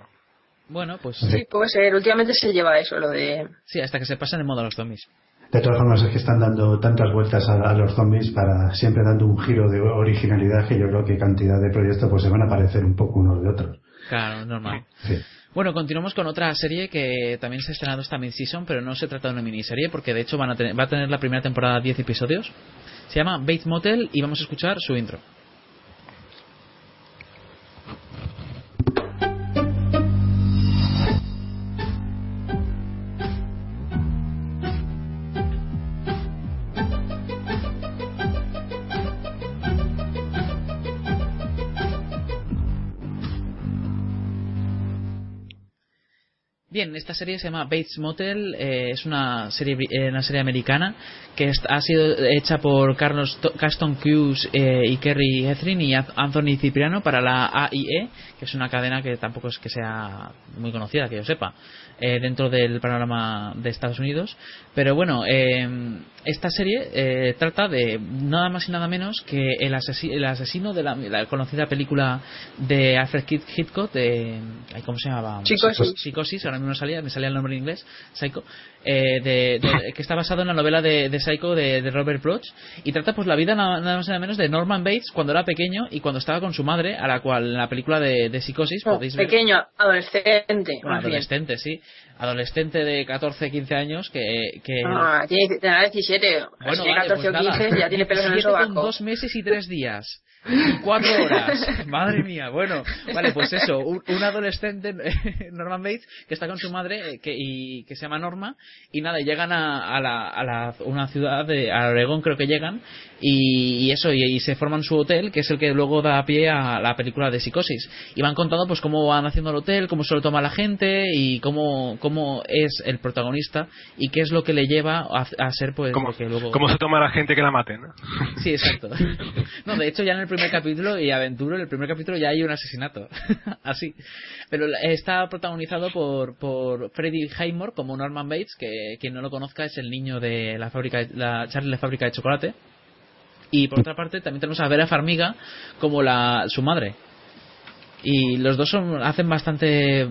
Bueno, pues Sí, puede ser. Últimamente se lleva eso, lo de... sí, hasta que se pasen de moda los zombies. De todas formas, es que están dando tantas vueltas a, a los zombies para siempre dando un giro de originalidad que yo creo que cantidad de proyectos pues se van a parecer un poco unos de otros. Claro, normal. Sí. Bueno, continuamos con otra serie que también se ha estrenado esta mid-season, pero no se trata de una miniserie, porque de hecho van a tener, va a tener la primera temporada 10 episodios. Se llama Bates Motel y vamos a escuchar su intro. Bien, esta serie se llama Bates Motel, eh, es una serie eh, una serie americana que ha sido hecha por Carlos To- Caston Hughes eh, y Kerry Hethrin y Anth- Anthony Cipriano para la AIE, que es una cadena que tampoco es que sea muy conocida, que yo sepa, eh, dentro del panorama de Estados Unidos. Pero bueno, eh, esta serie eh, trata de nada más y nada menos que el, asesi- el asesino de la, la conocida película de Alfred Hitchcock, de, ¿cómo se llamaba? Psicosis. Psicosis, ahora mismo salía, me salía el nombre en inglés, Psycho, eh, de- de- que está basado en la novela de, de Psycho de, Robert Bloch y trata pues la vida nada, nada más y nada menos de Norman Bates cuando era pequeño y cuando estaba con su madre, a la cual en la película de, Psicosis podéis ver. Pequeño, adolescente. Bueno, adolescente, sí. Adolescente de 14, 15 años que... que Ah, tiene, tendrá 17. bueno, si tiene vale, 14 pues o nada. 15 ya tiene pelos en el 17 con sobaco. dos meses y tres días. Cuatro (laughs) horas. Madre mía. Bueno, vale, pues eso. Un, un adolescente, (laughs) Norman Bates, que está con su madre eh, que, y que se llama Norma. Y nada, y llegan a, a, la, a la- una ciudad, de, a Oregón creo que llegan. Y, y eso, y, y se forman su hotel, que es el que luego da pie a la película de Psicosis. Y van contando pues cómo van haciendo el hotel, cómo se lo toma la gente y cómo, cómo es el protagonista y qué es lo que le lleva a, a ser pues ¿Cómo, luego... cómo se toma la gente que la mate, ¿no? Sí, exacto. (laughs) No, de hecho ya en el primer capítulo y Aventuro, en el primer capítulo ya hay un asesinato. (laughs) Así. Pero está protagonizado por, por Freddie Highmore como Norman Bates, que quien no lo conozca es el niño de la fábrica, la Charlie la fábrica de chocolate. Y por otra parte también tenemos a Vera Farmiga como la, su madre. Y los dos son, hacen bastante...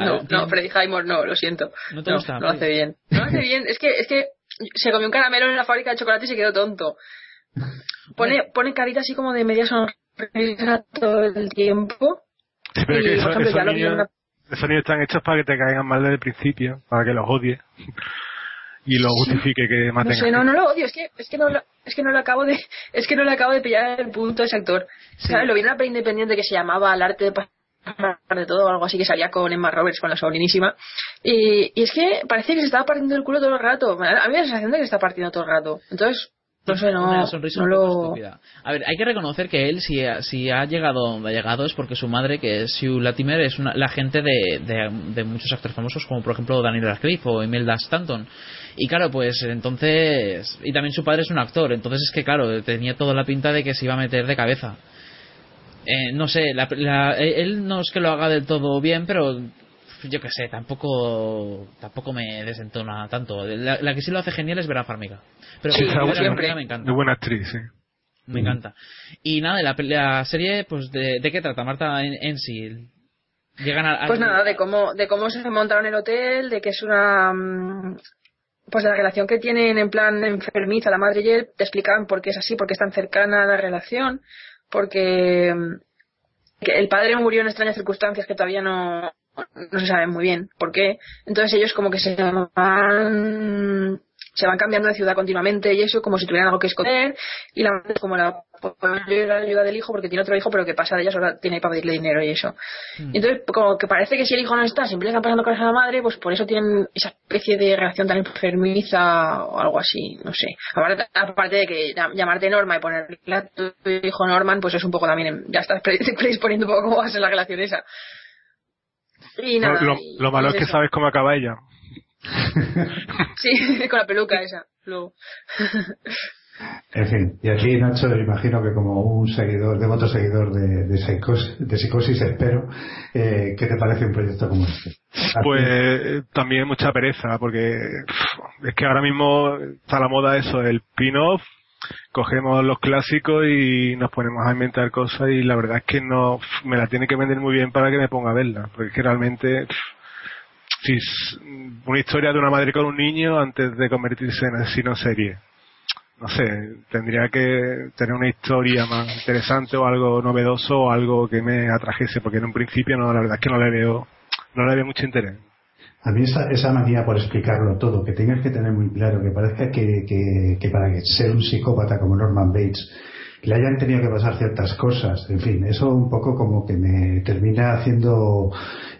No, no, Freddy Highmore no, lo siento. ¿No te no, gusta, no lo hace Freddy? bien. No lo hace bien. Es que, es que se comió un caramelo en la fábrica de chocolate y se quedó tonto. Pone, pone carita así como de media sonrisa todo el tiempo. Sí, pero Y, que esos, ejemplo, esos lo niños, una- esos niños están hechos para que te caigan mal desde el principio, para que los odies. y lo justifique que No maten sé, a no, no lo odio, es que, es que no lo, es que no lo acabo de, (laughs) es que no le acabo de pillar el punto a ese actor. ¿Sabes? Lo vi en una peli independiente que se llamaba El arte de pasar de todo o algo así que salía con Emma Roberts, con la sobrinísima. Y, y es que parece que se estaba partiendo el culo todo el rato. A mí me da la sensación de que se está partiendo todo el rato. Entonces, no sé, no, una sonrisa no lo... estúpida. A ver, hay que reconocer que él, si, ha- si ha llegado donde ha llegado, es porque su madre, que es Sue Latimer, es una, la gente de, de, de muchos actores famosos, como por ejemplo Daniel Radcliffe o Imelda Stanton. Y claro, pues entonces. Y también su padre es un actor, entonces es que, claro, tenía toda la pinta de que se iba a meter de cabeza. Eh, no sé, la- la- él no es que lo haga del todo bien, pero yo qué sé, tampoco tampoco me desentona tanto. La, la que sí lo hace genial es Vera Farmiga. Pero Sí, Vera Farmiga me encanta. De buena actriz, sí. Me encanta. Y nada, la, la serie, pues, de, ¿de qué trata, Marta, en, en sí? Llegan a... a- Pues nada, de cómo, de cómo se montaron el hotel, de que es una mm, pues la relación que tienen en plan enfermiza la madre y él, te explicaban por qué es así, por qué es tan cercana la relación, porque mm, que el padre murió en extrañas circunstancias que todavía no, no se saben muy bien por qué. Entonces ellos como que se van se van cambiando de ciudad continuamente y eso, como si tuvieran algo que esconder, y la madre es como la, la ayuda del hijo porque tiene otro hijo, pero que pasa de ella solo tiene para pedirle dinero y eso. Mm. Y entonces, como que parece que si el hijo no está, siempre le están pasando cosas a la madre, pues por eso tienen esa especie de reacción tan enfermiza o algo así, no sé. Aparte, aparte de que llam- llamarte Norma y ponerle a tu hijo Norman, pues es un poco también, ya estás pre- (laughs) predisponiendo un poco cómo va a ser la relación esa. Y Lo, nada, lo- y- lo malo y es que eso. sabes cómo acaba ella. (laughs) Sí, (laughs) con la peluca esa. Luego. (laughs) En fin, y aquí Nacho, imagino que como un seguidor, devoto seguidor de, de, psicos- de psicosis, espero, eh, ¿qué te parece un proyecto como este? ¿A Pues eh, también mucha pereza, porque es que ahora mismo está la moda eso, el pin-off, cogemos los clásicos y nos ponemos a inventar cosas y la verdad es que no me la tiene que vender muy bien para que me ponga a verla, porque es si es una historia de una madre con un niño antes de convertirse en asesino serie. No sé, tendría que tener una historia más interesante o algo novedoso o algo que me atrajese, porque en un principio no, la verdad es que no le veo, no le veo mucho interés. A mí esa, esa manía por explicarlo todo, que tengas que tener muy claro, que parezca que, que, que para ser un psicópata como Norman Bates le hayan tenido que pasar ciertas cosas, en fin, eso un poco como que me termina haciendo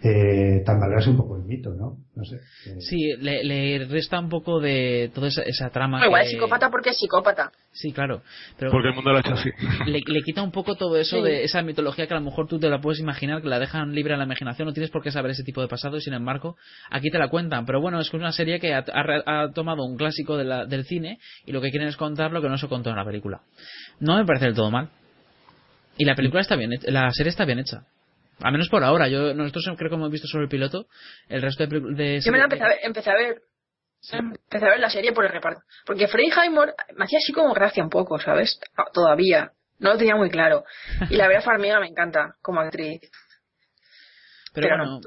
eh, tambalearse un poco el mito, ¿no? No sé. eh, Sí, le, le resta un poco de toda esa, esa trama. Igual que- es psicópata porque es psicópata. Sí, claro. Pero Porque el mundo lo ha hecho así. le, le quita un poco todo eso Sí. de esa mitología que a lo mejor tú te la puedes imaginar, que la dejan libre a la imaginación, no tienes por qué saber ese tipo de pasado y sin embargo aquí te la cuentan. Pero bueno, es que es una serie que ha, ha- ha tomado un clásico de la- del cine y lo que quieren es contar lo que no se contó en la película. No me parece del todo mal. Y la película está bien, hecha- la serie está bien hecha. Al menos por ahora. Yo nosotros creo que hemos visto solo el piloto. El resto de, de Yo me la empecé a ver, empecé a ver, empecé a ver la serie por el reparto. Porque Freddie Highmore me hacía así como gracia un poco, ¿sabes? Todavía. No lo tenía muy claro. Y la Vera Farmiga me encanta como actriz. Pero, Pero bueno, no.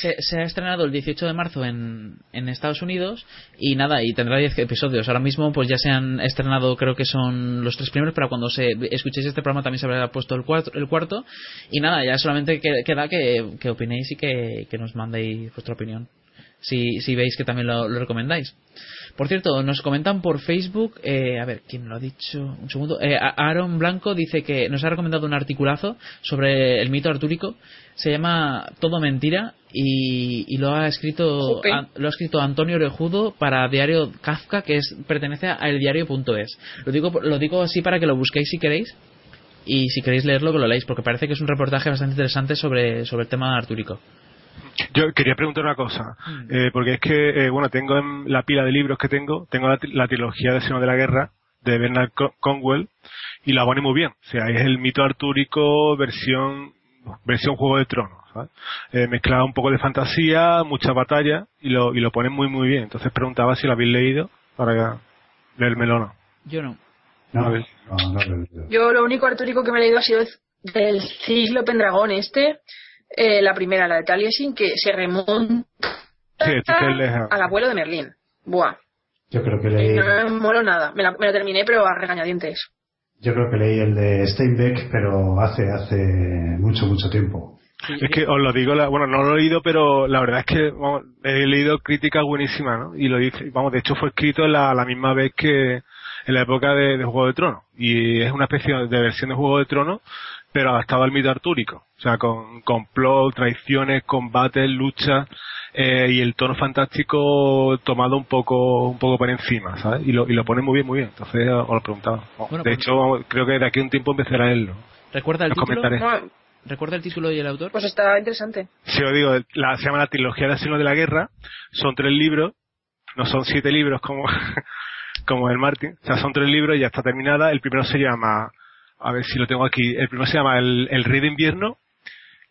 se, se ha estrenado el 18 de marzo en, en Estados Unidos y nada, y tendrá 10 episodios. Ahora mismo pues ya se han estrenado, creo que son los tres primeros, pero cuando se escuchéis este programa también se habrá puesto el cuarto. El cuarto y nada, ya solamente que- queda que, que opinéis y que, que nos mandéis vuestra opinión. Si, si veis que también lo, lo recomendáis. Por cierto, nos comentan por Facebook, eh, a ver, ¿quién lo ha dicho? Un segundo. Eh, Aaron Blanco dice que nos ha recomendado un articulazo sobre el mito artúrico. Se llama Todo Mentira y, y lo ha escrito lo ha escrito Antonio Orejudo para Diario Kafka, que es pertenece a eldiario.es. Lo digo lo digo así para que lo busquéis si queréis y si queréis leerlo que lo leáis porque parece que es un reportaje bastante interesante sobre sobre el tema artúrico. Yo quería preguntar una cosa, eh, porque es que, eh, bueno, tengo en la pila de libros que tengo, tengo la, tri- la trilogía de Seno de la Guerra de Bernard Co- Conwell y la pone muy bien. O sea, es el mito artúrico versión versión Juego de Tronos. Eh, mezclado un poco de fantasía, mucha batalla y lo, y lo ponen muy muy bien. Entonces preguntaba si lo habéis leído para leérmelo o no. Yo no. No, no, no, no, no. Yo lo único artúrico que me he leído ha sido del Cislo Pendragón este, eh, la primera, la de Taliesin, que se remonta Sí, al abuelo de Merlín. Buah, Yo creo que leí, no me moló nada. Me, la- me lo terminé, pero a regañadientes. yo creo que leí el de Steinbeck, pero hace, hace mucho, mucho tiempo. Es que os lo digo, la- bueno, no lo he leído, pero la verdad es que vamos, he leído críticas buenísimas, ¿no? Y lo dice, vamos, de hecho fue escrito la, la misma vez que en la época de, de Juego de Tronos. Y es una especie de versión de Juego de Tronos, pero adaptado al mito artúrico. O sea, con complot, traiciones, combates, luchas, eh, y el tono fantástico tomado un poco, un poco por encima, ¿sabes? Y lo, y lo pone muy bien, muy bien. Entonces os lo preguntaba. Bueno, de pues- hecho, creo que de aquí a un tiempo empezaré a leerlo. ¿Recuerda el Los título? No, ¿Recuerda el título y el autor? pues está interesante. Si os digo, la, se llama la trilogía de Asilo de la Guerra, son tres libros, no son siete libros como, (laughs) como el Martin, o sea, son tres libros y ya está terminada. El primero se llama, a ver si lo tengo aquí, el primero se llama El, el Rey de Invierno,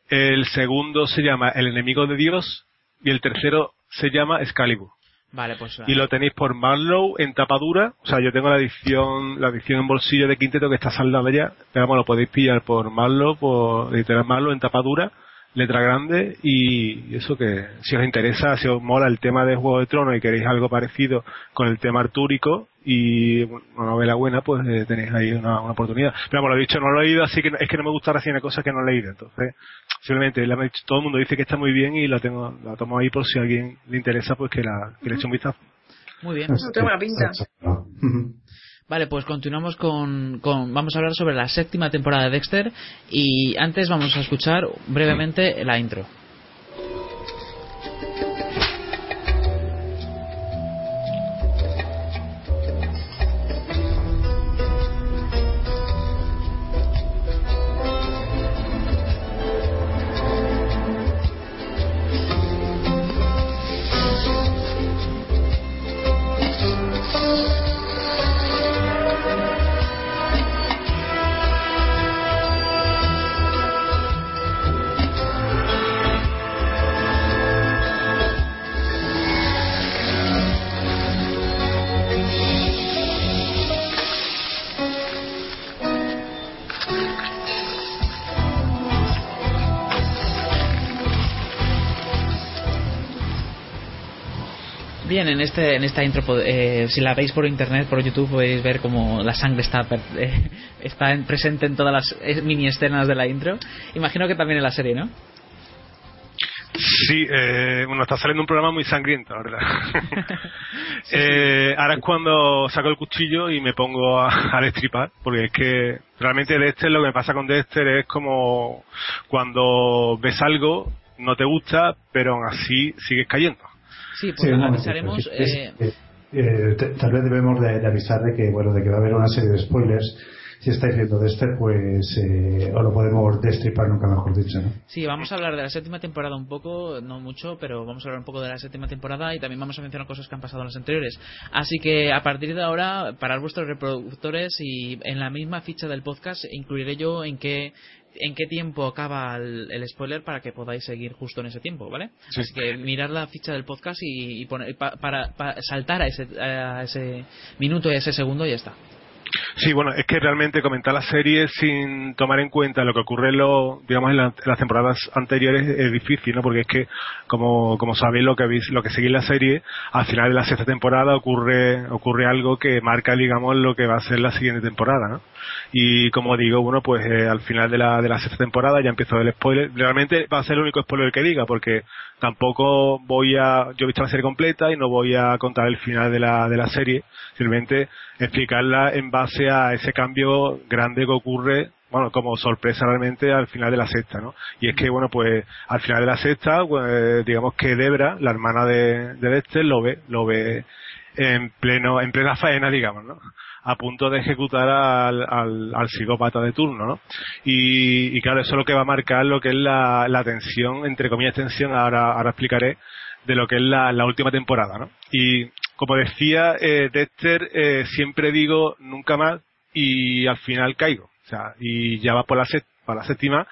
el segundo se llama El Enemigo de Dios y el tercero se llama Excalibur. Vale, pues Y lo tenéis por Marlow en tapadura. O sea, yo tengo la edición, la edición en bolsillo de Quinteto que está saldada ya. Pero vamos, lo podéis pillar por Marlow, por editorial Marlow en tapadura, letra grande. Y eso que, si os interesa, si os mola el tema de Juego de Tronos y queréis algo parecido con el tema artúrico y una novela buena, pues eh, tenéis ahí una, una oportunidad. Pero vamos, lo he dicho, no lo he leído, así que no- es que no me gusta reseñar cosas que no he leído. Entonces, simplemente todo el mundo dice que está muy bien y la tengo, la tomo ahí por si a alguien le interesa, pues que la, que le eche un vistazo. Muy bien. No tengo buena pinta. Vale, pues continuamos con, con, Vamos a hablar sobre la séptima temporada de Dexter. Y antes vamos a escuchar brevemente la intro. En este en esta intro, eh, si la veis por internet, por YouTube, podéis ver como la sangre está (laughs) eh, está en- presente en todas las eh, mini escenas de la intro. Imagino que también en la serie, ¿no? Sí, eh, bueno, está saliendo un programa muy sangriento, la verdad. (laughs) (laughs) Eh, ahora es cuando saco el cuchillo y me pongo a, a destripar, porque es que realmente Dexter, lo que me pasa con Dexter es como cuando ves algo, no te gusta, pero aún así sigues cayendo. Sí, pues Sí, un momento, avisaremos. es- es- eh, eh, tal vez debemos de, de avisar de que bueno de que va a haber una serie de spoilers si estáis viendo de este pues eh, os lo podemos destripar nunca mejor dicho ¿no? Sí, vamos a hablar de la séptima temporada un poco, no mucho, pero vamos a hablar un poco de la séptima temporada y también vamos a mencionar cosas que han pasado en las anteriores. Así que a partir de ahora, parar vuestros reproductores y en la misma ficha del podcast incluiré yo en qué en qué tiempo acaba el, el spoiler para que podáis seguir justo en ese tiempo, ¿vale? Sí. Así que mirar la ficha del podcast y, y poner, pa- para, para saltar a ese, a ese minuto y a ese segundo y ya está. Sí, bueno, es que realmente comentar la serie sin tomar en cuenta lo que ocurre en, lo, digamos, en, la- en las temporadas anteriores es difícil, ¿no? Porque es que, como, como sabéis, lo que veis, lo que seguís la serie, al final de la sexta temporada ocurre, ocurre algo que marca, digamos, lo que va a ser la siguiente temporada, ¿no? Y como digo, bueno, pues eh, al final de la, de la sexta temporada ya empezó el spoiler. Realmente va a ser el único spoiler que diga, porque tampoco voy a, yo he visto la serie completa y no voy a contar el final de la, de la serie, simplemente explicarla en base a ese cambio grande que ocurre, bueno, como sorpresa realmente al final de la sexta, ¿no? Y es que, bueno, pues al final de la sexta, pues, digamos que Debra, la hermana de, de Dexter, lo ve, lo ve en pleno, en plena faena, digamos, ¿no? A punto de ejecutar al, al, al psicópata de turno, ¿no? Y, y claro, eso es lo que va a marcar lo que es la, la tensión, entre comillas tensión, ahora, ahora explicaré, de lo que es la, la última temporada, ¿no? Y como decía, eh, Dexter, eh, siempre digo nunca más y al final caigo. O sea, y ya va por la, séptima,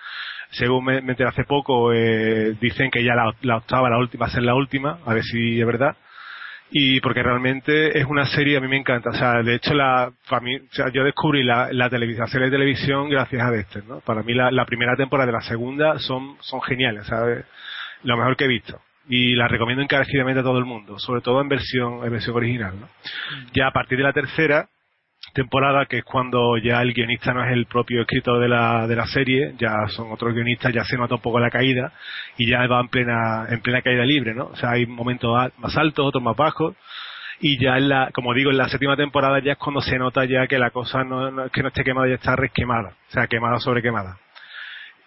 según me, me enteré hace poco, eh, dicen que ya la, la octava, la última, va a ser la última, a ver si es verdad y porque realmente es una serie a mí me encanta o sea de hecho la para mí, o sea, yo descubrí la, la televisión la serie de televisión gracias a Dexter no para mí la, la primera temporada y la segunda son son geniales ¿sabes? lo mejor que he visto y la recomiendo encarecidamente a todo el mundo sobre todo en versión en versión original ¿no? ya a partir de la tercera temporada que es cuando ya el guionista no es el propio escritor de la, de la serie ya son otros guionistas ya se nota un poco la caída y ya va en plena en plena caída libre no o sea hay momentos más altos otros más bajos y ya en la como digo en la séptima temporada ya es cuando se nota ya que la cosa no, no que no esté quemada ya está resquemada o sea quemada sobre quemada.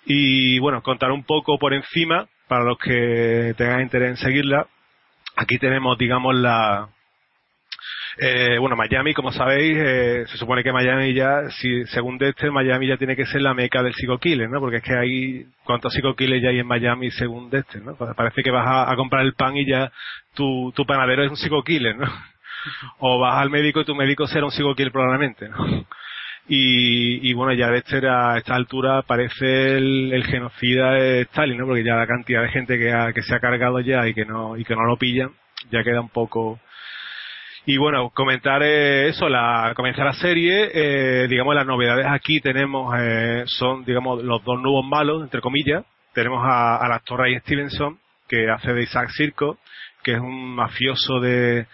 Y bueno contar un poco por encima para los que tengan interés en seguirla aquí tenemos digamos la eh, bueno, Miami, como sabéis, eh, se supone que Miami ya, si, según Dexter, Miami ya tiene que ser la meca del psico killer, ¿no? Porque es que hay, ¿cuántos psico killers ya hay en Miami según Dexter, ¿no? Pa- Parece que vas a, comprar el pan y ya tu, tu panadero es un psico killer, ¿no? (laughs) O vas al médico y tu médico será un psico killer probablemente, ¿no? Y, y bueno, ya Dexter a esta altura parece el, el genocida de Stalin, ¿no? Porque ya la cantidad de gente que, ha- que se ha cargado ya y que no, y que no lo pillan, ya queda un poco, y bueno, comentar eh, eso, la, comenzar la serie, eh, digamos las novedades aquí tenemos, eh, son digamos los dos nuevos malos, entre comillas, tenemos a- al actor Ray Stevenson, que hace de Isaac Circo, que es un mafioso de,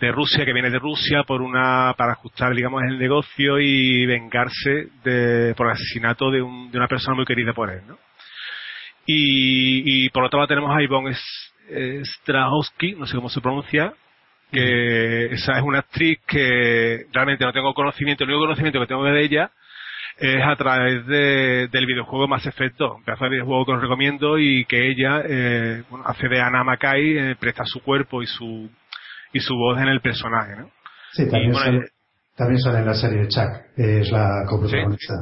Rusia, que viene de Rusia por una, para ajustar digamos el negocio y vengarse de, por el asesinato de, un, de una persona muy querida por él, ¿no? Y, y por otro lado tenemos a Ivonne eh, Strahovski, no sé cómo se pronuncia, que esa es una actriz que realmente no tengo conocimiento, el único conocimiento que tengo de ella es a través de, del videojuego Mass Effect 2, un pedazo de videojuego que os recomiendo y que ella eh, bueno, hace de Anna Mackay, eh, presta su cuerpo y su y su voz en el personaje, ¿no? Sí, también, Y, bueno, sale, también sale en la serie Chuck, que es la coprotagonista.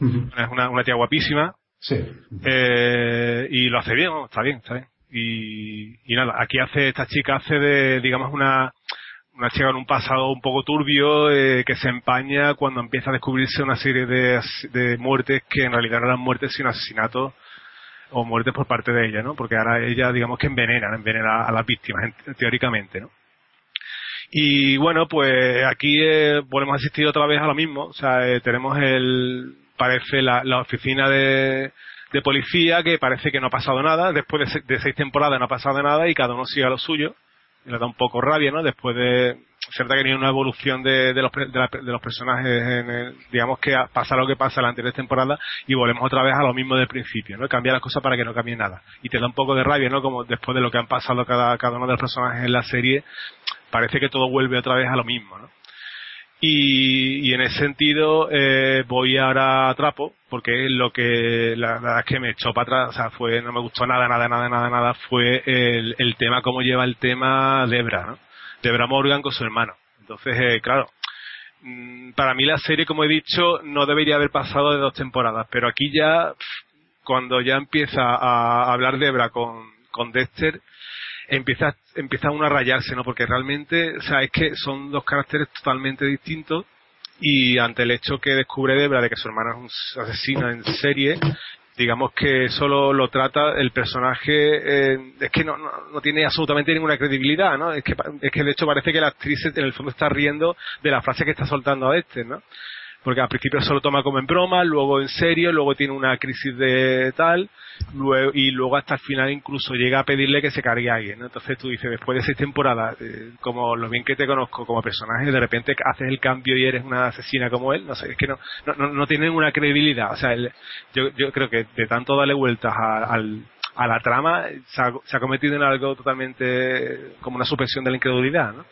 Ujú. Es una, una tía guapísima. Sí. Eh, y lo hace bien, ¿no? está bien, está bien. Y, y nada, aquí hace, esta chica hace de, digamos, una, una chica con un pasado un poco turbio eh, que se empaña cuando empieza a descubrirse una serie de, de muertes que en realidad no eran muertes sino asesinatos o muertes por parte de ella, ¿no? Porque ahora ella, digamos que envenena, envenena a las víctimas, en- teóricamente, ¿no? Y bueno, pues aquí eh, volvemos a asistir otra vez a lo mismo. O sea, eh, tenemos el, parece la, la oficina de, de policía que parece que no ha pasado nada. Después de, de seis temporadas no ha pasado nada y cada uno sigue a lo suyo. Y le da un poco rabia, ¿no? Después de, verdad que hay una evolución de, de los, de, de los personajes, en el- digamos que pasa lo que pasa en la anterior temporada y volvemos otra vez a lo mismo del principio, ¿no? Cambiar las cosas para que no cambie nada. Y te da un poco de rabia, ¿no? Como después de lo que han pasado cada, cada uno de los personajes en la serie, parece que todo vuelve otra vez a lo mismo, ¿no? Y, y en ese sentido eh, voy ahora a trapo porque lo que la, verdad que me echó para atrás, o sea, fue no me gustó nada, nada, nada, nada, nada, fue el, el tema cómo lleva el tema Debra, ¿no? Debra Morgan con su hermano. Entonces, eh, claro, mm, para mí la serie, como he dicho, no debería haber pasado de dos temporadas, pero aquí ya, cuando ya empieza a hablar Debra con, con Dexter, empieza, empieza uno a rayarse, ¿no? Porque realmente, o sea, es que son dos caracteres totalmente distintos y ante el hecho que descubre Debra de que su hermano es un asesino en serie, digamos que solo lo trata el personaje, eh, es que no, no, no tiene absolutamente ninguna credibilidad, ¿no? Es que, es que de hecho parece que la actriz en el fondo está riendo de la frase que está soltando a este, ¿no? Porque al principio se lo toma como en broma, luego en serio, luego tiene una crisis de tal, luego, y luego hasta el final incluso llega a pedirle que se cargue a alguien. ¿no? Entonces tú dices, después de seis temporadas, eh, como lo bien que te conozco como personaje, de repente haces el cambio y eres una asesina como él, no sé, es que no, no, no, no tiene ninguna credibilidad. O sea, el- yo, yo creo que de tanto darle vueltas a, al, a la trama, se ha, se ha cometido en algo totalmente como una suspensión de la incredulidad, ¿no?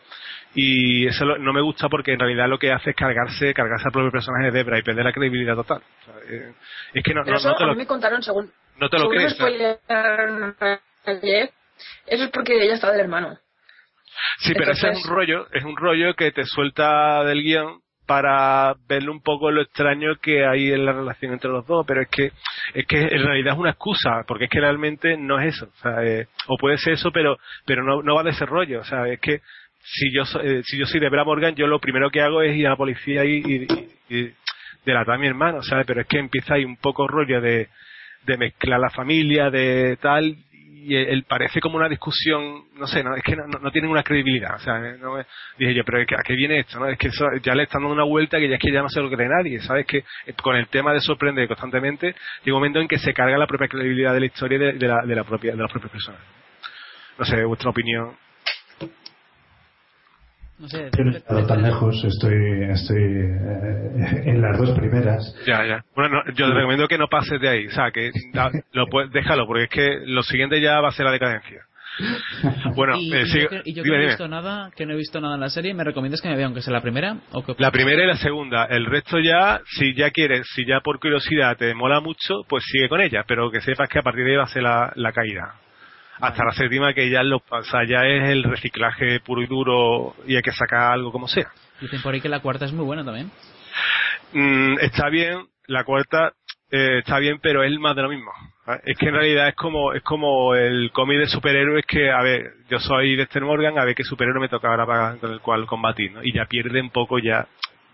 Y eso no me gusta porque en realidad lo que hace es cargarse cargarse al propio personaje de Debra y perder la credibilidad total O sea, eh, es que no, Pero no, eso no te a lo, mí me contaron según. no te lo crees ayer. Eso es porque ella estaba del hermano. sí pero ese es entonces- un rollo es un rollo que te suelta del guion para verle un poco lo extraño que hay en la relación entre los dos pero es que es que en realidad es una excusa porque es que realmente no es eso o, sea, eh, o puede ser eso pero pero no, no va de ese rollo o sea es que si yo eh, si yo soy de Bra Morgan yo lo primero que hago es ir a la policía y, y, y- delatar a mi hermano ¿sabes? pero es que empieza ahí un poco rollo de de mezclar la familia de tal y él parece como una discusión no sé no es que no, no- no tiene una credibilidad o sea no me- dije yo pero a qué viene esto no es que eso ya le están dando una vuelta que ya es que ya no se lo cree nadie sabes que eh, con el tema de sorprender constantemente llega un momento en que se carga la propia credibilidad de la historia de, de la, de la propia de los propios personajes no sé vuestra opinión No sé, Yo no he estado tan lejos, estoy, estoy eh, en las dos primeras. Ya, ya. Bueno, no, yo te recomiendo que no pases de ahí. O sea, que da- lo puedes, déjalo, porque es que lo siguiente ya va a ser la decadencia. (laughs) Bueno, y, eh, y sigue- yo, que, y yo que no he dime. visto nada, que no he visto nada en la serie, ¿me recomiendas que me vea aunque sea la primera? ¿O qué La primera y la segunda. El resto ya, si ya quieres, si ya por curiosidad te mola mucho, pues sigue con ella. Pero que sepas que a partir de ahí va a ser la, la caída. Hasta la séptima que ya lo, ya es el reciclaje puro y duro y hay que sacar algo como sea. Dicen por ahí que la cuarta es muy buena también. Mm, está bien, la cuarta eh, está bien, pero es más de lo mismo. ¿vale? Es que en realidad es como es como el cómic de superhéroes que, a ver, yo soy Dexter Morgan, a ver qué superhéroe me toca ahora para, con el cual combatir, ¿no? Y ya pierde un poco, ya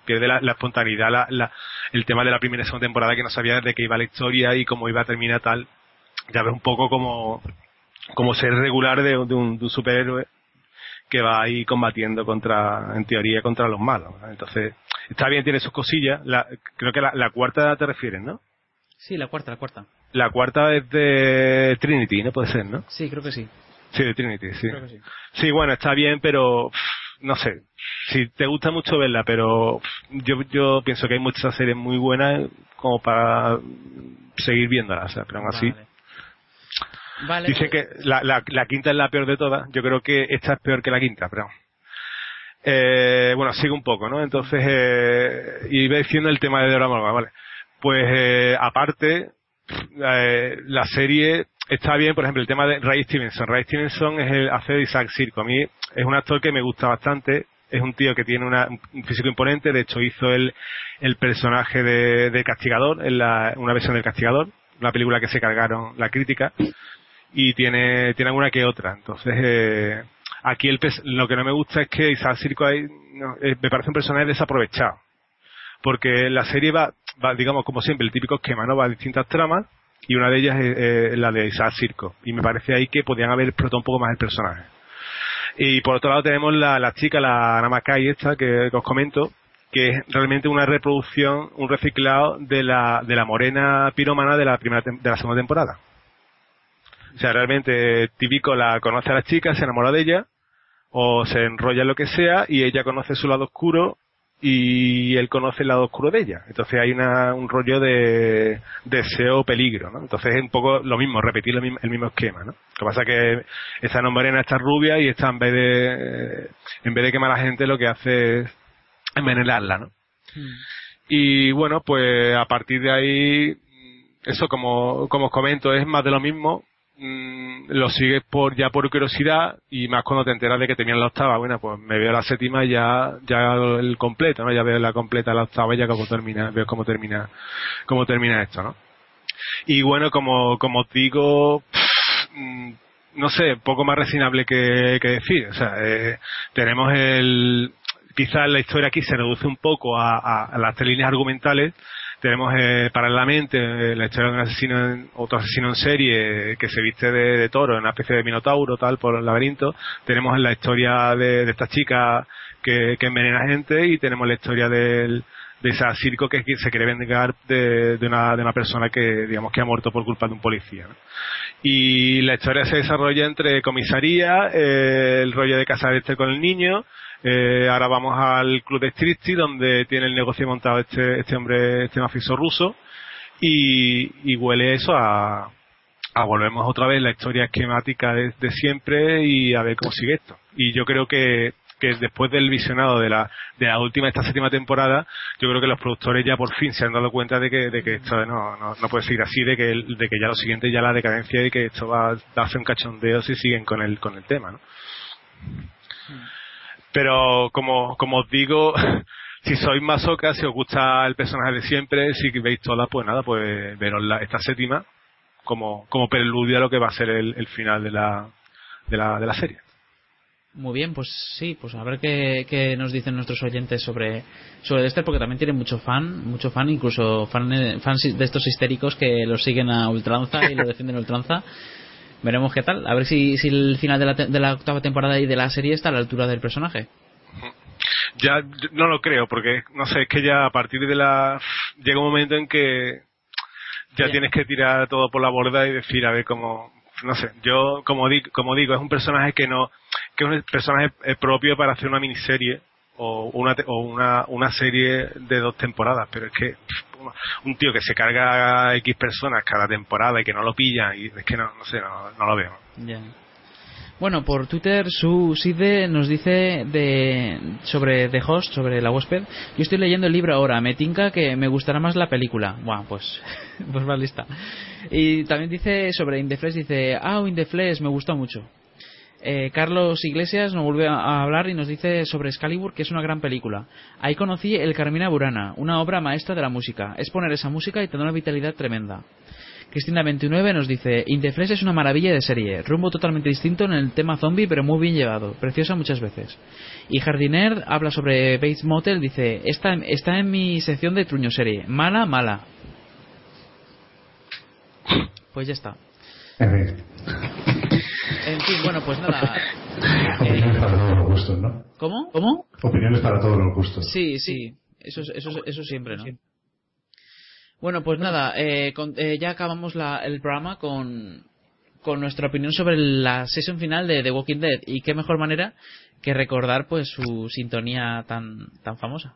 pierde la, la espontaneidad, la, la- el tema de la primera y segunda temporada que no sabía de qué iba la historia y cómo iba a terminar tal. Ya ves un poco como, como ser regular de, de un, de un superhéroe que va ahí combatiendo contra, en teoría, contra los malos. ¿no? Entonces, está bien, tiene sus cosillas. La, creo que la, la cuarta te refieres, ¿no? Sí, la cuarta, la cuarta. La cuarta es de Trinity, ¿no? Puede ser, ¿no? Sí, creo que sí. Sí, de Trinity, sí. Creo que sí. Sí, bueno, está bien, pero pff, no sé. Si te gusta mucho verla, pero pff, yo, yo pienso que hay muchas series muy buenas como para seguir viéndolas, o sea, pero aún así. Vale. Dicen que la, la, la quinta es la peor de todas. Yo creo que esta es peor que la quinta, pero eh, bueno, sigue un poco, ¿no? Entonces, eh, iba diciendo el tema de Dora Morgan, ¿vale? Pues, eh, aparte, eh, la serie está bien, por ejemplo, el tema de Ray Stevenson. Ray Stevenson es el, hace de Isaac Circo. A mí es un actor que me gusta bastante. Es un tío que tiene una, un físico imponente. De hecho, hizo el, el personaje de, de Castigador en la, una versión del Castigador, una película que se cargaron la crítica. Y tiene, tiene alguna que otra. Entonces, eh, aquí el, lo que no me gusta es que Isaac Circo ahí, no, eh, me parece un personaje desaprovechado. Porque la serie va, va, digamos, como siempre, el típico esquema, ¿no? Va a distintas tramas y una de ellas es eh, la de Isaac Circo. Y me parece ahí que podían haber explotado un poco más el personaje. Y por otro lado tenemos la, la chica, la Ana Mackay esta, que, que os comento, que es realmente una reproducción, un reciclado de la, de la morena piromana de la primera de la segunda temporada. O sea, realmente típico la conoce a la chica, se enamora de ella, o se enrolla en lo que sea, y ella conoce su lado oscuro y él conoce el lado oscuro de ella. Entonces hay una, un rollo de deseo peligro, ¿no? Entonces es un poco lo mismo, repetir lo mismo- el mismo esquema, ¿no? Lo que pasa es que esta no morena, está rubia y esta en vez de, en vez de quemar a la gente lo que hace es envenenarla, ¿no? Y bueno, pues a partir de ahí, eso como, como os comento, es más de lo mismo. Mm, lo sigues por ya por curiosidad y más cuando te enteras de que tenían la octava. Bueno pues me veo la séptima y ya ya el completo no ya veo la completa la octava y ya cómo termina veo cómo termina cómo termina esto no y bueno como como digo pff, mm, no sé poco más resinable que, que decir. O sea eh, tenemos el quizás la historia aquí se reduce un poco a, a- a las tres líneas argumentales tenemos eh, paralelamente eh, la historia de un asesino otro asesino en serie eh, que se viste de, toro en una especie de minotauro tal por el laberinto. Tenemos la historia de, de esta chica que, que envenena gente y tenemos la historia de ese circo que se quiere vengar de, de una, de una persona que digamos que ha muerto por culpa de un policía y la historia se desarrolla entre comisaría eh, el rollo de casar este con el niño eh, ahora vamos al club de striptease donde tiene el negocio montado este, este hombre, este mafioso ruso y, huele eso a, a volvemos otra vez la historia esquemática de, siempre y a ver cómo sigue esto. Y yo creo que, que después del visionado de la, de la última, esta séptima temporada, yo creo que los productores ya por fin se han dado cuenta de que, de que esto no, no, puede seguir así, de que, de que ya lo siguiente ya la decadencia y que esto va a hacer un cachondeo si siguen con el, con el tema, ¿no? Pero como, como os digo, (laughs) si sois masocas, si os gusta el personaje de siempre, si veis todas, pues nada, pues veros la, esta séptima como, como preludio a lo que va a ser el, el final de la, de la, de la serie. Muy bien, pues sí, pues a ver qué, qué nos dicen nuestros oyentes sobre, sobre Dexter, porque también tiene mucho fan, mucho fan, incluso fan, eh, fans de estos histéricos que lo siguen a ultranza y lo defienden a ultranza. (laughs) Veremos qué tal, a ver si, si el final de la, de la octava temporada y de la serie está a la altura del personaje. Ya no lo creo, porque no sé, es que ya a partir de la. llega un momento en que ya tienes que tirar todo por la borda y decir, a ver cómo. No sé, yo, como, di- como digo, es un personaje que no. que es un personaje eh, propio para hacer una miniserie o una, o una, una serie de dos temporadas, pero es que un tío que se carga a X personas cada temporada y que no lo pillan, y es que no, no sé, no, lo veo. Bueno, por Twitter su Side nos dice de sobre The Host, sobre la huésped. Yo estoy leyendo el libro ahora, me tinca que me gustará más la película. Buah, pues, (laughs) pues va lista. Y también dice sobre In the Flesh, dice, ah, In the Flesh, me gustó mucho. Eh, Carlos Iglesias nos vuelve a hablar y nos dice sobre Excalibur, que es una gran película. Ahí conocí El Carmina Burana, una obra maestra de la música. Es poner esa música y tener una vitalidad tremenda. Cristina29 nos dice, In the Flesh es una maravilla de serie, rumbo totalmente distinto en el tema zombie, pero muy bien llevado, preciosa muchas veces. Y Jardiner habla sobre Bates Motel, dice, está, está en mi sección de truño serie, mala, mala. Pues ya está. En fin, En fin, bueno, pues nada. (laughs) opiniones para todos los gustos, ¿no? ¿Cómo? ¿Cómo? Opiniones para todos los gustos. Sí, sí, eso, eso, eso siempre, ¿no? Bueno, pues nada, eh, con- eh, ya acabamos la- el programa con, con nuestra opinión sobre la sesión final de The Walking Dead y qué mejor manera que recordar pues su sintonía tan, tan famosa.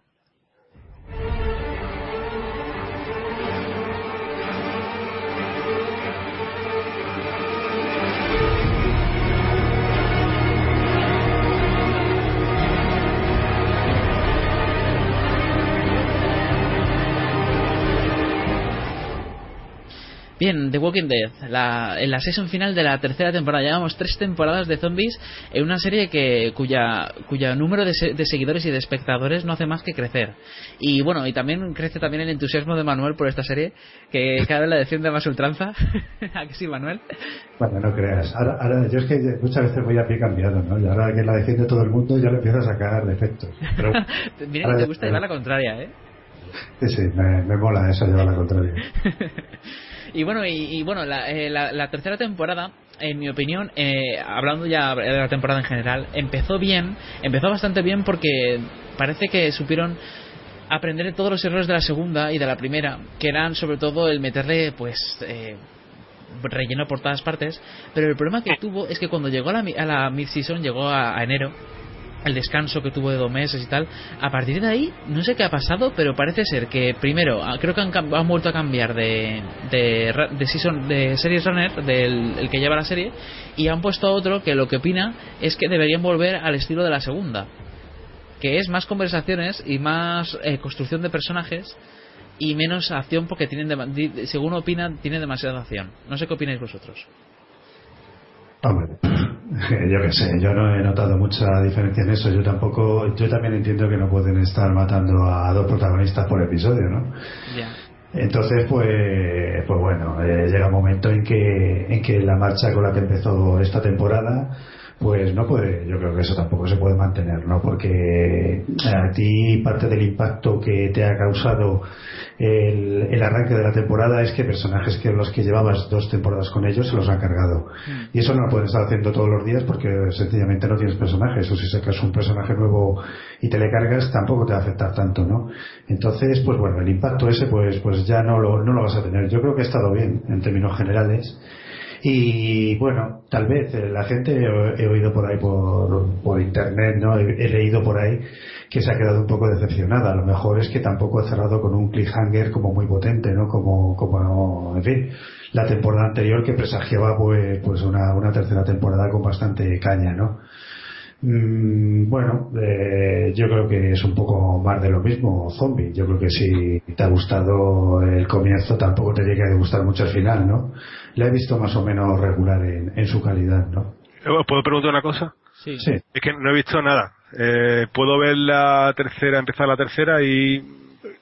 Bien, The Walking Dead, la, en la season final de la tercera temporada. Llevamos tres temporadas de zombies en una serie que cuya, cuya número de, se- de seguidores y de espectadores no hace más que crecer. Y bueno, y también crece también el entusiasmo de Manuel por esta serie, que cada vez la defiende más ultranza. (laughs) ¿A que sí, Manuel? Bueno, no creas. Ahora, ahora, yo es que muchas veces voy a pie cambiado, ¿no? Y ahora que la defiende todo el mundo ya le empiezo a sacar defectos. Pero (laughs) Mira que te gusta llevar la contraria, ¿eh? Sí, sí, me, me mola eso, llevar la contraria. (laughs) Y bueno, y, y bueno, la, eh, la- la tercera temporada, en mi opinión, eh, hablando ya de la temporada en general, empezó bien, empezó bastante bien porque parece que supieron aprender de todos los errores de la segunda y de la primera, que eran sobre todo el meterle, pues, eh, relleno por todas partes. Pero el problema que tuvo es que cuando llegó a la, a la mid-season, llegó a enero, el descanso que tuvo de dos meses y tal. A partir de ahí, no sé qué ha pasado, pero parece ser que primero, ah, creo que han, han vuelto a cambiar de, de, de season, de series runner, del el que lleva la serie, y han puesto a otro que lo que opina es que deberían volver al estilo de la segunda, que es más conversaciones y más eh, construcción de personajes y menos acción porque tienen, di- según opinan, tienen demasiada acción. No sé qué opináis vosotros. Hombre, (laughs) yo qué sé, yo no he notado mucha diferencia en eso. Yo tampoco, yo también entiendo que no pueden estar matando a dos protagonistas por episodio, ¿no? Entonces, pues, pues bueno, eh, llega un momento en que, en que la marcha con la que empezó esta temporada, pues no puede, yo creo que eso tampoco se puede mantener, ¿no? Porque a ti parte del impacto que te ha causado el, el arranque de la temporada es que personajes que los que llevabas dos temporadas con ellos se los han cargado. Y eso no lo puedes estar haciendo todos los días porque sencillamente no tienes personajes. O si sacas un personaje nuevo y te le cargas, tampoco te va a afectar tanto, ¿no? Entonces, pues bueno, el impacto ese, pues, pues ya no lo, no lo vas a tener. Yo creo que ha estado bien en términos generales. Y bueno, tal vez eh, la gente he, he oído por ahí por, por internet, ¿no? He, he leído por ahí que se ha quedado un poco decepcionada. A lo mejor es que tampoco ha cerrado con un cliffhanger como muy potente, ¿no? Como, como, en fin, la temporada anterior que presagiaba pues, pues una, una tercera temporada con bastante caña, ¿no? Mm, bueno, eh, yo creo que es un poco más de lo mismo, zombie. Yo creo que si te ha gustado el comienzo, tampoco te llega a gustar mucho el final, ¿no? La he visto más o menos regular en, en su calidad, ¿no? ¿Os ¿Puedo preguntar una cosa? Sí. Sí. Es que no he visto nada. Eh, ¿Puedo ver la tercera, empezar la tercera y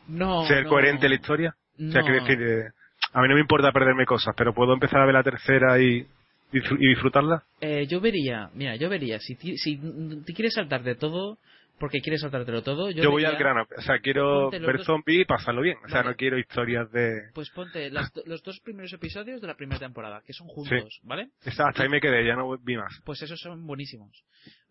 No, ser no. coherente en la historia? O sea, quiero decir, eh, a mí no me importa perderme cosas, pero ¿puedo empezar a ver la tercera y, y disfrutarla? Eh, yo vería, mira, yo vería, si, ti- si te quieres saltar de todo, porque quieres saltártelo todo, yo, Yo, voy vería- al grano. O sea, quiero ver dos- zombies y pasarlo bien. O sea, Vale. no quiero historias de... Pues ponte las los dos primeros episodios de la primera temporada, que son juntos, ¿vale? Hasta ahí me quedé, ya no vi más. Pues esos son buenísimos.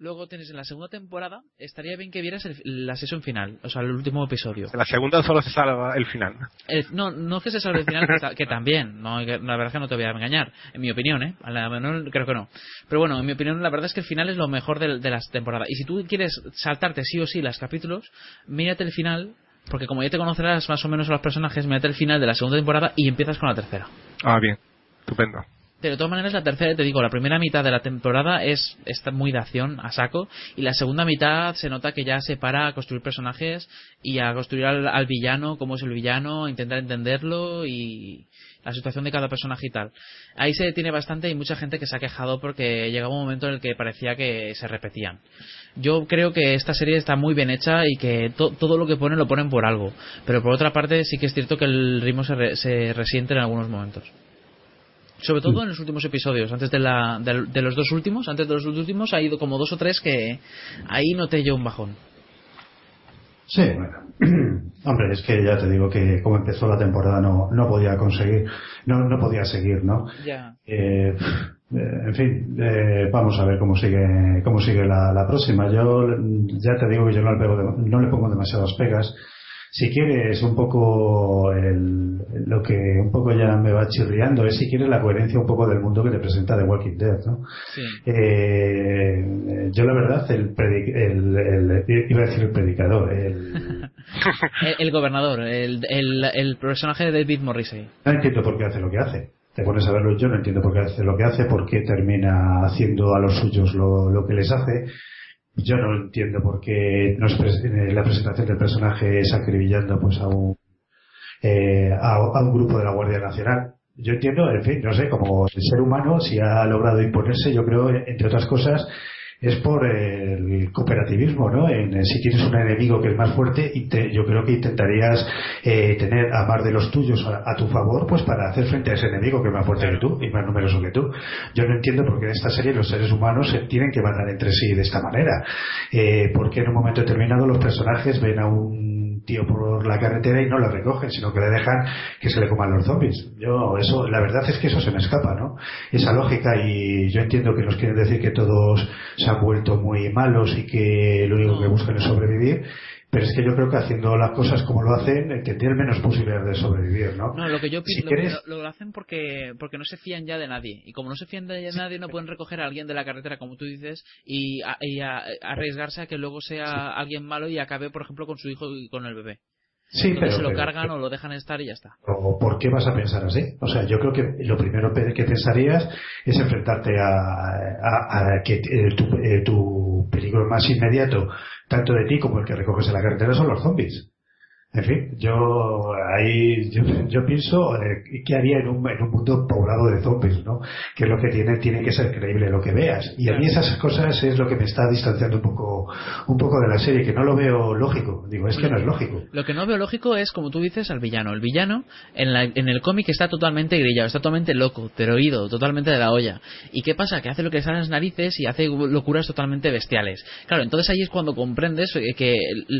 Luego tienes en la segunda temporada, estaría bien que vieras el- la sesión final, o sea, el último episodio. En la segunda solo se salva el final. Eh, no, no es que se salve el final, que, que también, no, que- la verdad es que no te voy a engañar, en mi opinión, ¿eh? A la menor creo que no. Pero bueno, en mi opinión, la verdad es que el final es lo mejor de, de las temporadas. Y si tú quieres saltarte sí o sí las capítulos, mírate el final, porque como ya te conocerás más o menos a los personajes, mírate el final de la segunda temporada y empiezas con la tercera. Ah, bien. Estupendo. De todas maneras, la tercera, te digo, la primera mitad de la temporada es está muy de acción a saco. Y la segunda mitad se nota que ya se para a construir personajes y a construir al, al villano, cómo es el villano, intentar entenderlo y la situación de cada personaje y tal. Ahí se detiene bastante y mucha gente que se ha quejado porque llegaba un momento en el que parecía que se repetían. Yo creo que esta serie está muy bien hecha y que to- todo lo que ponen lo ponen por algo. Pero por otra parte, sí que es cierto que el ritmo se, re- se resiente en algunos momentos. Sobre todo en los últimos episodios, antes de, la, de, de los dos últimos, antes de los dos últimos ha ido como dos o tres que ahí noté yo un bajón. Sí, bueno. (clears throat) Hombre, es que ya te digo que como empezó la temporada no, no podía conseguir, no, no podía seguir, ¿no? Ya. Eh, eh, en fin, eh, vamos a ver cómo sigue, cómo sigue la, la próxima. Yo mm, ya te digo que yo no le, pego no le pongo demasiadas pegas. Si quieres un poco el- lo que un poco ya me va chirriando es si quieres la coherencia un poco del mundo que te presenta The Walking Dead, ¿no? Sí. Eh, yo la verdad el, el, el- iba a decir el predicador, (laughs) el, El, gobernador, el, el, el personaje de David Morrissey. No entiendo por qué hace lo que hace. Te pones a verlo yo, no entiendo por qué hace lo que hace, por qué termina haciendo a los suyos lo, lo que les hace. Yo no entiendo por qué nos pres- eh, la presentación del personaje es acribillando pues a un, eh, a un grupo de la Guardia Nacional. yo entiendo, en fin, no sé, como el ser humano, si ha logrado imponerse, yo creo, entre otras cosas, es por el cooperativismo, ¿no? En, eh, si tienes un enemigo que es más fuerte, yo creo que intentarías eh, tener a más de los tuyos a, a tu favor, pues para hacer frente a ese enemigo que es más fuerte que tú y más numeroso que tú. Yo no entiendo por qué en esta serie los seres humanos se tienen que matar entre sí de esta manera. Eh, porque en un momento determinado los personajes ven a un tío por la carretera y no le recogen, sino que le dejan que se le coman los zombies. Yo, eso, la verdad es que eso se me escapa, ¿no? Esa lógica y yo entiendo que nos quieren decir que todos se han vuelto muy malos y que lo único que buscan es sobrevivir, pero es que yo creo que haciendo las cosas como lo hacen, eh, tendrían menos posibilidades de sobrevivir, ¿no? No, lo que yo Si pienso, quieres- lo, lo hacen porque porque no se fían ya de nadie. Y como no se fían de nadie, no pueden recoger a alguien de la carretera, como tú dices, y, a- y a- arriesgarse a que luego sea alguien malo y acabe, por ejemplo, con su hijo y con el bebé. Sí, pero- se lo pero- cargan o lo dejan estar y ya está. ¿O por qué vas a pensar así? O sea, yo creo que lo primero que pensarías es enfrentarte a, a- a que eh, tu, eh, tu peligro más inmediato, tanto de ti como el que recoges en la carretera, son los zombies. En fin, yo ahí yo, yo pienso eh, qué haría en un, en un mundo poblado de zombies, ¿no? Que es lo que tiene tiene que ser creíble lo que veas. Y a mí esas cosas es lo que me está distanciando un poco un poco de la serie, que no lo veo lógico. Digo, es que no es lógico. Lo que no veo lógico es, como tú dices, al villano. El villano en, la- en el cómic está totalmente grillado, está totalmente loco, teroído, totalmente de la olla. ¿Y qué pasa? Que hace lo que le sale las narices y hace locuras totalmente bestiales. Claro, entonces ahí es cuando comprendes eh, que,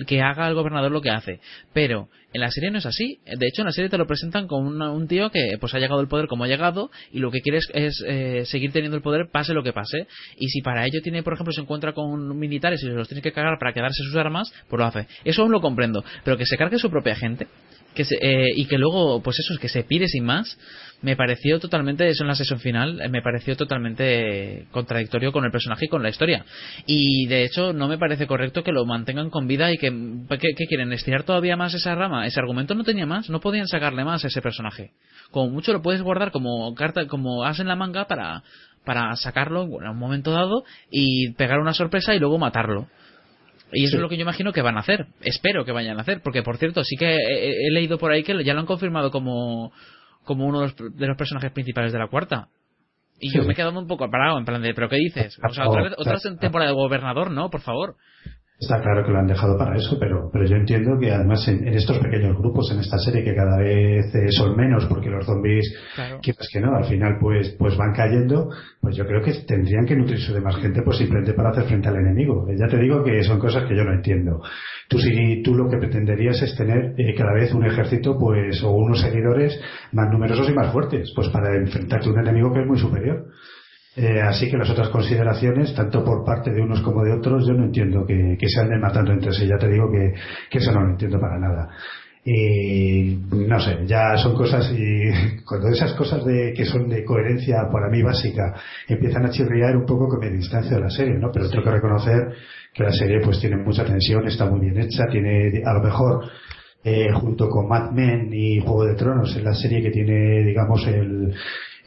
que haga el gobernador lo que hace. Pero en la serie no es así. De hecho, en la serie te lo presentan como un tío que pues ha llegado al poder como ha llegado y lo que quiere es, eh, seguir teniendo el poder pase lo que pase. Y si para ello tiene, por ejemplo, se encuentra con militares y se los tiene que cargar para quedarse sus armas, pues lo hace. Eso aún lo comprendo. Pero que se cargue su propia gente que se- eh, y que luego, pues eso, es que se pide sin más, me pareció totalmente, eso en la sesión final, eh, me pareció totalmente contradictorio con el personaje y con la historia. Y de hecho, no me parece correcto que lo mantengan con vida y que, ¿qué, qué quieren? ¿Estirar todavía más esa rama? Ese argumento no tenía más, no podían sacarle más a ese personaje. Como mucho lo puedes guardar como carta, como as en la manga para, para sacarlo en un momento dado y pegar una sorpresa y luego matarlo. Y eso Sí. es lo que yo imagino que van a hacer. Espero que vayan a hacer. Porque, por cierto, sí que he, he leído por ahí que ya lo han confirmado como, como uno de los, de los personajes principales de la cuarta. Y Sí. yo me he quedado un poco parado, en plan de, ¿pero qué dices? O sea, otra, vez- otra temporada de gobernador, ¿no? Por favor. Está claro que lo han dejado para eso, pero, pero yo entiendo que además en, en estos pequeños grupos, en esta serie que cada vez eh, son menos, porque los zombies, Claro. quieras que no, al final pues, pues van cayendo, pues yo creo que tendrían que nutrirse de más gente pues simplemente para hacer frente al enemigo. Ya te digo que son cosas que yo no entiendo. Tú si tú lo que pretenderías es tener eh, cada vez un ejército pues o unos seguidores más numerosos y más fuertes, pues para enfrentarte a un enemigo que es muy superior. Eh, así que las otras consideraciones, tanto por parte de unos como de otros, yo no entiendo que, se anden matando entre sí. Ya te digo que, que eso no lo entiendo para nada. Y no sé, ya son cosas y (laughs) cuando esas cosas de que son de coherencia para mí básica empiezan a chirriar un poco que me distancio de la serie, ¿no? Pero tengo que reconocer que la serie pues tiene mucha tensión, está muy bien hecha, tiene a lo mejor eh, junto con Mad Men y Juego de Tronos es la serie que tiene digamos el,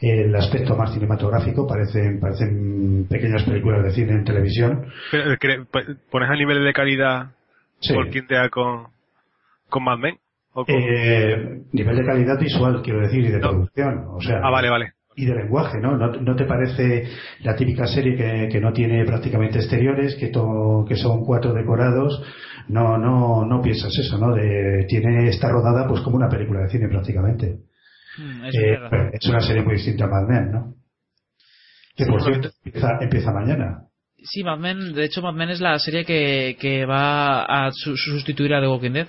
el aspecto más cinematográfico, parecen, parecen pequeñas películas de cine en televisión. Pero, eh, ¿Pones a nivel de calidad Sí. por quintea con, con Mad Men? ¿O con- Eh, nivel de calidad visual, quiero decir, y de producción. O sea, Ah, vale, vale. Y de lenguaje, ¿no? ¿No, no te parece la típica serie que, que no tiene prácticamente exteriores, que, to- que son cuatro decorados? No, no, no piensas eso, ¿no? De, tiene, está rodada pues como una película de cine prácticamente. Mm, Eh, es una serie muy distinta a Mad Men, ¿no? Que por cierto empieza, empieza mañana. Sí, Mad Men, de hecho Mad Men es la serie que, que va a su- sustituir a The Walking Dead.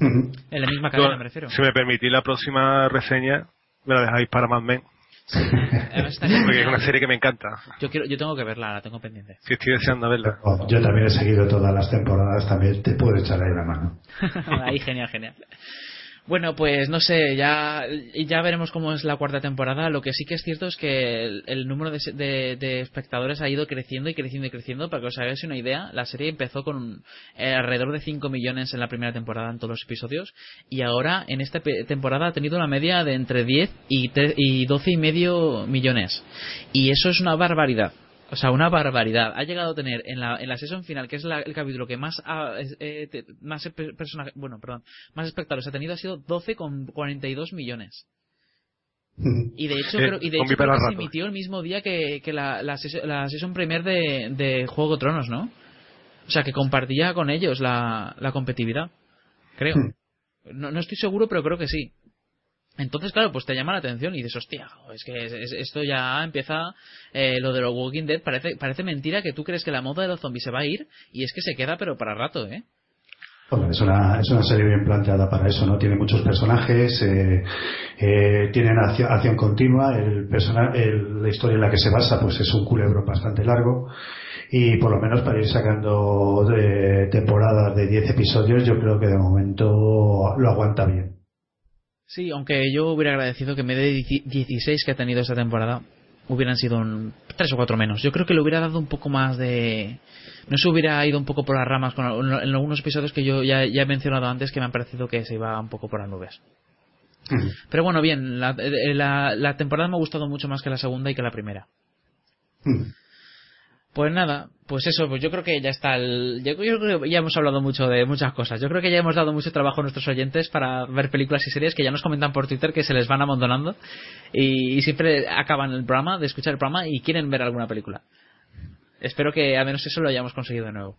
En la misma cadena, me refiero. Si me permitís la próxima reseña, me la dejáis para Mad Men. Además, (laughs) estaría Porque es una serie que me encanta. Yo, quiero, yo tengo que verla, la tengo pendiente. Sí, estoy deseando verla. Yo también he seguido todas las temporadas, también te puedo echar ahí la mano. (laughs) Ahí, genial, genial. Bueno, pues no sé, ya, ya veremos cómo es la cuarta temporada. Lo que sí que es cierto es que el, número de, de- de espectadores ha ido creciendo y creciendo y creciendo. Para que os hagáis una idea, la serie empezó con eh, alrededor de 5 millones en la primera temporada en todos los episodios. Y ahora, en esta temporada, ha tenido una media de entre 10 y, tre- y 12 y medio millones. Y eso es una barbaridad. O sea, una barbaridad. Ha llegado a tener en la, en la sesión final, que es la- el capítulo que más ha- eh, te- más personajes, bueno, perdón, más espectadores ha tenido ha sido 12 con 42 millones. (laughs) Y de hecho, creo, y de hecho creo que se emitió el mismo día que, que la, la, ses- la season premier de, de Juego de Tronos, ¿no? O sea, que compartía con ellos la, la competitividad. Creo. No, no estoy seguro, pero creo que sí. Entonces, claro, pues te llama la atención y dices, hostia, es que es- es- esto ya empieza eh, lo de los Walking Dead. Parece, parece mentira que tú crees que la moda de los zombies se va a ir y es que se queda, pero para rato, ¿eh? Es una, es una serie bien planteada para eso, ¿no? Tiene muchos personajes, eh, eh, tienen acción, acción continua, el persona, el- la historia en la que se basa pues es un culebro bastante largo y por lo menos para ir sacando de temporadas de 10 episodios yo creo que de momento lo aguanta bien. Sí, aunque yo hubiera agradecido que en vez de 16 que ha tenido esta temporada hubieran sido un, tres o cuatro menos. Yo creo que le hubiera dado un poco más de... No se hubiera ido un poco por las ramas con, en algunos episodios que yo ya, ya he mencionado antes que me han parecido que se iba un poco por las nubes. Pero bueno, bien, la, eh, la, la temporada me ha gustado mucho más que la segunda y que la primera. Pues nada, pues eso, pues yo creo que ya está el... Yo, yo creo que ya hemos hablado mucho de muchas cosas. Yo creo que ya hemos dado mucho trabajo a nuestros oyentes para ver películas y series que ya nos comentan por Twitter que se les van abandonando y, y siempre acaban el programa, de escuchar el programa y quieren ver alguna película. Espero que al menos eso lo hayamos conseguido de nuevo.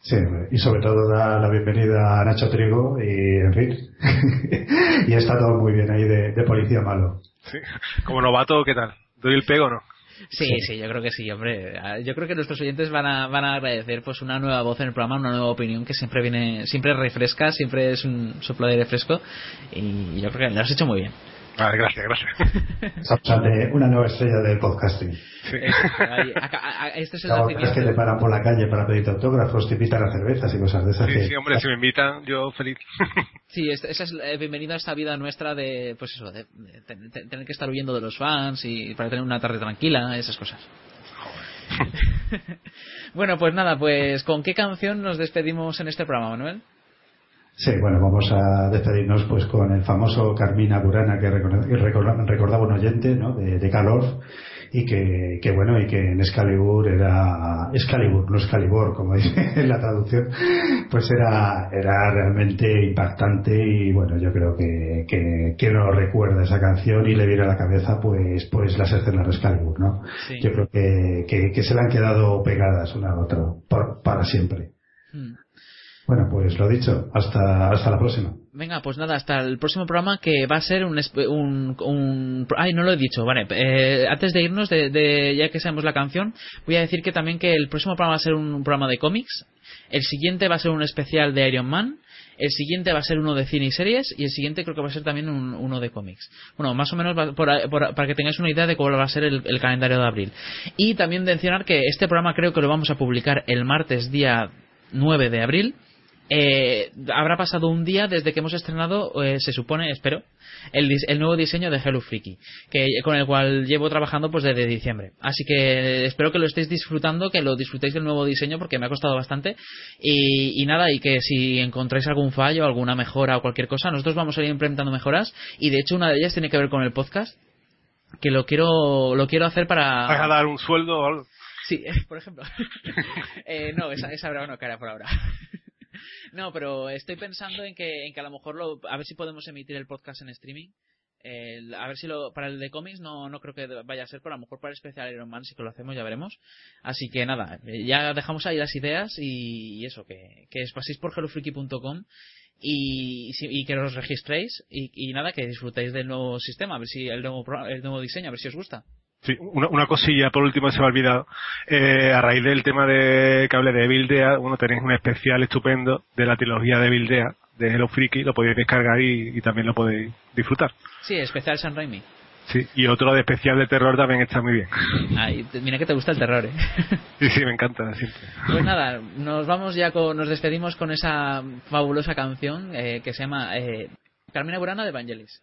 Sí, y sobre todo da la bienvenida a Nacho Trigo y en fin. (laughs) y está todo muy bien ahí de, de policía malo. Sí. Como novato, ¿qué tal? ¿Doy el pego o no? Sí, sí, yo creo que sí, hombre. Ah, Yo creo que nuestros oyentes van a, van a agradecer pues una nueva voz en el programa, una nueva opinión que siempre viene, siempre refresca, siempre es un soplo de aire fresco y yo creo que lo has hecho muy bien. Vale, gracias, gracias. (laughs) Estamos ante una nueva estrella del podcasting. A- a- este es el La otra es que te paran por la calle para pedirte autógrafos, te invitan a cervezas y cosas de esas. Sí, que- sí, hombre, si me invitan, yo feliz. (laughs) Sí, es- esa es eh, bienvenida a esta vida nuestra de, pues eso, de, de ten- tener que estar huyendo de los fans y para tener una tarde tranquila, esas cosas. (laughs) bueno, pues nada, pues ¿con qué canción nos despedimos en este programa, Manuel? Sí, bueno, vamos a despedirnos pues con el famoso Carmina Burana que recor- que recor- recordaba un oyente, ¿no? De, de Calor y que, que bueno, y que en Excalibur era Excalibur, no Excalibur, como dice en (laughs) la traducción, pues era, era realmente impactante y bueno, yo creo que, que, que no recuerda esa canción y le viene a la cabeza pues, pues las escenas de Excalibur, ¿no? Sí. Yo creo que, que, que se le han quedado pegadas una a otra por- para siempre. Hmm. Bueno, pues lo dicho, hasta, hasta la próxima. Venga, pues nada, hasta el próximo programa que va a ser un... un, un- ay, no lo he dicho, vale. eh, antes de irnos, de, de- ya que sabemos la canción, voy a decir que también que el próximo programa va a ser un programa de cómics, el siguiente va a ser un especial de Iron Man, el siguiente va a ser uno de cine y series y el siguiente creo que va a ser también un- uno de cómics. Bueno, más o menos va- por- para que tengáis una idea de cuál va a ser el, el calendario de abril. Y también mencionar que este programa creo que lo vamos a publicar el martes día 9 de abril. Eh, habrá pasado un día desde que hemos estrenado, eh, se supone, espero, el, el nuevo diseño de Hello Freaky, que, con el cual llevo trabajando pues desde diciembre. Así que espero que lo estéis disfrutando, que lo disfrutéis del nuevo diseño porque me ha costado bastante. Y, y nada, y que si encontráis algún fallo, alguna mejora o cualquier cosa, nosotros vamos a ir implementando mejoras. Y de hecho una de ellas tiene que ver con el podcast, que lo quiero, lo quiero hacer para... ¿Vas a dar un sueldo o algo? Sí, (laughs) por ejemplo. (laughs) Eh, no, esa, esa habrá no cara por ahora. (laughs) no, pero estoy pensando en que, en que a lo mejor lo, a ver si podemos emitir el podcast en streaming. El- a ver si lo, para el de cómics no, no creo que vaya a ser, pero a lo mejor para el especial Iron Man sí que lo hacemos, ya veremos. Así que nada, eh, ya dejamos ahí las ideas y, eso, que, que os paséis por hellofreaky.com y, y que os registréis y, y nada, que disfrutéis del nuevo sistema, a ver si el nuevo, el nuevo diseño, a ver si os gusta. Sí, una, una cosilla por último se me ha olvidado. Eh, a raíz del tema de cable de Bildea, bueno, tenéis un especial estupendo de la trilogía de Bildea, de Hello Freaky, lo podéis descargar y, y también lo podéis disfrutar. Sí, especial San Raimi. Sí, y otro de especial de terror también está muy bien. (laughs) Te- mira que te gusta el terror, ¿eh? (laughs) Sí, sí, me encanta siempre. Pues nada, nos vamos ya con, nos despedimos con esa fabulosa canción eh, que se llama eh, Carmina Burana de Evangelis.